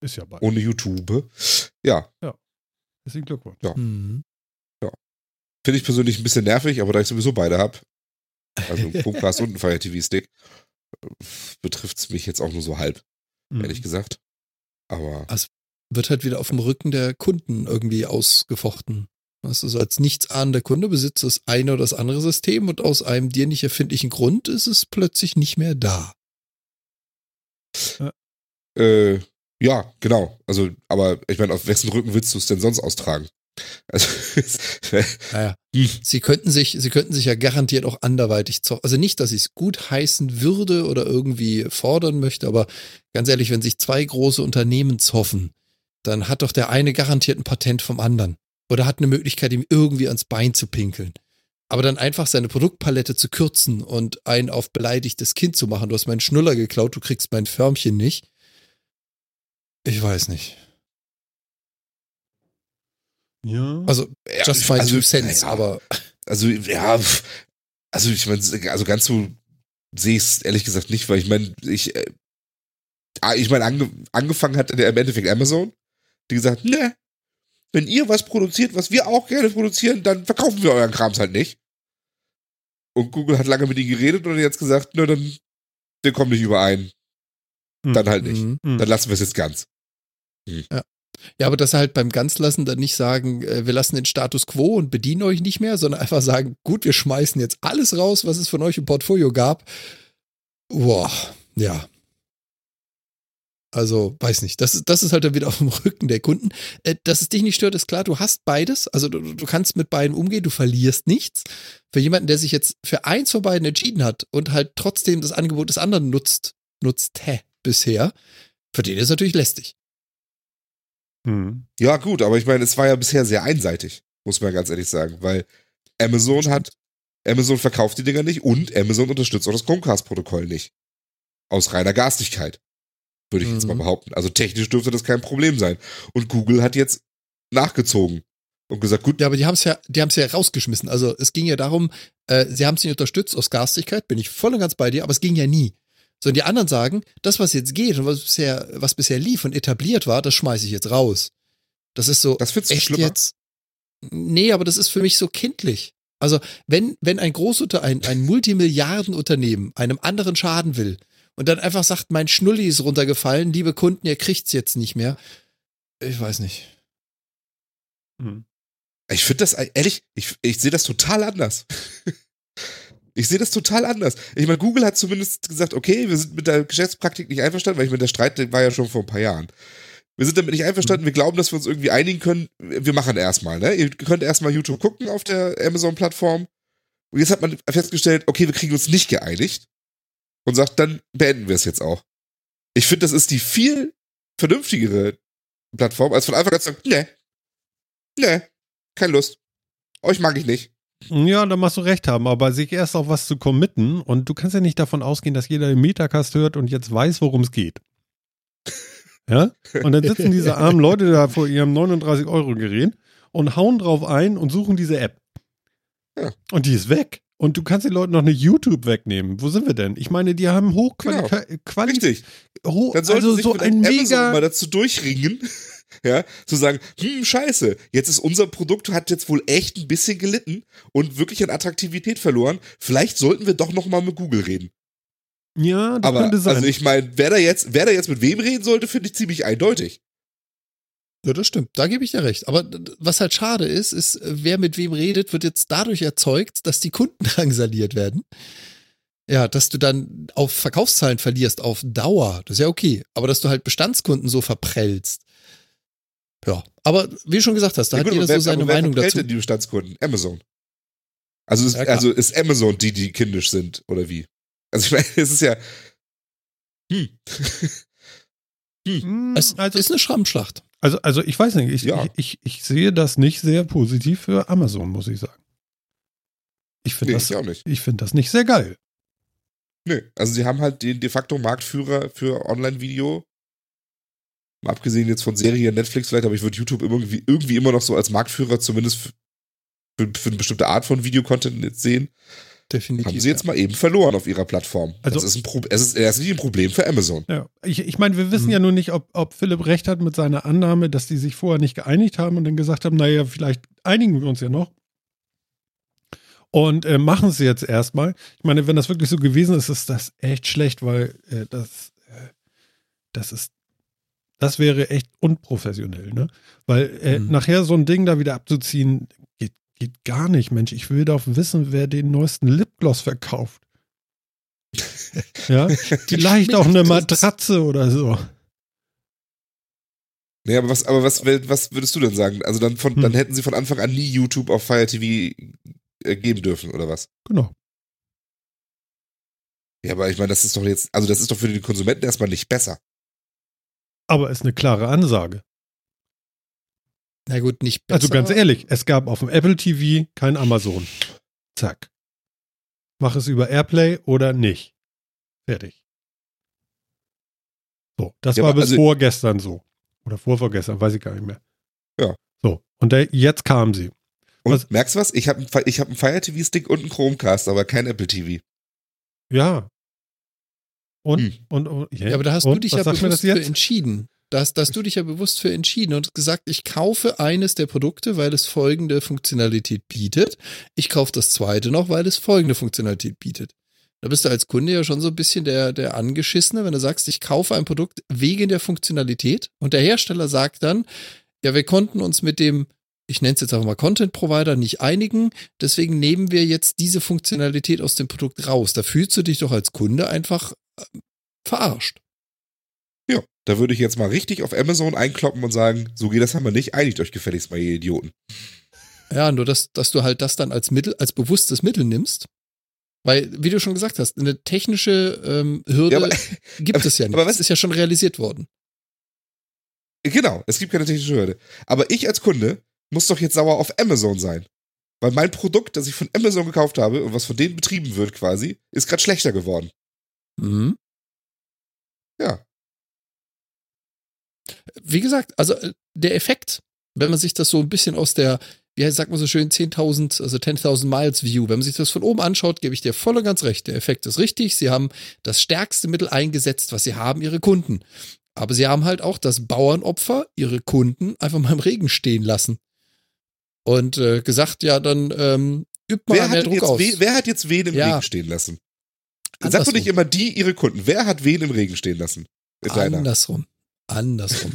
Ist ja bald. Ohne YouTube. Ja, Deswegen Glückwunsch. Ja. Mhm. Finde ich persönlich ein bisschen nervig, aber da ich sowieso beide habe, also Chromecast und einen Fire TV Stick, betrifft es mich jetzt auch nur so halb, Mhm. ehrlich gesagt. Aber Wird halt wieder auf dem Rücken der Kunden irgendwie ausgefochten. Das ist als nichtsahnender Kunde besitzt das eine oder das andere System und aus einem dir nicht erfindlichen Grund ist es plötzlich nicht mehr da. äh, ja, genau. Also, aber ich meine, auf wessen Rücken willst du es denn sonst austragen? Also, Naja. Hm. Sie könnten sich, sie könnten sich ja garantiert auch anderweitig zoffen. Also nicht, dass ich es gut heißen würde oder irgendwie fordern möchte, aber ganz ehrlich, wenn sich zwei große Unternehmen zoffen, dann hat doch der eine garantiert ein Patent vom anderen. Oder hat eine Möglichkeit, ihm irgendwie ans Bein zu pinkeln. Aber dann einfach seine Produktpalette zu kürzen und ein auf beleidigtes Kind zu machen. Du hast meinen Schnuller geklaut, du kriegst mein Förmchen nicht. Ich weiß nicht. Ja. Also, ja, just my also, two cents, naja, aber Also, ja, also ich meine, also ganz so sehe ich es ehrlich gesagt nicht, weil ich meine, ich, äh, ah, ich meine, ange, angefangen hat der im Endeffekt Amazon, die gesagt, ne, wenn ihr was produziert, was wir auch gerne produzieren, dann verkaufen wir euren Krams halt nicht. Und Google hat lange mit ihnen geredet und hat jetzt gesagt, ne, dann, wir kommen nicht überein. Hm. Dann halt nicht. Mhm. Hm. Dann lassen wir es jetzt ganz. Ja, aber das halt beim Ganzlassen dann nicht sagen, äh, wir lassen den Status quo und bedienen euch nicht mehr, sondern einfach sagen, gut, wir schmeißen jetzt alles raus, was es von euch im Portfolio gab. Boah, ja. Also, weiß nicht. Das, ist- das ist halt dann wieder auf dem Rücken der Kunden. Äh, Dass es dich nicht stört, ist klar. Du hast beides. Also, du, du kannst mit beiden umgehen. Du verlierst nichts. Für jemanden, der sich jetzt für eins von beiden entschieden hat und halt trotzdem das Angebot des anderen nutzt, nutzt hä, bisher, für den ist es natürlich lästig. Hm. Ja, gut, aber ich meine, es war ja bisher sehr einseitig, muss man ganz ehrlich sagen, weil Amazon hat, Amazon verkauft die Dinger nicht und Amazon unterstützt auch das Chromecast-Protokoll nicht. Aus reiner Garstigkeit. Würde ich jetzt mal Mhm. behaupten. Also technisch dürfte das kein Problem sein. Und Google hat jetzt nachgezogen und gesagt, gut, Ja, aber die haben es ja, die haben es ja rausgeschmissen. Also es ging ja darum, äh, sie haben es nicht unterstützt aus Garstigkeit, bin ich voll und ganz bei dir, aber es ging ja nie. So, und die anderen sagen, das, was jetzt geht und was bisher, was bisher lief und etabliert war, das schmeiße ich jetzt raus. Das ist so, das findest echt schlimmer? jetzt? Nee, aber das ist für mich so kindlich. Also, wenn, wenn ein Großunter, ein, ein Multimilliardenunternehmen einem anderen schaden will und dann einfach sagt, mein Schnulli ist runtergefallen, liebe Kunden, ihr kriegt's jetzt nicht mehr. Ich weiß nicht. Hm. Ich finde das, ehrlich, ich, ich sehe das total anders. ich sehe das total anders. Ich meine, Google hat zumindest gesagt, okay, wir sind mit der Geschäftspraktik nicht einverstanden, weil ich meine, der Streit war ja schon vor ein paar Jahren. Wir sind damit nicht einverstanden, wir glauben, dass wir uns irgendwie einigen können. Wir machen erstmal, ne? Ihr könnt erstmal YouTube gucken auf der Amazon-Plattform. Und jetzt hat man festgestellt, okay, wir kriegen uns nicht geeinigt. Und sagt, dann beenden wir es jetzt auch. Ich finde, das ist die viel vernünftigere Plattform, als von Anfang an zu sagen, ne, ne, keine Lust. Euch mag ich nicht. Ja, da machst du recht haben, aber sich erst auf was zu committen und du kannst ja nicht davon ausgehen, dass jeder den Metacast hört und jetzt weiß, worum es geht. Ja? Und dann sitzen diese armen Leute da vor ihrem 39-Euro-Gerät und hauen drauf ein und suchen diese App. Ja. Und die ist weg. Und du kannst den Leuten noch eine YouTube wegnehmen. Wo sind wir denn? Ich meine, die haben hochqualitativ. Richtig. Ho Dann sollten also sich so ein Amazon mega. mal dazu durchringen, ja, zu sagen, hm, scheiße, jetzt ist unser Produkt, hat jetzt wohl echt ein bisschen gelitten und wirklich an Attraktivität verloren. Vielleicht sollten wir doch nochmal mit Google reden. Ja, das Aber, könnte sein. also ich meine, wer da jetzt, wer da jetzt mit wem reden sollte, finde ich ziemlich eindeutig. Ja, das stimmt. Da gebe ich dir recht. Aber was halt schade ist, ist, wer mit wem redet, wird jetzt dadurch erzeugt, dass die Kunden drangsaliert werden. Ja, dass du dann auf Verkaufszahlen verlierst auf Dauer. Das ist ja okay. Aber dass du halt Bestandskunden so verprellst. Ja, aber wie du schon gesagt hast, da Ja, hat gut, jeder wer- so seine aber wer Meinung dazu. denn die Bestandskunden? Amazon. Also ist, Ja, also ist Amazon die, die kindisch sind, oder wie? Also ich meine, es ist ja. Hm. Hm, Es also, ist eine Schrammschlacht. also, also ich weiß nicht, ich, Ja. ich, ich, ich sehe das nicht sehr positiv für Amazon, muss ich sagen. Ich finde Nee, das, ich auch nicht. ich finde das nicht sehr geil. Nö. Also sie haben halt den de facto Marktführer für Online-Video. Mal abgesehen jetzt von Serien, Netflix vielleicht, aber ich würde YouTube irgendwie, irgendwie immer noch so als Marktführer zumindest für, für, für eine bestimmte Art von Videocontent jetzt sehen. Definitiv. Haben sie jetzt mal eben verloren auf ihrer Plattform. Also- das ist ein Pro es ist erst nicht ein Problem für Amazon. Ja, ich, ich meine, wir wissen Mhm. ja nur nicht, ob, ob Philipp recht hat mit seiner Annahme, dass die sich vorher nicht geeinigt haben und dann gesagt haben, naja, vielleicht einigen wir uns ja noch. Und äh, machen sie jetzt erstmal. Ich meine, wenn das wirklich so gewesen ist, ist das echt schlecht, weil äh, das, äh, das ist, das wäre echt unprofessionell, ne? Weil äh, Mhm. nachher so ein Ding da wieder abzuziehen, geht, geht gar nicht, Mensch. Ich will doch wissen, wer den neuesten Lipgloss verkauft. ja, vielleicht auch eine Matratze oder so. Nee, aber was, aber was, was würdest du denn sagen? Also dann von, Hm. dann hätten sie von Anfang an nie YouTube auf Fire TV äh, geben dürfen, oder was? Genau. Ja, aber ich meine, das ist doch jetzt, also das ist doch für den Konsumenten erstmal nicht besser. Aber ist eine klare Ansage. Na gut, nicht besser. Also ganz ehrlich, es gab auf dem Apple TV kein Amazon. Zack. Mach es über Airplay oder nicht. Fertig. So, das Ja, war bis also- vorgestern so. Oder vorvorgestern, weiß ich gar nicht mehr. Ja. So, und der, jetzt kam sie. Und Was- merkst du was? Ich habe ich hab einen Fire TV Stick und einen Chromecast, aber kein Apple TV. Ja. Und, Hm. und, und Ja, aber da hast du und, dich was ja bewusst für entschieden. Da hast, da hast du dich ja bewusst für entschieden und gesagt, ich kaufe eines der Produkte, weil es folgende Funktionalität bietet. Ich kaufe das zweite noch, weil es folgende Funktionalität bietet. Da bist du als Kunde ja schon so ein bisschen der, der Angeschissene, wenn du sagst, ich kaufe ein Produkt wegen der Funktionalität und der Hersteller sagt dann, ja, wir konnten uns mit dem, ich nenne es jetzt einfach mal Content Provider, nicht einigen, deswegen nehmen wir jetzt diese Funktionalität aus dem Produkt raus. Da fühlst du dich doch als Kunde einfach verarscht. Ja, da würde ich jetzt mal richtig auf Amazon einkloppen und sagen, so geht das aber nicht, einigt euch gefälligst mal, ihr Idioten. Ja, nur dass, dass du halt das dann als Mittel, als bewusstes Mittel nimmst. Weil, wie du schon gesagt hast, eine technische ähm, Hürde Ja, aber- gibt es ja nicht. aber was- ist ja schon realisiert worden. Genau, es gibt keine technische Hürde. Aber ich als Kunde muss doch jetzt sauer auf Amazon sein. Weil mein Produkt, das ich von Amazon gekauft habe und was von denen betrieben wird quasi, ist gerade schlechter geworden. Mhm. Ja. Wie gesagt, also äh, der Effekt, wenn man sich das so ein bisschen aus der, wie heißt- sagt man so schön, 10.000, also 10.000 Miles View, wenn man sich das von oben anschaut, gebe ich dir voll und ganz recht. Der Effekt ist richtig. Sie haben das stärkste Mittel eingesetzt, was sie haben, ihre Kunden. Aber sie haben halt auch das Bauernopfer, ihre Kunden, einfach mal im Regen stehen lassen. Und äh, gesagt, ja, dann ähm, übt mal Wer mehr hat, Druck jetzt aus. we, wer hat jetzt wen im Ja. Regen stehen lassen? Sag doch nicht immer die, ihre Kunden. Wer hat wen im Regen stehen lassen? Deiner. Andersrum. Andersrum.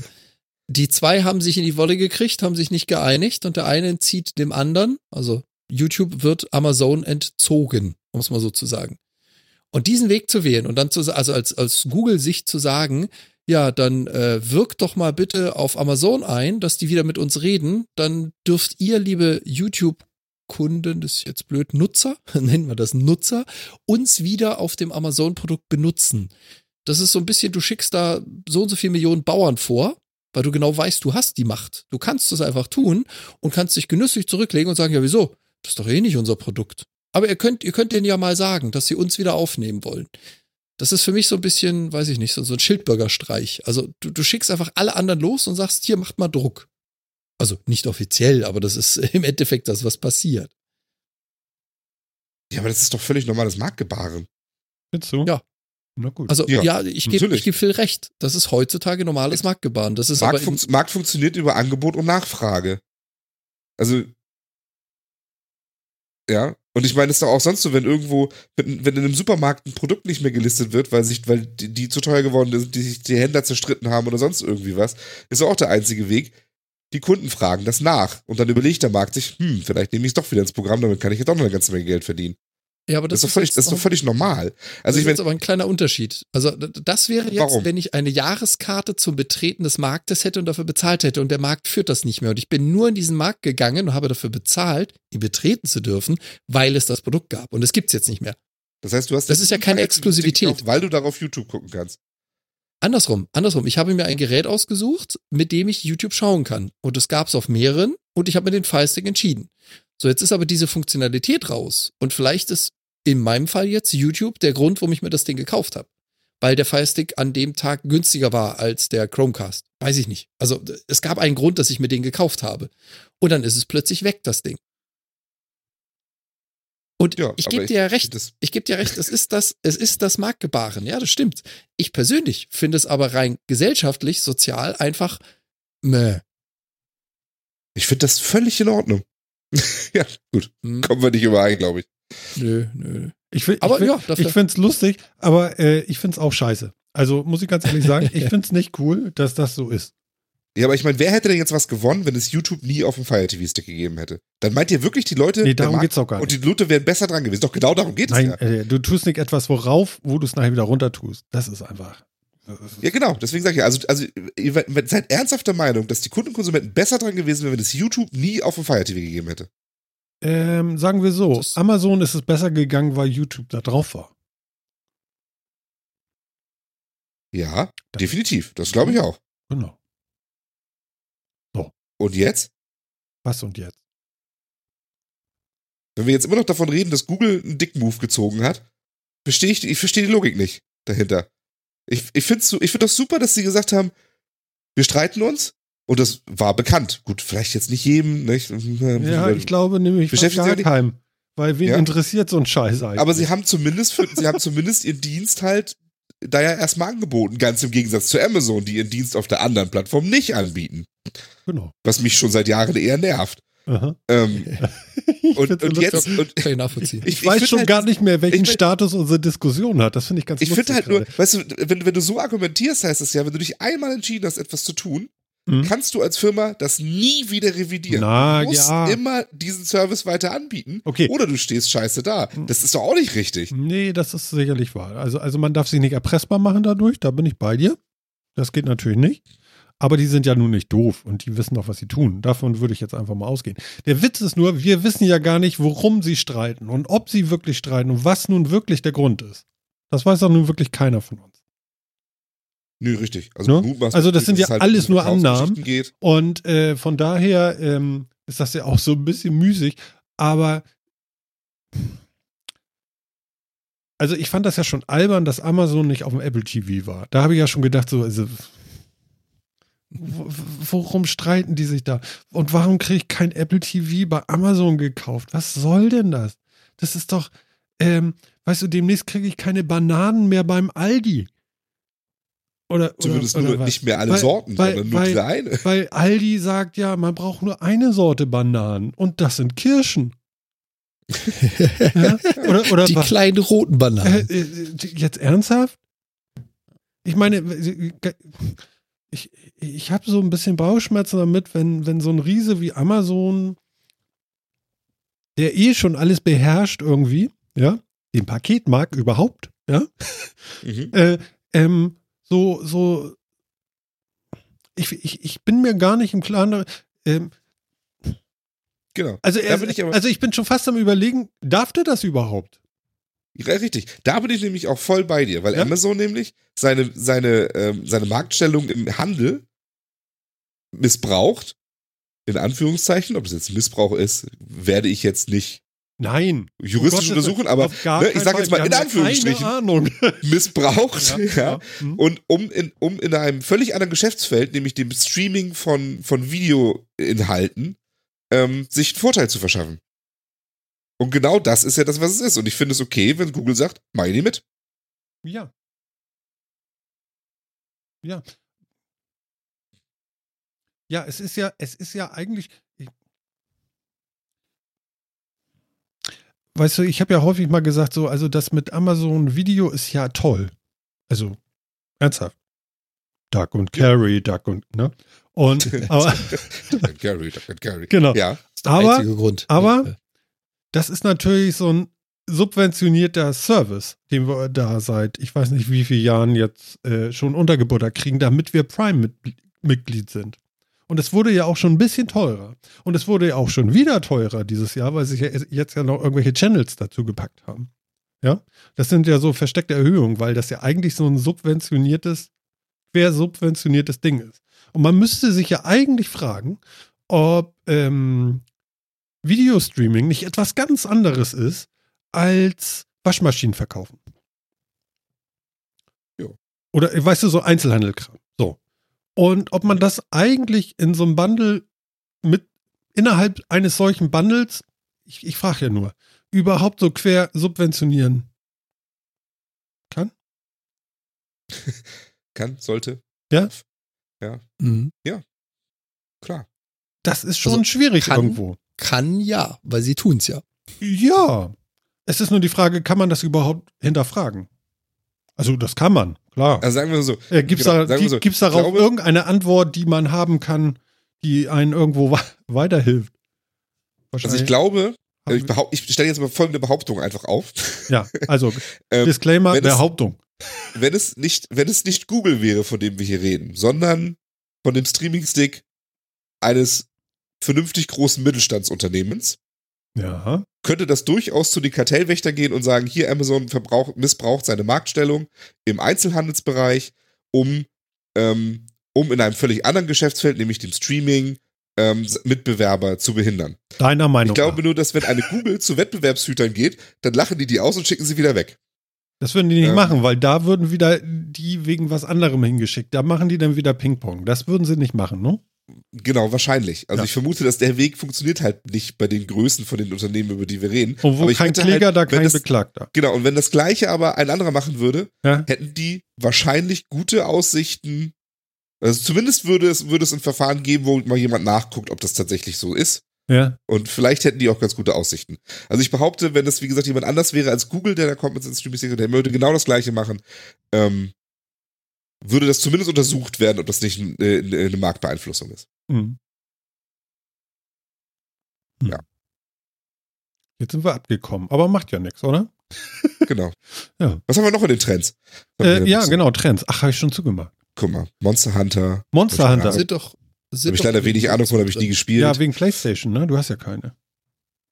Die zwei haben sich in die Wolle gekriegt, haben sich nicht geeinigt und der eine entzieht dem anderen, also YouTube wird Amazon entzogen, um es mal so zu sagen. Und diesen Weg zu wählen und dann zu, also als, als Google-Sicht zu sagen, ja, dann äh, wirkt doch mal bitte auf Amazon ein, dass die wieder mit uns reden, dann dürft ihr, liebe YouTube-Kunden, das ist jetzt blöd, Nutzer, nennen wir das Nutzer, uns wieder auf dem Amazon-Produkt benutzen. Das ist so ein bisschen, du schickst da so und so viele Millionen Bauern vor, weil du genau weißt, du hast die Macht. Du kannst es einfach tun und kannst dich genüsslich zurücklegen und sagen, ja, wieso? Das ist doch eh nicht unser Produkt. Aber ihr könnt, ihr könnt denen ja mal sagen, dass sie uns wieder aufnehmen wollen. Das ist für mich so ein bisschen, weiß ich nicht, so, so ein Schildbürgerstreich. Also du, du schickst einfach alle anderen los und sagst, hier macht mal Druck. Also nicht offiziell, aber das ist im Endeffekt das, was passiert. Ja, aber das ist doch völlig normales Marktgebaren. Findest du? Ja. Na gut. Also ja, Ja, ich gebe geb Phil recht. Das ist heutzutage normales Marktgebaren. Das ist Markt, funkt, Markt funktioniert über Angebot und Nachfrage. Also, ja. Und ich meine, es ist doch auch sonst so, wenn irgendwo, wenn, wenn in einem Supermarkt ein Produkt nicht mehr gelistet wird, weil sich, weil die, die zu teuer geworden sind, die sich die Händler zerstritten haben oder sonst irgendwie was, ist auch der einzige Weg. Die Kunden fragen das nach. Und dann überlegt der Markt sich, hm, vielleicht nehme ich es doch wieder ins Programm, damit kann ich jetzt auch noch eine ganze Menge Geld verdienen. ja, aber Das, das, ist doch völlig, das ist doch völlig normal. das Also ich ist jetzt meine, aber ein kleiner Unterschied. Also das wäre jetzt, Warum? wenn ich eine Jahreskarte zum Betreten des Marktes hätte und dafür bezahlt hätte und der Markt führt das nicht mehr und ich bin nur in diesen Markt gegangen und habe dafür bezahlt, ihn betreten zu dürfen, weil es das Produkt gab und es gibt's jetzt nicht mehr. das heißt, du hast Das ist ja keine Exklusivität. Gekauft, weil du darauf YouTube gucken kannst. Andersrum, andersrum. Ich habe mir ein Gerät ausgesucht, mit dem ich YouTube schauen kann. Und es gab es auf mehreren und ich habe mir den Firestick entschieden. So, jetzt ist aber diese Funktionalität raus. Und vielleicht ist in meinem Fall jetzt YouTube der Grund, warum ich mir das Ding gekauft habe. Weil der Firestick an dem Tag günstiger war als der Chromecast. Weiß ich nicht. Also es gab einen Grund, dass ich mir den gekauft habe. Und dann ist es plötzlich weg, das Ding. Und Ja, ich gebe dir ja recht. Das, Ich gebe dir recht, es ist das, es ist das Marktgebaren. Ja, das stimmt. Ich persönlich finde es aber rein gesellschaftlich, sozial einfach meh. ich finde das völlig in Ordnung. ja, gut. Hm, Kommen wir nicht überein, glaube ich. Nö, nö. Ich, find- Aber ich, find- ja, ich finde es lustig, aber äh, ich finde es auch scheiße. Also muss ich ganz ehrlich sagen, ich finde es nicht cool, dass das so ist. Ja, aber ich meine, wer hätte denn jetzt was gewonnen, wenn es YouTube nie auf dem Fire TV Stick gegeben hätte? Dann meint ihr wirklich, die Leute, Nee, der darum Markt geht's auch gar und nicht. die Leute wären besser dran gewesen. Doch genau darum geht Nein, es ja. äh, du tust nicht etwas, worauf, wo du es nachher wieder runter tust. Das ist einfach. Ja, genau. Deswegen sage ich ja, also, also ihr seid ernsthaft der Meinung, dass die Kunden und Konsumenten besser dran gewesen wären, wenn es YouTube nie auf dem Fire TV gegeben hätte. Ähm, sagen wir so, Das- Amazon ist es besser gegangen, weil YouTube da drauf war. Ja, Das- definitiv. Das glaube ich auch. Genau. Und jetzt? Was und jetzt? Wenn wir jetzt immer noch davon reden, dass Google einen Dick-Move gezogen hat, verstehe ich, ich verstehe die Logik nicht dahinter. Ich, ich finde ich find das super, dass sie gesagt haben, wir streiten uns. Und das war bekannt. Gut, vielleicht jetzt nicht jedem, nicht? Ja, ich glaube nämlich Beschäftigt keinem. Weil wen Ja. interessiert so ein Scheiß eigentlich? Aber sie haben zumindest, sie haben zumindest ihren Dienst halt da ja erstmal angeboten. Ganz im Gegensatz zu Amazon, die ihren Dienst auf der anderen Plattform nicht anbieten. Genau. Was mich schon seit Jahren eher nervt. Ähm, Ich und, und jetzt, und Kann ich nachvollziehen. Ich, weiß schon halt, gar nicht mehr, welchen ich Status unsere Diskussion hat. Das finde ich ganz Ich finde halt nur, gerade. weißt du, wenn, wenn du so argumentierst, heißt es ja, wenn du dich einmal entschieden hast, etwas zu tun, Mhm. kannst du als Firma das nie wieder revidieren. Na, du musst ja. immer diesen Service weiter anbieten. Okay. Oder du stehst scheiße da. Das ist doch auch nicht richtig. Nee, das ist sicherlich wahr. Also, also man darf sich nicht erpressbar machen dadurch, da bin ich bei dir. Das geht natürlich nicht. Aber die sind ja nun nicht doof und die wissen doch, was sie tun. Davon würde ich jetzt einfach mal ausgehen. Der Witz ist nur, wir wissen ja gar nicht, worum sie streiten und ob sie wirklich streiten und was nun wirklich der Grund ist. Das weiß doch nun wirklich keiner von uns. Nö, richtig. Also, Ne? Also das sind ja es alles nur Annahmen. Und äh, von daher ähm, ist das ja auch so ein bisschen müßig. Aber also ich fand das ja schon albern, dass Amazon nicht auf dem Apple TV war. Da habe ich ja schon gedacht, so, also worum streiten die sich da? Und warum kriege ich kein Apple TV bei Amazon gekauft? Was soll denn das? Das ist doch, ähm, weißt du, demnächst kriege ich keine Bananen mehr beim Aldi. Oder, Zumindest oder, nur oder was? nicht mehr alle Weil- Sorten, weil- sondern nur weil- diese eine. Weil Aldi sagt ja, man braucht nur eine Sorte Bananen und das sind Kirschen. ja? Oder, oder Die was? kleinen roten Äh, Bananen. äh, jetzt ernsthaft? Ich meine, ich, ich habe so ein bisschen Bauchschmerzen damit, wenn, wenn so ein Riese wie Amazon, der eh schon alles beherrscht irgendwie, ja, den Paketmarkt überhaupt, ja, Mhm. äh, ähm, so, so, ich, ich, ich bin mir gar nicht im Klaren, ähm, Genau. also, er, ich also ich bin schon fast am überlegen, darf der das überhaupt? Richtig. Da bin ich nämlich auch voll bei dir, weil Ja? Amazon nämlich seine, seine, ähm, seine Marktstellung im Handel missbraucht. In Anführungszeichen, ob es jetzt Missbrauch ist, werde ich jetzt nicht Nein. juristisch Um Gottes untersuchen, aber ne, ich sage jetzt mal in Anführungsstrichen missbraucht. Ja, ja. Hm. Und um in, um in einem völlig anderen Geschäftsfeld, nämlich dem Streaming von, von Videoinhalten, ähm, sich einen Vorteil zu verschaffen. Und genau das ist ja das, was es ist. Und ich finde es okay, wenn Google sagt, mach ich nicht mit. Ja. Ja. Ja, es ist ja, es ist ja eigentlich. Ich, weißt du, ich habe ja häufig mal gesagt, so, also das mit Amazon Video ist ja toll. Also, ernsthaft. Duck und Carry, Duck und, ne? Und, aber, Gary, Dr. Gary. genau. Ja, Der Aber, einzige Grund. aber- das ist natürlich so ein subventionierter Service, den wir da seit, ich weiß nicht wie vielen Jahren jetzt äh, schon untergebuttert kriegen, damit wir Prime-Mitglied sind. Und es wurde ja auch schon ein bisschen teurer. Und es wurde ja auch schon wieder teurer dieses Jahr, weil sich ja jetzt ja noch irgendwelche Channels dazu gepackt haben. Ja, das sind ja so versteckte Erhöhungen, weil das ja eigentlich so ein subventioniertes, quersubventioniertes Ding ist. Und man müsste sich ja eigentlich fragen, ob ähm, Videostreaming nicht etwas ganz anderes ist als Waschmaschinen verkaufen. Jo. Oder äh, weißt du, so Einzelhandelkram. So. Und ob man das eigentlich in so einem Bundle mit innerhalb eines solchen Bundles, ich, ich frage ja nur, überhaupt so quer subventionieren kann? kann, sollte. Ja? mhm. Klar. Das ist schon Also, schwierig kann- irgendwo. Kann ja, weil sie tun's ja. Ja. Es ist nur die Frage, kann man das überhaupt hinterfragen? Also, das kann man, klar. Also sagen wir so, Äh, Gibt es Genau, da, so, gibt's darauf glaube- irgendeine Antwort, die man haben kann, die einen irgendwo weiterhilft? also ich glaube, haben ich, behaupt, ich stelle jetzt mal folgende Behauptung einfach auf. Ja, also Ähm, Disclaimer, wenn es- Behauptung. wenn es nicht, wenn es nicht Google wäre, von dem wir hier reden, sondern von dem Streaming-Stick eines vernünftig großen Mittelstandsunternehmens, Ja. könnte das durchaus zu den Kartellwächter gehen und sagen, hier Amazon missbraucht seine Marktstellung im Einzelhandelsbereich, um, ähm, um in einem völlig anderen Geschäftsfeld, nämlich dem Streaming, ähm, Mitbewerber zu behindern. Deiner Meinung Ich glaube nach. nur, dass wenn eine Google zu Wettbewerbshütern geht, dann lachen die die aus und schicken sie wieder weg. Das würden die nicht ähm, machen, weil da würden wieder die wegen was anderem hingeschickt. Da machen die dann wieder Ping-Pong. Das würden sie nicht machen, ne? Genau, wahrscheinlich. Also Ja. ich vermute, dass der Weg funktioniert halt nicht bei den Größen von den Unternehmen, über die wir reden. Und wo kein wette Kläger, halt, da kein das, Beklagter. Genau, und wenn das Gleiche aber ein anderer machen würde, Ja? hätten die wahrscheinlich gute Aussichten. Also zumindest würde es, würde es ein Verfahren geben, wo mal jemand nachguckt, ob das tatsächlich so ist. Ja. Und vielleicht hätten die auch ganz gute Aussichten. Also ich behaupte, wenn das, wie gesagt, jemand anders wäre als Google, der da kommt mit ins Streaming, der würde genau das Gleiche machen, ähm, würde das zumindest untersucht werden, ob das nicht eine, eine Marktbeeinflussung ist. Hm. Hm. Ja. Jetzt sind wir abgekommen, aber macht ja nichts, oder? Genau. Ja. Was haben wir noch in den Trends? Äh, ja, genau, Trends. Ach, habe ich schon zugemacht. Guck mal, Monster Hunter. Monster. Hunter. Sind doch. Sind Habe ich leider wenig Ahnung von, habe ich nie gespielt. Ja, wegen PlayStation, ne? Du hast ja keine.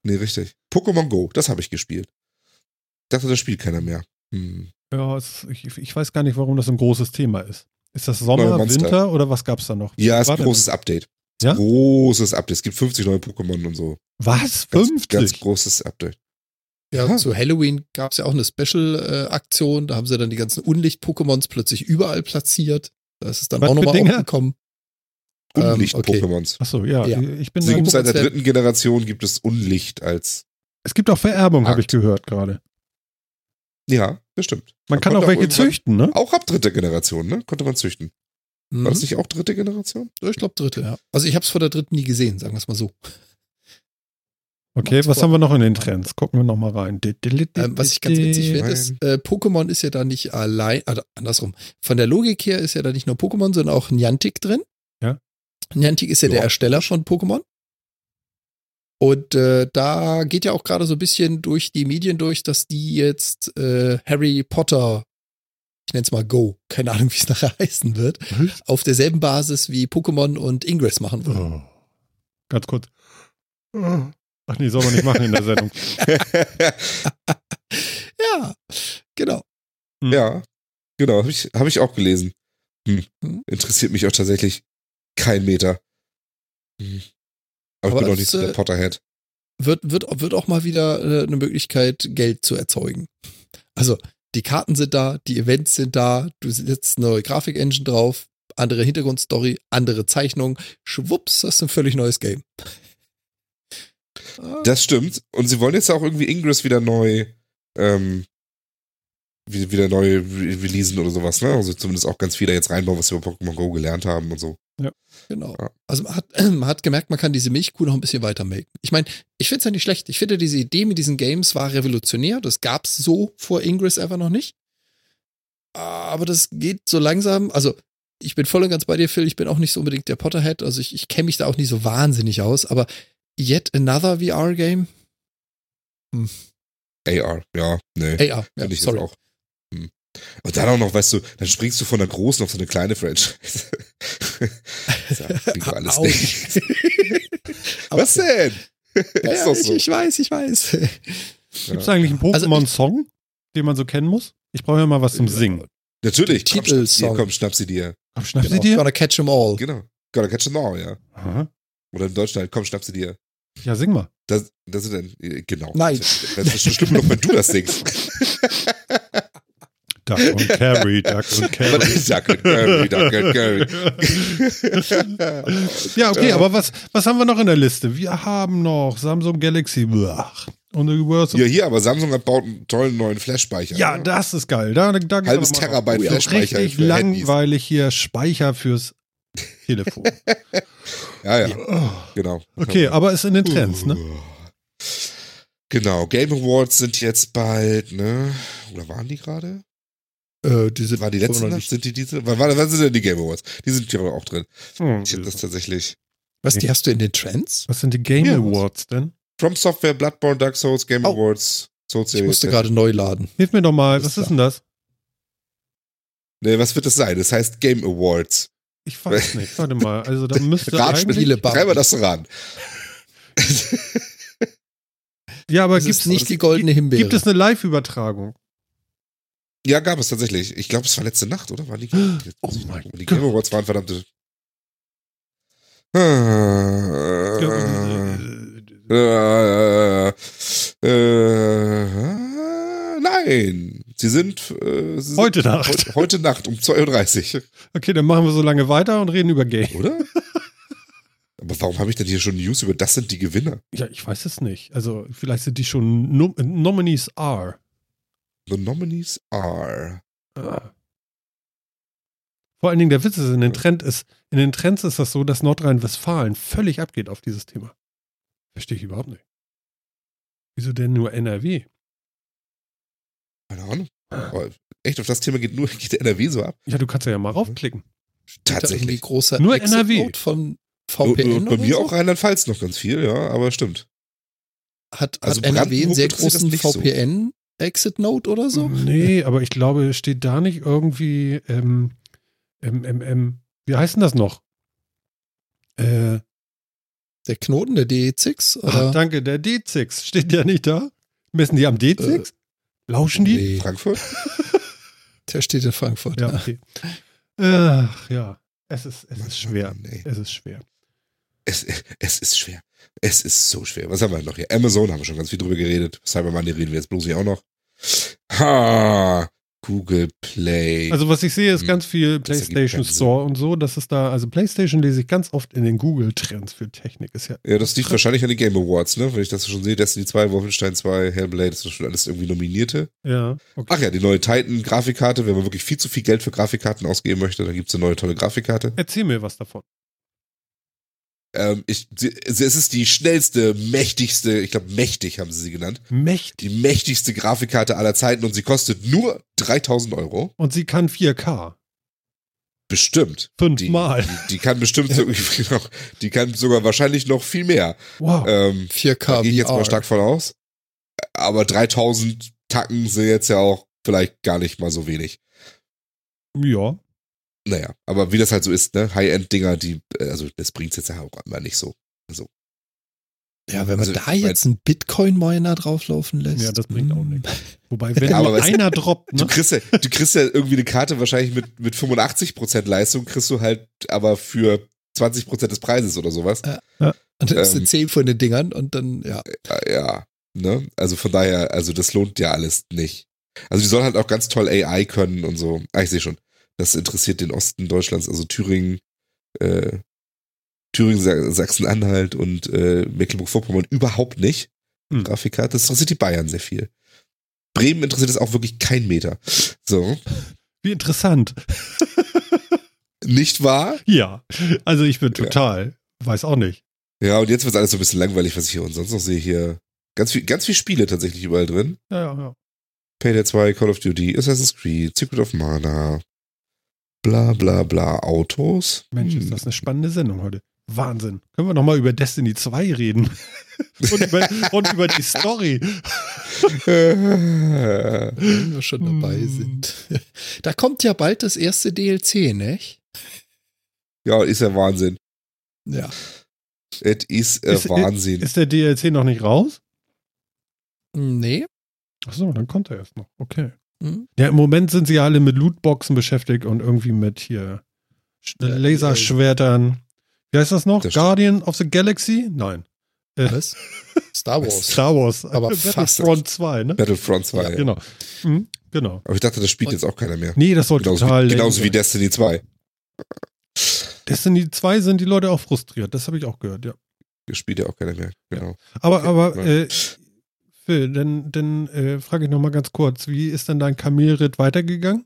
nee, richtig. Pokémon Go, das habe ich gespielt. Ich dachte, das spielt keiner mehr. Hm. Ja, es, ich, ich weiß gar nicht, warum das ein großes Thema ist. Ist das Sommer, Monster. Winter oder was gab's da noch? Ja, ist War ein denn großes Update. Ist Ja? Großes Update. Es gibt 50 neue Pokémon und so. Was? Ganz, 50? ganz großes Update. Ja, Aha. zu Halloween gab es ja auch eine Special-Aktion. da haben sie dann die ganzen Unlicht-Pokémons plötzlich überall platziert. Da ist es dann Was auch nochmal Dinger? aufgekommen. Ähm, okay. Unlicht-Pokémons. Achso, ja, Ja. Ich bin Also seit der dritten Generation gibt es Unlicht als. es gibt auch Vererbung, habe ich gehört gerade. Ja, bestimmt. Man kann auch welche züchten, ne? Auch ab dritter Generation, ne? Konnte man züchten. Mhm. War das nicht auch dritte Generation? Ich glaube dritte, ja. Also ich habe es vor der dritten nie gesehen, sagen wir es mal so. Okay, Macht's was vor. haben wir noch in den Trends? Gucken wir noch mal rein. Ähm, was ich ganz witzig finde, ist, äh, Pokémon ist ja da nicht allein, also andersrum. Von der Logik her ist ja da nicht nur Pokémon, sondern auch Niantic drin. Ja. Niantic ist ja, Ja. der Ersteller von Pokémon. Und äh, da geht ja auch gerade so ein bisschen durch die Medien durch, dass die jetzt äh, Harry Potter, ich nenne es mal Go, keine Ahnung, wie es nachher heißen wird, auf derselben Basis wie Pokémon und Ingress machen wollen. Oh. Ganz kurz. Oh. Ach nee, soll man nicht machen in der Sendung. Ja, genau. ja, genau, habe ich, hab ich auch gelesen. Hm. Hm. Interessiert mich auch tatsächlich kein Meter. Hm. Aber, Aber ich bin auch nicht so der äh, Potterhead. wird, wird, wird auch mal wieder äh, eine Möglichkeit, Geld zu erzeugen. Also, die Karten sind da, die Events sind da, du setzt eine neue Grafik-Engine drauf, andere Hintergrundstory, andere Zeichnung, schwupps, hast du ein völlig neues Game. Das stimmt. Und sie wollen jetzt auch irgendwie Ingress wieder neu, ähm, wieder neu re releasen oder sowas, ne? Also zumindest auch ganz viele jetzt reinbauen, was wir über Pokémon Go gelernt haben und so. Genau. Ja. Also man hat, man hat gemerkt, man kann diese Milchkuh noch ein bisschen weiter melken. Ich meine, ich finde es ja nicht schlecht. Ich finde, diese Idee mit diesen Games war revolutionär. Das gab's so vor Ingress einfach noch nicht. Aber das geht so langsam. Also, ich bin voll und ganz bei dir, Phil. Ich bin auch nicht so unbedingt der Potterhead. Also, ich, ich kenne mich da auch nicht so wahnsinnig aus. Aber yet another VR-Game? AR, ja, nee. AR, ja, Finde ich sorry. das auch. Und dann auch noch, weißt du, dann springst du von der großen auf so eine kleine Franchise. ja, doch alles nicht. Was denn? Ja, ist ja, doch ich, so. ich weiß, ich weiß. Gibt es eigentlich einen Also Pokémon-Song, den man so kennen muss? Ich brauche ja mal was zum Singen. Natürlich, komm, schnapp sie dir, Titelsong. komm, schnapp sie dir. Komm, schnapp Genau. sie dir? Gonna catch 'em all. Genau. Gotta catch them all, ja. Aha. Oder im Deutschen halt, komm, schnapp sie dir. Ja, sing mal. Das, das ist dann, äh, genau. Nein. Das ist schon schlimm genug, wenn du das singst. Duck und Carry, Duck und Carry. Duck and Curry, Duck and Curry. ja, okay, aber was, was haben wir noch in der Liste? Wir haben noch Samsung Galaxy und Universal. Ja, hier, aber Samsung hat baut einen tollen neuen Flash-Speicher. Ja, ne? das ist geil. Da, da Halbes Terabyte drauf. Flash-Speicher Richtig für Handys. langweilig hier Speicher fürs Telefon. Ja, ja, Oh. genau. Okay, aber ist in den Trends, ne? Genau, Game Awards sind jetzt bald, ne? Oder waren die gerade? Äh, die sind War die letzte noch Nacht? nicht- Sind die diese? Wann, wann wann sind denn die Game Awards? Die sind ja auch drin. Hm. Ich habe das tatsächlich. Was, die hast du in den Trends? Was sind die Game Ja, was? Awards denn? From Software, Bloodborne, Dark Souls, Game Oh. Awards, Souls Ich Series. musste gerade neu laden. Hilf mir doch mal, was ist ist denn das? Ne, was wird das sein? Das heißt Game Awards. Ich weiß nicht. Warte mal. Also da müsste Ratspiele. Schreib mal das ran. Ja, aber Das gibt ist nicht die goldene Himbeere. Gibt es eine Live-Übertragung? Ja, gab es tatsächlich. Ich glaube, es war letzte Nacht, oder? War die, Oh mein die Game Awards waren verdammte. Äh, äh, äh, nein, sie sind, äh, sie sind Heute Nacht. Heute, heute Nacht um 2.30 Uhr, Okay, dann machen wir so lange weiter und reden über Game. oder? Aber warum habe ich denn hier schon News über das sind die Gewinner? Ja, ich weiß es nicht. Also vielleicht sind die schon Nom Nominees are. The nominees are. Ah. Vor allen Dingen der Witz ist, in den, Trend ist, in den Trends ist das so, dass Nordrhein-Westfalen völlig abgeht auf dieses Thema. Verstehe ich überhaupt nicht. Wieso denn nur NRW? Keine Ahnung. Aber echt, auf das Thema geht nur geht NRW so ab. Ja, du kannst ja mal raufklicken. Da irgendwie Tatsächlich. großer Nur NRW. Von Und, VPN und bei mir so? auch Rheinland-Pfalz noch ganz viel, ja, aber stimmt. Hat, Also hat NRW einen sehr großen so. Exit Note oder so? Nee, aber ich glaube, steht da nicht irgendwie ähm, ähm, wie heißt denn das noch? Äh, Der Knoten, der DE6? ach, danke, der D6. Steht der nicht da? Messen die am D6? Lauschen die? Nee, Frankfurt? der steht in Frankfurt. Ja, Ja. okay. Ach, ja. Es ist, es ist schwer. Es ist schwer. Es, es ist schwer. Es ist so schwer. Was haben wir noch hier? Amazon haben wir schon ganz viel drüber geredet. Cyber Money reden wir jetzt bloß hier auch noch. Ha! Google Play. Also was ich sehe, ist Hm. ganz viel PlayStation. Store und so. Das ist da, also PlayStation lese ich ganz oft in den Google-Trends für Technik. Ist ja, ja, das liegt wahrscheinlich an den Game Awards, ne? Wenn ich das schon sehe, Destiny 2, Wolfenstein 2, Hellblade, das ist schon alles irgendwie nominierte. ja. Okay. Ach ja, die neue Titan-Grafikkarte. Wenn man wirklich viel zu viel Geld für Grafikkarten ausgeben möchte, dann gibt's eine neue tolle Grafikkarte. Erzähl mir was davon. Ähm, ich, sie, es ist die schnellste, mächtigste, ich glaube mächtig haben sie sie genannt, Mächtig. die mächtigste Grafikkarte aller Zeiten und sie kostet nur 3000 Euro. Und sie kann 4K. Bestimmt. Die, Fünfmal. die, die kann bestimmt, so, genau, die kann sogar wahrscheinlich noch viel mehr. Wow. Ähm, 4K da gehe ich jetzt mal stark von aus. Aber 3000 Tacken sind jetzt ja auch vielleicht gar nicht mal so wenig. ja. Naja, aber wie das halt so ist, ne? High-End-Dinger, die, äh, also das bringt's jetzt ja auch immer nicht so. Ja, wenn man Also, da jetzt einen Bitcoin-Miner drauflaufen lässt. Ja, das bringt auch hm. nichts. Wobei, wenn Ja, nur aber du, einer droppt, Du ne? kriegst ja, du kriegst ja irgendwie eine Karte wahrscheinlich mit, mit 85% Leistung, kriegst du halt aber für 20% des Preises oder sowas. Und dann ist Ähm. eine 10 von den Dingern und dann, ja. Äh, Ja, ne? Also von daher, also das lohnt ja alles nicht. Also die soll halt auch ganz toll AI können und so. Ah, ich sehe schon. Das interessiert den Osten Deutschlands, also Thüringen, äh, Thüringen, Sa- Sachsen-Anhalt und äh, Mecklenburg-Vorpommern überhaupt nicht. Hm. Grafikkarte. Das interessiert die Bayern sehr viel. Bremen interessiert es auch wirklich kein Meter. So. Wie interessant. Nicht wahr? Ja. Also ich bin total, weiß auch nicht. Ja, und jetzt wird alles so ein bisschen langweilig, was ich hier und sonst noch sehe. Hier ganz viel, ganz viel Spiele tatsächlich überall drin. Ja, ja, ja. Payday 2, Call of Duty, Assassin's Creed, Secret of Mana, bla bla bla, Autos. Mensch, ist Hm. das eine spannende Sendung heute. Wahnsinn. Können wir nochmal über Destiny 2 reden? und, über, und über die Story. Wenn wir schon dabei Hm. sind. Da kommt ja bald das erste DLC, nicht? ja, ist ja Wahnsinn. Ja. Es ist, äh, Wahnsinn. Ist der DLC noch nicht raus? Nee. Achso, dann kommt er erst noch. Okay. Hm? Ja, im Moment sind sie ja alle mit Lootboxen beschäftigt und irgendwie mit hier Sch- Ja, Laserschwertern. Wie heißt das noch? Das- Guardian of the Galaxy? Nein. Was? Star Wars. Star Wars. Aber fast. Battlefront 2, ne? Battlefront 2. Ja, genau. Mhm, genau. Aber ich dachte, das spielt jetzt auch keiner mehr. Nee, das soll Genauso, total wie, genauso wie. Destiny 2. Destiny 2 sind die Leute auch frustriert. Das habe ich auch gehört, ja. Das spielt ja auch keiner mehr. Genau. Aber, aber, Ja. äh, Phil, dann, dann äh, frage ich noch mal ganz kurz, wie ist denn dein Kamelritt weitergegangen?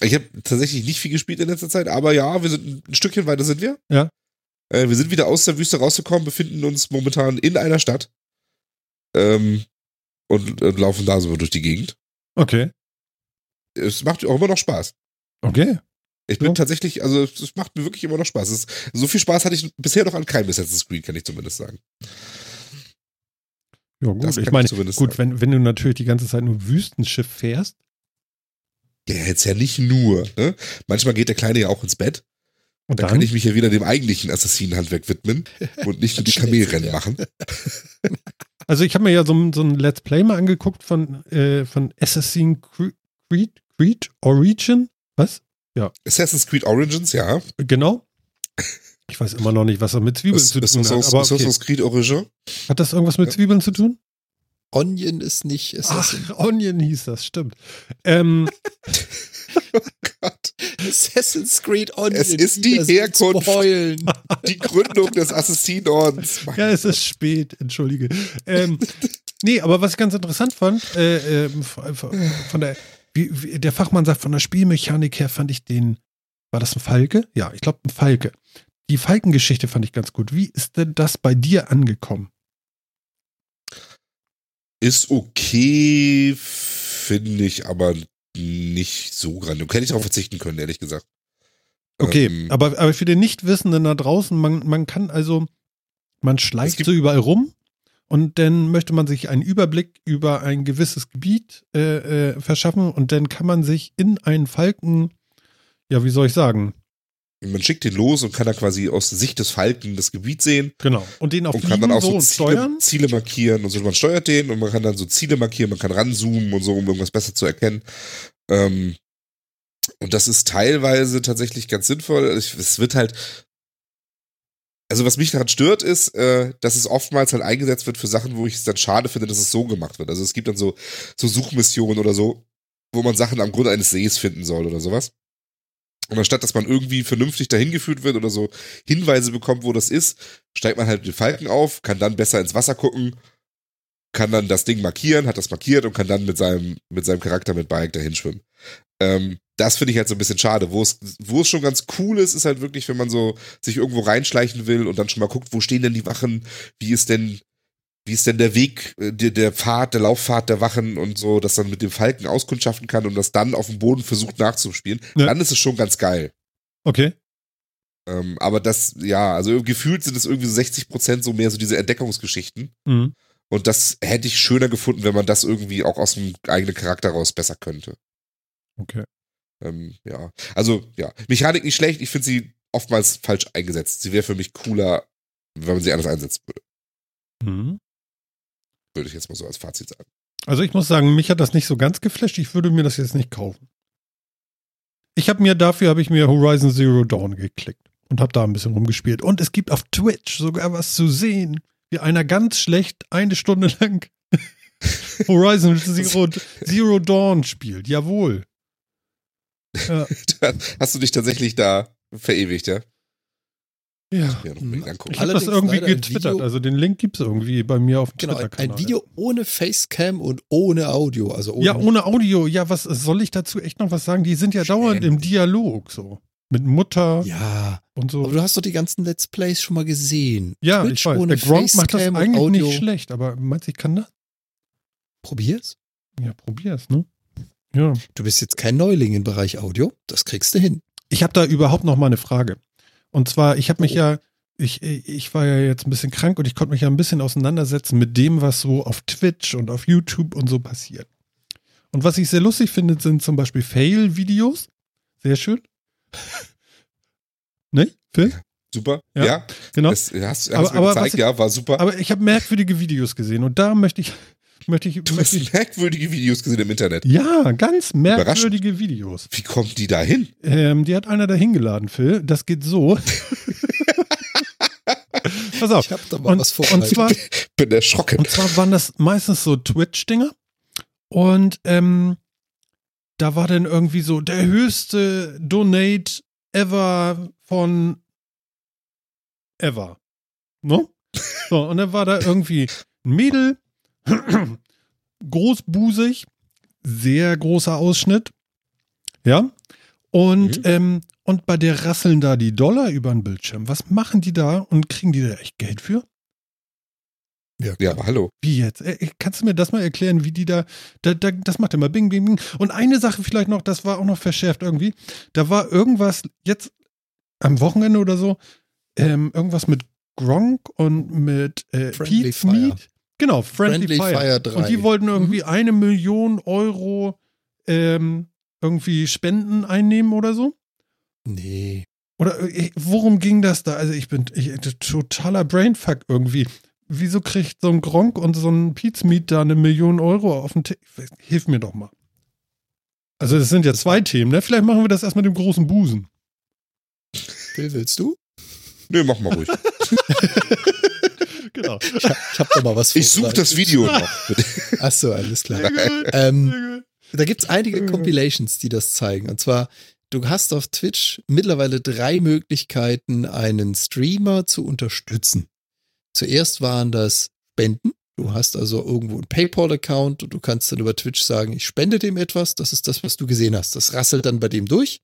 Ich habe tatsächlich nicht viel gespielt in letzter Zeit, aber ja, wir sind ein Stückchen weiter sind wir. Ja. Äh, wir sind wieder aus der Wüste rausgekommen, befinden uns momentan in einer Stadt. Ähm, und äh, laufen da so durch die Gegend. Okay. Es macht auch immer noch Spaß. Okay. Ich bin Ja. tatsächlich, also es es macht mir wirklich immer noch Spaß. Es, so viel Spaß hatte ich bisher noch an keinem Assassin's Creed, kann ich zumindest sagen. Ja, gut. Das ich meine, ich gut, sagen. wenn, wenn du natürlich die ganze Zeit nur Wüstenschiff fährst. Ja, jetzt ja nicht nur. Ne? Manchmal geht der Kleine ja auch ins Bett. Und Dann dann, kann ich mich ja wieder dem eigentlichen Assassinenhandwerk widmen und nicht nur die Kamelrennen Ja. machen. also ich habe mir ja so, ein- so ein Let's Play mal angeguckt von, äh, von Assassin's Creed, Creed Origin. Was? Assassin's Creed Origins, ja. Genau. Ich weiß immer noch nicht, was er mit Zwiebeln Ass- zu tun hat. Aber okay. Assassin's Creed Origin. Hat das irgendwas mit Ja. Zwiebeln zu tun? Onion ist nicht Assassin. Ach, Onion hieß das, stimmt. Ähm, Gott. Assassin's Creed Onion. Es ist die Herkunft. Die Gründung des Assassinordens. ja, es ist spät, entschuldige. Ähm, nee, aber was ich ganz interessant fand, äh, von von der, wie, wie, der Fachmann sagt, von der Spielmechanik her fand ich den, war das ein Falke? Ja, ich glaube ein Falke. Die Falkengeschichte fand ich ganz gut. Wie ist denn das bei dir angekommen? Ist okay, finde ich, aber nicht so grandios. Hätte ich darauf verzichten können, ehrlich gesagt. Okay, Ähm, aber, aber für den Nichtwissenden da draußen, man, man kann also, man schleicht so überall rum und dann möchte man sich einen Überblick über ein gewisses Gebiet äh, äh, verschaffen und dann kann man sich in einen Falken, ja, wie soll ich sagen, man schickt den los und kann dann quasi aus Sicht des Falken das Gebiet sehen genau, und den auf und kann dann auch so so Ziele, steuern. Ziele markieren und so. Man steuert den und man kann dann so Ziele markieren, man kann ranzoomen und so, um irgendwas besser zu erkennen. Ähm, und das ist teilweise tatsächlich ganz sinnvoll. Ich- Es wird halt. Also, was mich daran stört, ist, äh, dass es oftmals halt eingesetzt wird für Sachen, wo ich es dann schade finde, dass es so gemacht wird. Also, es gibt dann so, so Suchmissionen oder so, wo man Sachen am Grund eines Sees finden soll oder sowas. Und anstatt, dass man irgendwie vernünftig dahin geführt wird oder so Hinweise bekommt, wo das ist, steigt man halt den Falken auf, kann dann besser ins Wasser gucken, kann dann das Ding markieren, hat das markiert und kann dann mit seinem, mit seinem Charakter mit Bike dahin schwimmen. Ähm, das finde ich halt so ein bisschen schade. Wo es, wo es schon ganz cool ist, ist halt wirklich, wenn man so sich irgendwo reinschleichen will und dann schon mal guckt, wo stehen denn die Wachen, wie ist denn, wie ist denn der Weg, äh, der, der Pfad, der Laufpfad der Wachen und so, dass man mit dem Falken auskundschaften kann und das dann auf dem Boden versucht nachzuspielen, Ja. dann ist es schon ganz geil. Okay. Ähm, aber das, ja, also gefühlt sind es irgendwie so 60 Prozent so mehr so diese Entdeckungsgeschichten. Mhm. Und das hätte ich schöner gefunden, wenn man das irgendwie auch aus dem eigenen Charakter raus besser könnte. Okay. Ähm, ja, also ja, Mechanik nicht schlecht. Ich finde sie oftmals falsch eingesetzt. Sie wäre für mich cooler, wenn man sie anders einsetzen würde. Mhm. Würde ich jetzt mal so als Fazit sagen. Also ich muss sagen, mich hat das nicht so ganz geflasht. Ich würde mir das jetzt nicht kaufen. Ich habe mir dafür habe ich mir Horizon Zero Dawn geklickt und habe da ein bisschen rumgespielt. Und es gibt auf Twitch sogar was zu sehen, wie einer ganz schlecht eine Stunde lang Horizon Zero, Zero Dawn spielt. Jawohl. Ja, Hast du dich tatsächlich da verewigt, ja? Ja. Mir ja angucken. Ich habe das irgendwie getwittert. Also den Link gibt es irgendwie bei mir auf dem Genau, ein, Twitter-Kanal. ein Video ohne Facecam und ohne Audio. Also ohne, Ja, ohne Audio. Ja, was soll ich dazu echt noch was sagen? Die sind ja dauernd im Dialog so. Mit Mutter Ja, und so. aber du hast doch die ganzen Let's Plays schon mal gesehen. ja, Twitch ich weiß. ohne Der Gronk macht das eigentlich Audio. nicht schlecht, aber meinst du, ich kann das? Probier's. Ja, probier's, ne? Ja. Du bist jetzt kein Neuling im Bereich Audio. Das kriegst du hin. Ich habe da überhaupt noch mal eine Frage. Und zwar, ich habe mich Oh. ja, ich, ich war ja jetzt ein bisschen krank und ich konnte mich ja ein bisschen auseinandersetzen mit dem, was so auf Twitch und auf YouTube und so passiert. Und was ich sehr lustig finde, sind zum Beispiel Fail-Videos. Sehr schön. ne, Phil? Super. Ja, Ja, Genau. das hast, hast Aber- mir gezeigt, ich- ja, war super. Aber ich habe merkwürdige Videos gesehen und da möchte ich, möchte ich, du hast merkwürdige Videos gesehen im Internet. ja, ganz merkwürdige Videos. Wie kommen die da hin? Ähm, die hat einer da hingeladen, Phil. Das geht so. Pass auf. Ich hab da mal Und, was und vorbereitet. zwar, Bin erschrocken. Und zwar waren das meistens so Twitch-Dinger. Und ähm, da war dann irgendwie so der höchste Donate ever von ever. Ne? So, und dann war da irgendwie ein Mädel, großbusig, sehr großer Ausschnitt. Ja. Und, Mhm. ähm, und bei der rasseln da die Dollar über den Bildschirm. Was machen die da und kriegen die da echt Geld für? Ja, aber hallo. Wie jetzt? Äh, Kannst du mir das mal erklären, wie die da, da, da das macht immer Bing, Bing, Bing. Und eine Sache vielleicht noch, das war auch noch verschärft irgendwie. Da war irgendwas jetzt am Wochenende oder so, ähm, irgendwas mit Gronk und mit äh, Friendly Fire. Meat. Genau, Friendly, Friendly Fire. Fire 3. Und die wollten irgendwie Mhm. eine Million Euro ähm, irgendwie Spenden einnehmen oder so. Nee. Oder äh, worum ging das da? Also ich bin ich, totaler Brainfuck irgendwie. Wieso kriegt so ein Gronk und so ein Pizmeat da eine Million Euro auf den Tisch? Hilf mir doch mal. Also das sind ja zwei Themen, ne? Vielleicht machen wir das erst mit dem großen Busen. Phil, willst du? Nö, mach mal ruhig. Genau. Ich hab, ich hab da mal was Ich suche das Video noch. Achso, alles klar. Ähm. Da gibt's einige. Compilations, die das zeigen. Und zwar, du hast auf Twitch mittlerweile drei Möglichkeiten, einen Streamer zu unterstützen. Zuerst waren das Spenden. Du hast also irgendwo einen PayPal-Account und du kannst dann über Twitch sagen, ich spende dem etwas. Das ist das, was du gesehen hast. Das rasselt dann bei dem durch.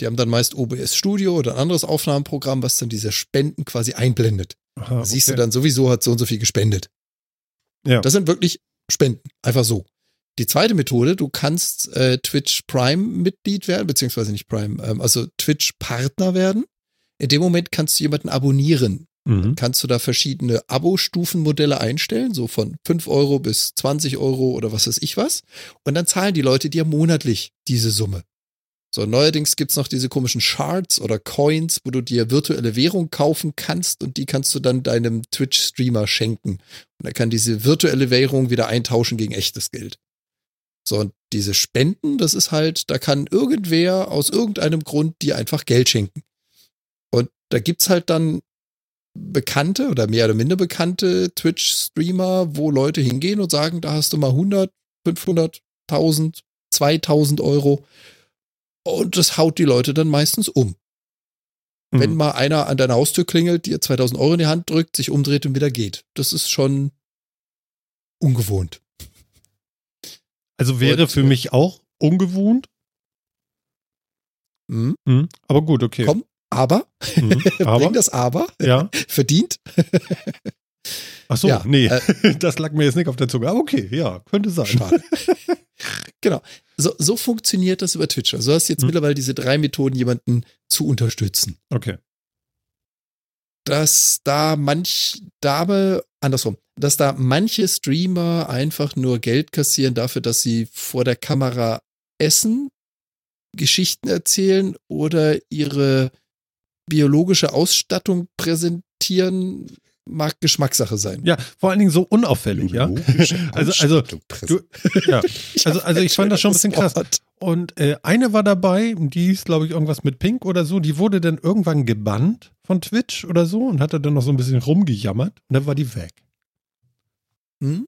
Die haben dann meist OBS Studio oder ein anderes Aufnahmeprogramm, was dann diese Spenden quasi einblendet. Aha, Da siehst du okay. dann sowieso hat so und so viel gespendet. Ja. Das sind wirklich Spenden. Einfach so. Die zweite Methode, du kannst äh, Twitch Prime-Mitglied werden, beziehungsweise nicht Prime, ähm, also Twitch-Partner werden. In dem Moment kannst du jemanden abonnieren. Mhm. Kannst du da verschiedene Abo-Stufenmodelle einstellen, so von 5 Euro bis 20 Euro oder was weiß ich was. Und dann zahlen die Leute dir monatlich diese Summe. So, neuerdings gibt's noch diese komischen Shards oder Coins, wo du dir virtuelle Währung kaufen kannst und die kannst du dann deinem Twitch-Streamer schenken. Und er kann diese virtuelle Währung wieder eintauschen gegen echtes Geld. So, und diese Spenden, das ist halt, da kann irgendwer aus irgendeinem Grund dir einfach Geld schenken. Und da gibt's halt dann bekannte oder mehr oder minder bekannte Twitch-Streamer, wo Leute hingehen und sagen, da hast du mal 100, 500, 1000, 2000 Euro. Und das haut die Leute dann meistens um. Wenn Mhm. mal einer an deiner Haustür klingelt, dir 2000 Euro in die Hand drückt, sich umdreht und wieder geht. Das ist schon ungewohnt. Also wäre Und, für äh, mich auch ungewohnt. Hm? Mhm. Aber gut, okay. Komm, aber, Mhm. bring Aber, das Aber, ja. verdient. Ach so, Ja, nee. äh, das lag mir jetzt nicht auf der Zunge. Aber okay, ja, könnte sein. Schade. genau. So, so funktioniert das über Twitch. Also du hast jetzt Hm. mittlerweile diese drei Methoden, jemanden zu unterstützen. Okay. Dass da manch Dame, andersrum, dass da manche Streamer einfach nur Geld kassieren dafür, dass sie vor der Kamera essen, Geschichten erzählen oder ihre biologische Ausstattung präsentieren, mag Geschmackssache sein. Ja, vor allen Dingen so unauffällig, ja. Also- also, du- ja. Also, also ich fand das schon ein bisschen krass. Und äh, eine war dabei, die hieß, glaube ich, irgendwas mit Pink oder so, die wurde dann irgendwann gebannt von Twitch oder so und hatte dann noch so ein bisschen rumgejammert und dann war die weg. Hm?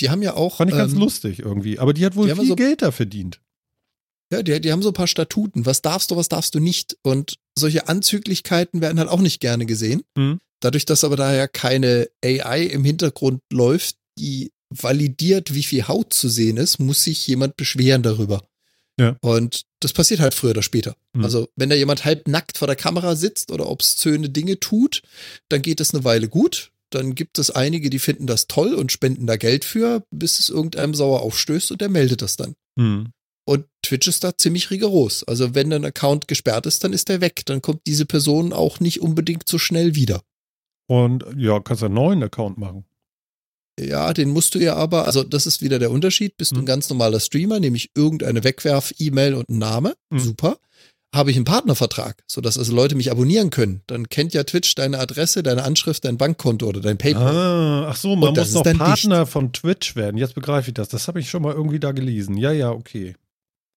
Die haben ja auch. Fand ich ganz ähm, lustig irgendwie. Aber die hat wohl die viel so- Geld da verdient. Ja, die, die haben so ein paar Statuten. Was darfst du, was darfst du nicht? Und solche Anzüglichkeiten werden halt auch nicht gerne gesehen. Mhm. Dadurch, dass aber daher keine AI im Hintergrund läuft, die validiert, wie viel Haut zu sehen ist, muss sich jemand beschweren darüber. Ja. Und das passiert halt früher oder später. Mhm. Also, wenn da jemand halb nackt vor der Kamera sitzt oder obszöne Dinge tut, dann geht es eine Weile gut. Dann gibt es einige, die finden das toll und spenden da Geld für, bis es irgendeinem sauer aufstößt und der meldet das dann. Hm. Und Twitch ist da ziemlich rigoros. Also, wenn ein Account gesperrt ist, dann ist der weg. Dann kommt diese Person auch nicht unbedingt so schnell wieder. Und ja, kannst einen neuen Account machen. Ja, den musst du ja aber, also das ist wieder der Unterschied. Bist du ein Mhm. ganz normaler Streamer, nämlich irgendeine Wegwerf-E-Mail und ein Name, Mhm. super. Habe ich einen Partnervertrag, sodass also Leute mich abonnieren können. Dann kennt ja Twitch deine Adresse, deine Anschrift, dein Bankkonto oder dein PayPal. Ah, ach so, man muss noch Partner von Twitch werden. Jetzt begreife ich das. Das habe ich schon mal irgendwie da gelesen. Ja, ja, okay.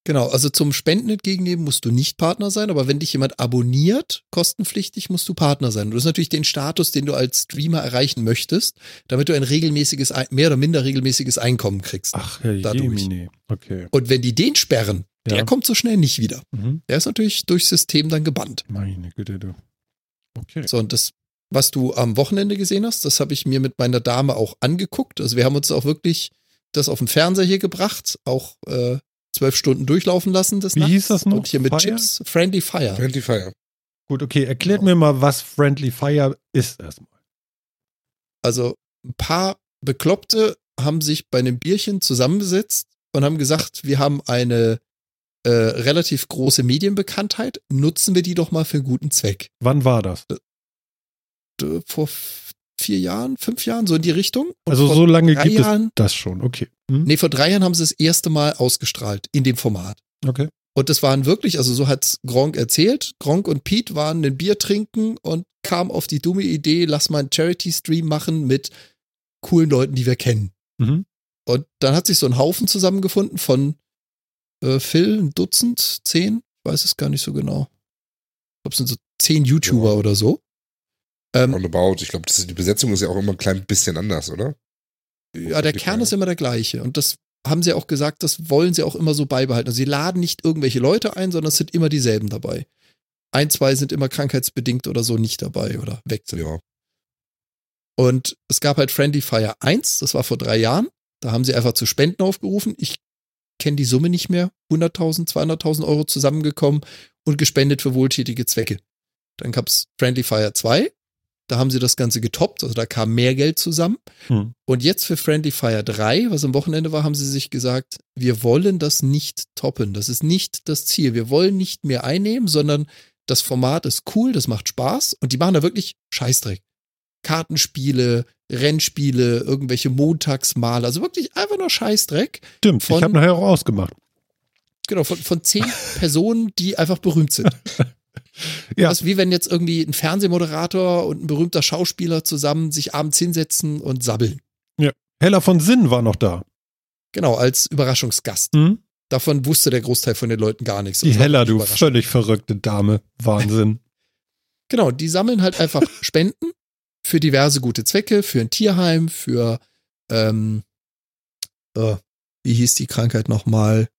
Genau, also zum Spenden entgegennehmen musst du nicht Partner sein, aber wenn dich jemand abonniert, kostenpflichtig, musst du Partner sein. Und das ist natürlich den Status, den du als Streamer erreichen möchtest, damit du ein regelmäßiges, mehr oder minder regelmäßiges Einkommen kriegst. Ach, Herr Dadurch. Jemine. Okay. Und wenn die den sperren, Ja. der kommt so schnell nicht wieder. Mhm. Der ist natürlich durchs System dann gebannt. Meine Güte, du. Okay. So, und das, was du am Wochenende gesehen hast, das habe ich mir mit meiner Dame auch angeguckt. Also wir haben uns auch wirklich das auf dem Fernseher hier gebracht, auch äh, zwölf Stunden durchlaufen lassen. Des Wie Nachts. hieß das noch? Und hier mit Fire? Chips, Friendly Fire. Friendly Fire. Gut, okay. Erklärt Genau. mir mal, was Friendly Fire ist erstmal. Also ein paar Bekloppte haben sich bei einem Bierchen zusammengesetzt und haben gesagt, wir haben eine äh, relativ große Medienbekanntheit, nutzen wir die doch mal für einen guten Zweck. Wann war das? Vor vier Jahren, fünf Jahren, so in die Richtung. Und Also so lange gibt es Jahren, das schon. Okay. Hm? Nee, vor drei Jahren haben sie das erste Mal ausgestrahlt in dem Format. Okay. Und das waren wirklich, also so hat's Gronk erzählt. Gronk und Pete waren ein Bier trinken und kam auf die dumme Idee, lass mal einen Charity-Stream machen mit coolen Leuten, die wir kennen. Mhm. Und dann hat sich so ein Haufen zusammengefunden von äh, Phil, ein Dutzend, zehn, ich weiß es gar nicht so genau. Ich glaube, es sind so zehn YouTuber Ja. oder so. Ähm, Roundabout. Ich glaube, die Besetzung ist ja auch immer ein klein bisschen anders, oder? Ja, der Kern ist immer der gleiche. Und das haben sie auch gesagt, das wollen sie auch immer so beibehalten. Also sie laden nicht irgendwelche Leute ein, sondern es sind immer dieselben dabei. Ein, zwei sind immer krankheitsbedingt oder so nicht dabei oder weg. Ja. Und es gab halt Friendly Fire 1, das war vor drei Jahren. Da haben sie einfach zu Spenden aufgerufen. Ich kenne die Summe nicht mehr. 100.000, 200.000 Euro zusammengekommen und gespendet für wohltätige Zwecke. Dann gab's Friendly Fire 2. Da haben sie das Ganze getoppt, also da kam mehr Geld zusammen. Hm. Und jetzt für Friendly Fire 3, was am Wochenende war, haben sie sich gesagt, wir wollen das nicht toppen. Das ist nicht das Ziel. Wir wollen nicht mehr einnehmen, sondern das Format ist cool, das macht Spaß und die machen da wirklich Scheißdreck. Kartenspiele, Rennspiele, irgendwelche Montagsmale, also wirklich einfach nur Scheißdreck. Stimmt, Von- ich habe nachher auch ausgemacht. Genau, von, von zehn Personen, die einfach berühmt sind. Ja. Das ist wie wenn jetzt irgendwie ein Fernsehmoderator und ein berühmter Schauspieler zusammen sich abends hinsetzen und sabbeln. Heller von Sinn war noch da. Genau, als Überraschungsgast. Hm? Davon wusste der Großteil von den Leuten gar nichts. Die Heller, du völlig verrückte Dame. Wahnsinn. Genau, die sammeln halt einfach Spenden für diverse gute Zwecke, für ein Tierheim, für, ähm, äh, wie hieß die Krankheit nochmal?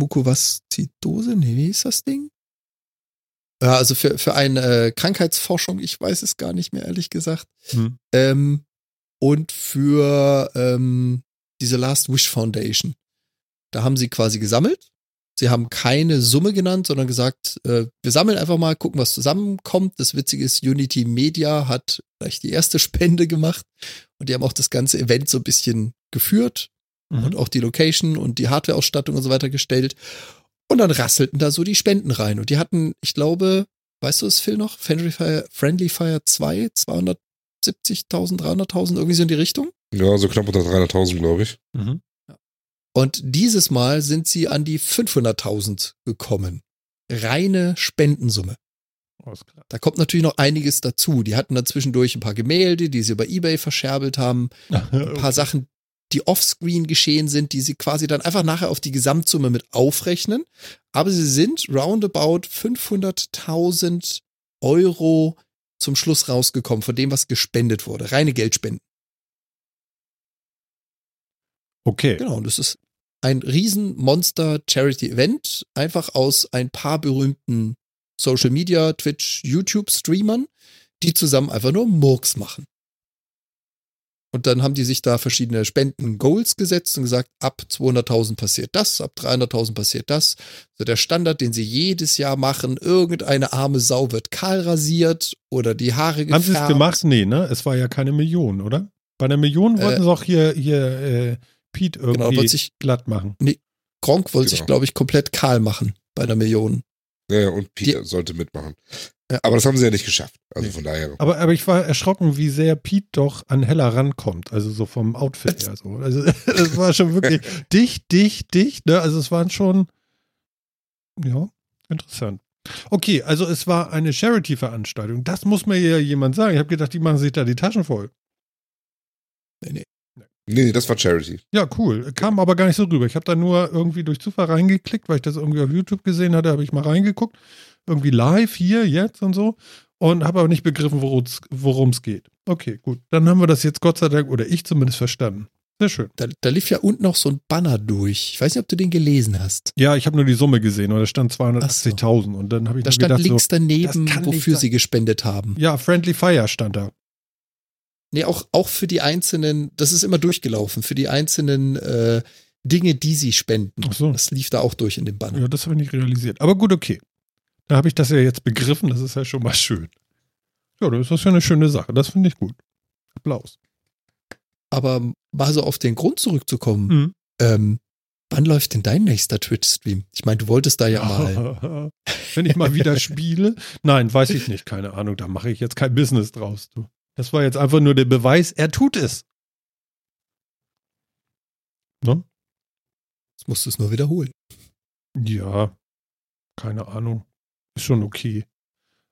Mukoviszidose? Nee, wie hieß das Ding? Ja, also für, für eine äh, Krankheitsforschung, ich weiß es gar nicht mehr, ehrlich gesagt. Hm. Ähm, und für ähm, diese Last Wish Foundation. Da haben sie quasi gesammelt. Sie haben keine Summe genannt, sondern gesagt, äh, wir sammeln einfach mal, gucken, was zusammenkommt. Das Witzige ist, Unity Media hat gleich die erste Spende gemacht und die haben auch das ganze Event so ein bisschen geführt und Mhm. auch die Location und die Hardwareausstattung und so weiter gestellt. Und dann rasselten da so die Spenden rein. Und die hatten, ich glaube, weißt du es, Phil noch? Friendly Fire, Friendly Fire 2, 270.000, 300.000, irgendwie so in die Richtung. Ja, so knapp unter 300.000, glaube ich. Mhm. Und dieses Mal sind sie an die 500.000 gekommen. Reine Spendensumme. Da kommt natürlich noch einiges dazu. Die hatten dann zwischendurch ein paar Gemälde, die sie über Ebay verscherbelt haben. Ein paar Sachen, die offscreen geschehen sind, die sie quasi dann einfach nachher auf die Gesamtsumme mit aufrechnen. Aber sie sind roundabout 500.000 Euro zum Schluss rausgekommen von dem, was gespendet wurde. Reine Geldspenden. Okay. Genau, und es ist ein riesen Monster Charity Event, einfach aus ein paar berühmten Social Media, Twitch, YouTube-Streamern, die zusammen einfach nur Murks machen. Und dann haben die sich da verschiedene Spenden-Goals gesetzt und gesagt, ab 200.000 passiert das, ab 300.000 passiert das. So der Standard, den sie jedes Jahr machen, irgendeine arme Sau wird kahl rasiert oder die Haare gefärbt. Haben sie es gemacht? Nee, ne? Es war ja keine Million, oder? Bei einer Million wollten Äh, sie auch hier, hier äh, Pete Genau, irgendwie wollte sich- glatt machen. Gronk wollte sich, Genau. glaube ich, komplett kahl machen bei einer Million. Ja, und Peter sollte mitmachen. Ja. Aber das haben sie ja nicht geschafft. Also Nee. von daher. Aber, aber ich war erschrocken, wie sehr Pete doch an Hella rankommt. Also so vom Outfit her. So. Also das war schon wirklich dicht, dicht, dicht. Ne? Also es waren schon, ja, interessant. Okay, also es war eine Charity-Veranstaltung. Das muss mir ja jemand sagen. Ich habe gedacht, die machen sich da die Taschen voll. Nee, nee. Nee, nee, das war Charity. Ja, cool. Kam aber gar nicht so rüber. Ich habe da nur irgendwie durch Zufall reingeklickt, weil ich das irgendwie auf YouTube gesehen hatte, habe ich mal reingeguckt. Irgendwie live hier, jetzt und so. Und habe aber nicht begriffen, worum es geht. Okay, gut. Dann haben wir das jetzt Gott sei Dank, oder ich zumindest verstanden. Sehr schön. Da, da lief ja unten noch so ein Banner durch. Ich weiß nicht, ob du den gelesen hast. Ja, ich habe nur die Summe gesehen und da stand 280.000. Und dann habe ich Da stand gedacht, links so, daneben, wofür sie gespendet haben. ja, Friendly Fire stand da. Nee, auch, auch für die einzelnen, das ist immer durchgelaufen, für die einzelnen äh, Dinge, die sie spenden. Ach so. Das lief da auch durch in dem Banner. Ja, das habe ich nicht realisiert. Aber gut, okay. Da habe ich das ja jetzt begriffen. Das ist ja schon mal schön. Ja, das ist ja eine schöne Sache. Das finde ich gut. Applaus. Aber mal so auf den Grund zurückzukommen, Mhm. ähm, wann läuft denn dein nächster Twitch-Stream? Ich meine, du wolltest da ja mal. Wenn ich mal wieder spiele? Nein, weiß ich nicht. Keine Ahnung. Da mache ich jetzt kein Business draus. Du. Das war jetzt einfach nur der Beweis, er tut es. Ne? Jetzt musst du es nur wiederholen. Ja, keine Ahnung. Ist schon okay.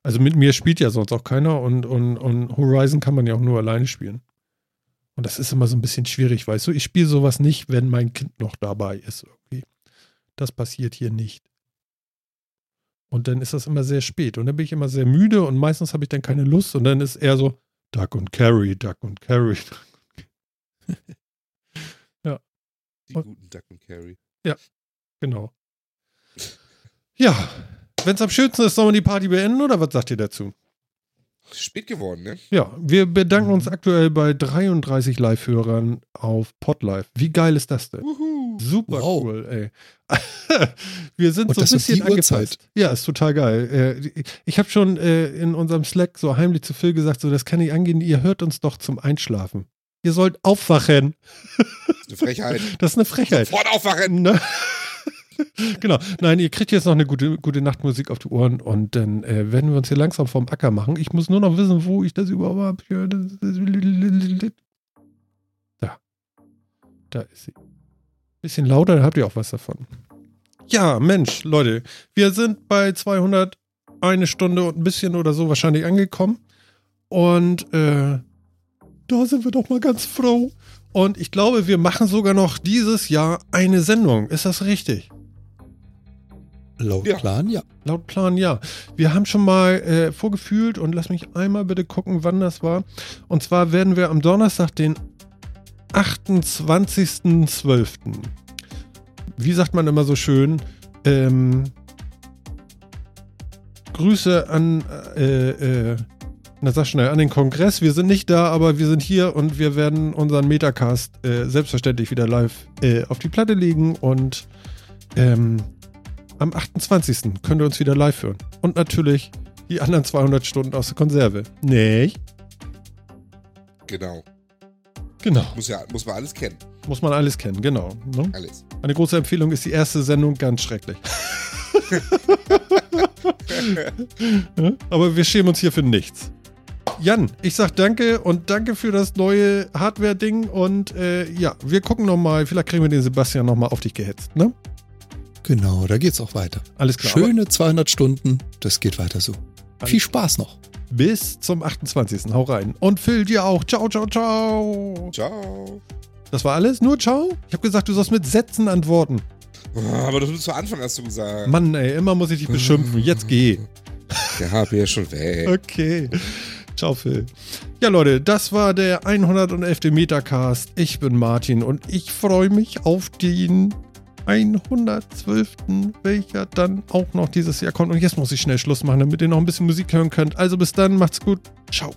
Also mit mir spielt ja sonst auch keiner und, und, und Horizon kann man ja auch nur alleine spielen. Und das ist immer so ein bisschen schwierig, weißt du? Ich spiele sowas nicht, wenn mein Kind noch dabei ist irgendwie. Das passiert hier nicht. Und dann ist das immer sehr spät. Und dann bin ich immer sehr müde und meistens habe ich dann keine Lust und dann ist eher so Duck und Carry, Duck und Carry. Die Und- guten Duck und Carry. Genau. Ja, wenn es am schönsten ist, sollen wir die Party beenden oder was sagt ihr dazu? Spät geworden, ne? Ja, wir bedanken uns aktuell bei 33 Live-Hörern auf Podlife. Wie geil ist das denn? Wuhu. Super Wow. cool, ey. wir sind Und so ein das bisschen angepasst. Ja, ist total geil. Äh, ich habe schon äh, in unserem Slack so heimlich zu Phil gesagt, so das kann nicht angehen, ihr hört uns doch zum Einschlafen. Ihr sollt aufwachen. Eine Frechheit. Das ist eine Frechheit. Sofort aufwachen! Ne? genau. Nein, ihr kriegt jetzt noch eine gute, gute Nachtmusik auf die Ohren und dann äh, werden wir uns hier langsam vom Acker machen. Ich muss nur noch wissen, wo ich das überhaupt habe. Da. Da ist sie. Bisschen lauter, dann habt ihr auch was davon. Ja, Mensch, Leute, wir sind bei 200 eine Stunde und ein bisschen oder so wahrscheinlich angekommen. Und äh, da sind wir doch mal ganz froh. Und ich glaube, wir machen sogar noch dieses Jahr eine Sendung. Ist das richtig? Laut Ja. Plan, ja. Laut Plan ja. Wir haben schon mal äh, vorgefühlt und lass mich einmal bitte gucken, wann das war. Und zwar werden wir am Donnerstag, den 28.12. Wie sagt man immer so schön? Ähm, Grüße an, äh, äh, na sag schnell, an den Kongress. Wir sind nicht da, aber wir sind hier und wir werden unseren Metacast äh, selbstverständlich wieder live äh, auf die Platte legen und ähm, am 28. könnt ihr uns wieder live hören. Und natürlich die anderen 200 Stunden aus der Konserve. Nicht? Genau. Genau. Muss ja, muss man alles kennen. Muss man alles kennen, genau. Ne? Alles. Eine große Empfehlung ist die erste Sendung ganz schrecklich. Aber wir schämen uns hier für nichts. Jan, ich sag danke und danke für das neue Hardware-Ding und äh, ja, wir gucken nochmal, vielleicht kriegen wir den Sebastian nochmal auf dich gehetzt, ne? Genau, da geht's auch weiter. Alles klar. Schöne 200 Stunden, das geht weiter so. Alles- Viel Spaß noch. Bis zum 28. Hau rein. Und Phil dir auch. Ciao, ciao, ciao. Ciao. Das war alles? Nur ciao? Ich habe gesagt, du sollst mit Sätzen antworten. Ah, Aber das ist zu Anfang hast du gesagt. Mann, ey, immer muss ich dich beschimpfen. Jetzt geh. Der HP ist schon weg. Okay. Ciao, Phil. Ja, Leute, das war der 111. Metacast. Ich bin Martin und ich freue mich auf den 112., welcher dann auch noch dieses Jahr kommt. Und jetzt muss ich schnell Schluss machen, damit ihr noch ein bisschen Musik hören könnt. Also bis dann, macht's gut. Ciao.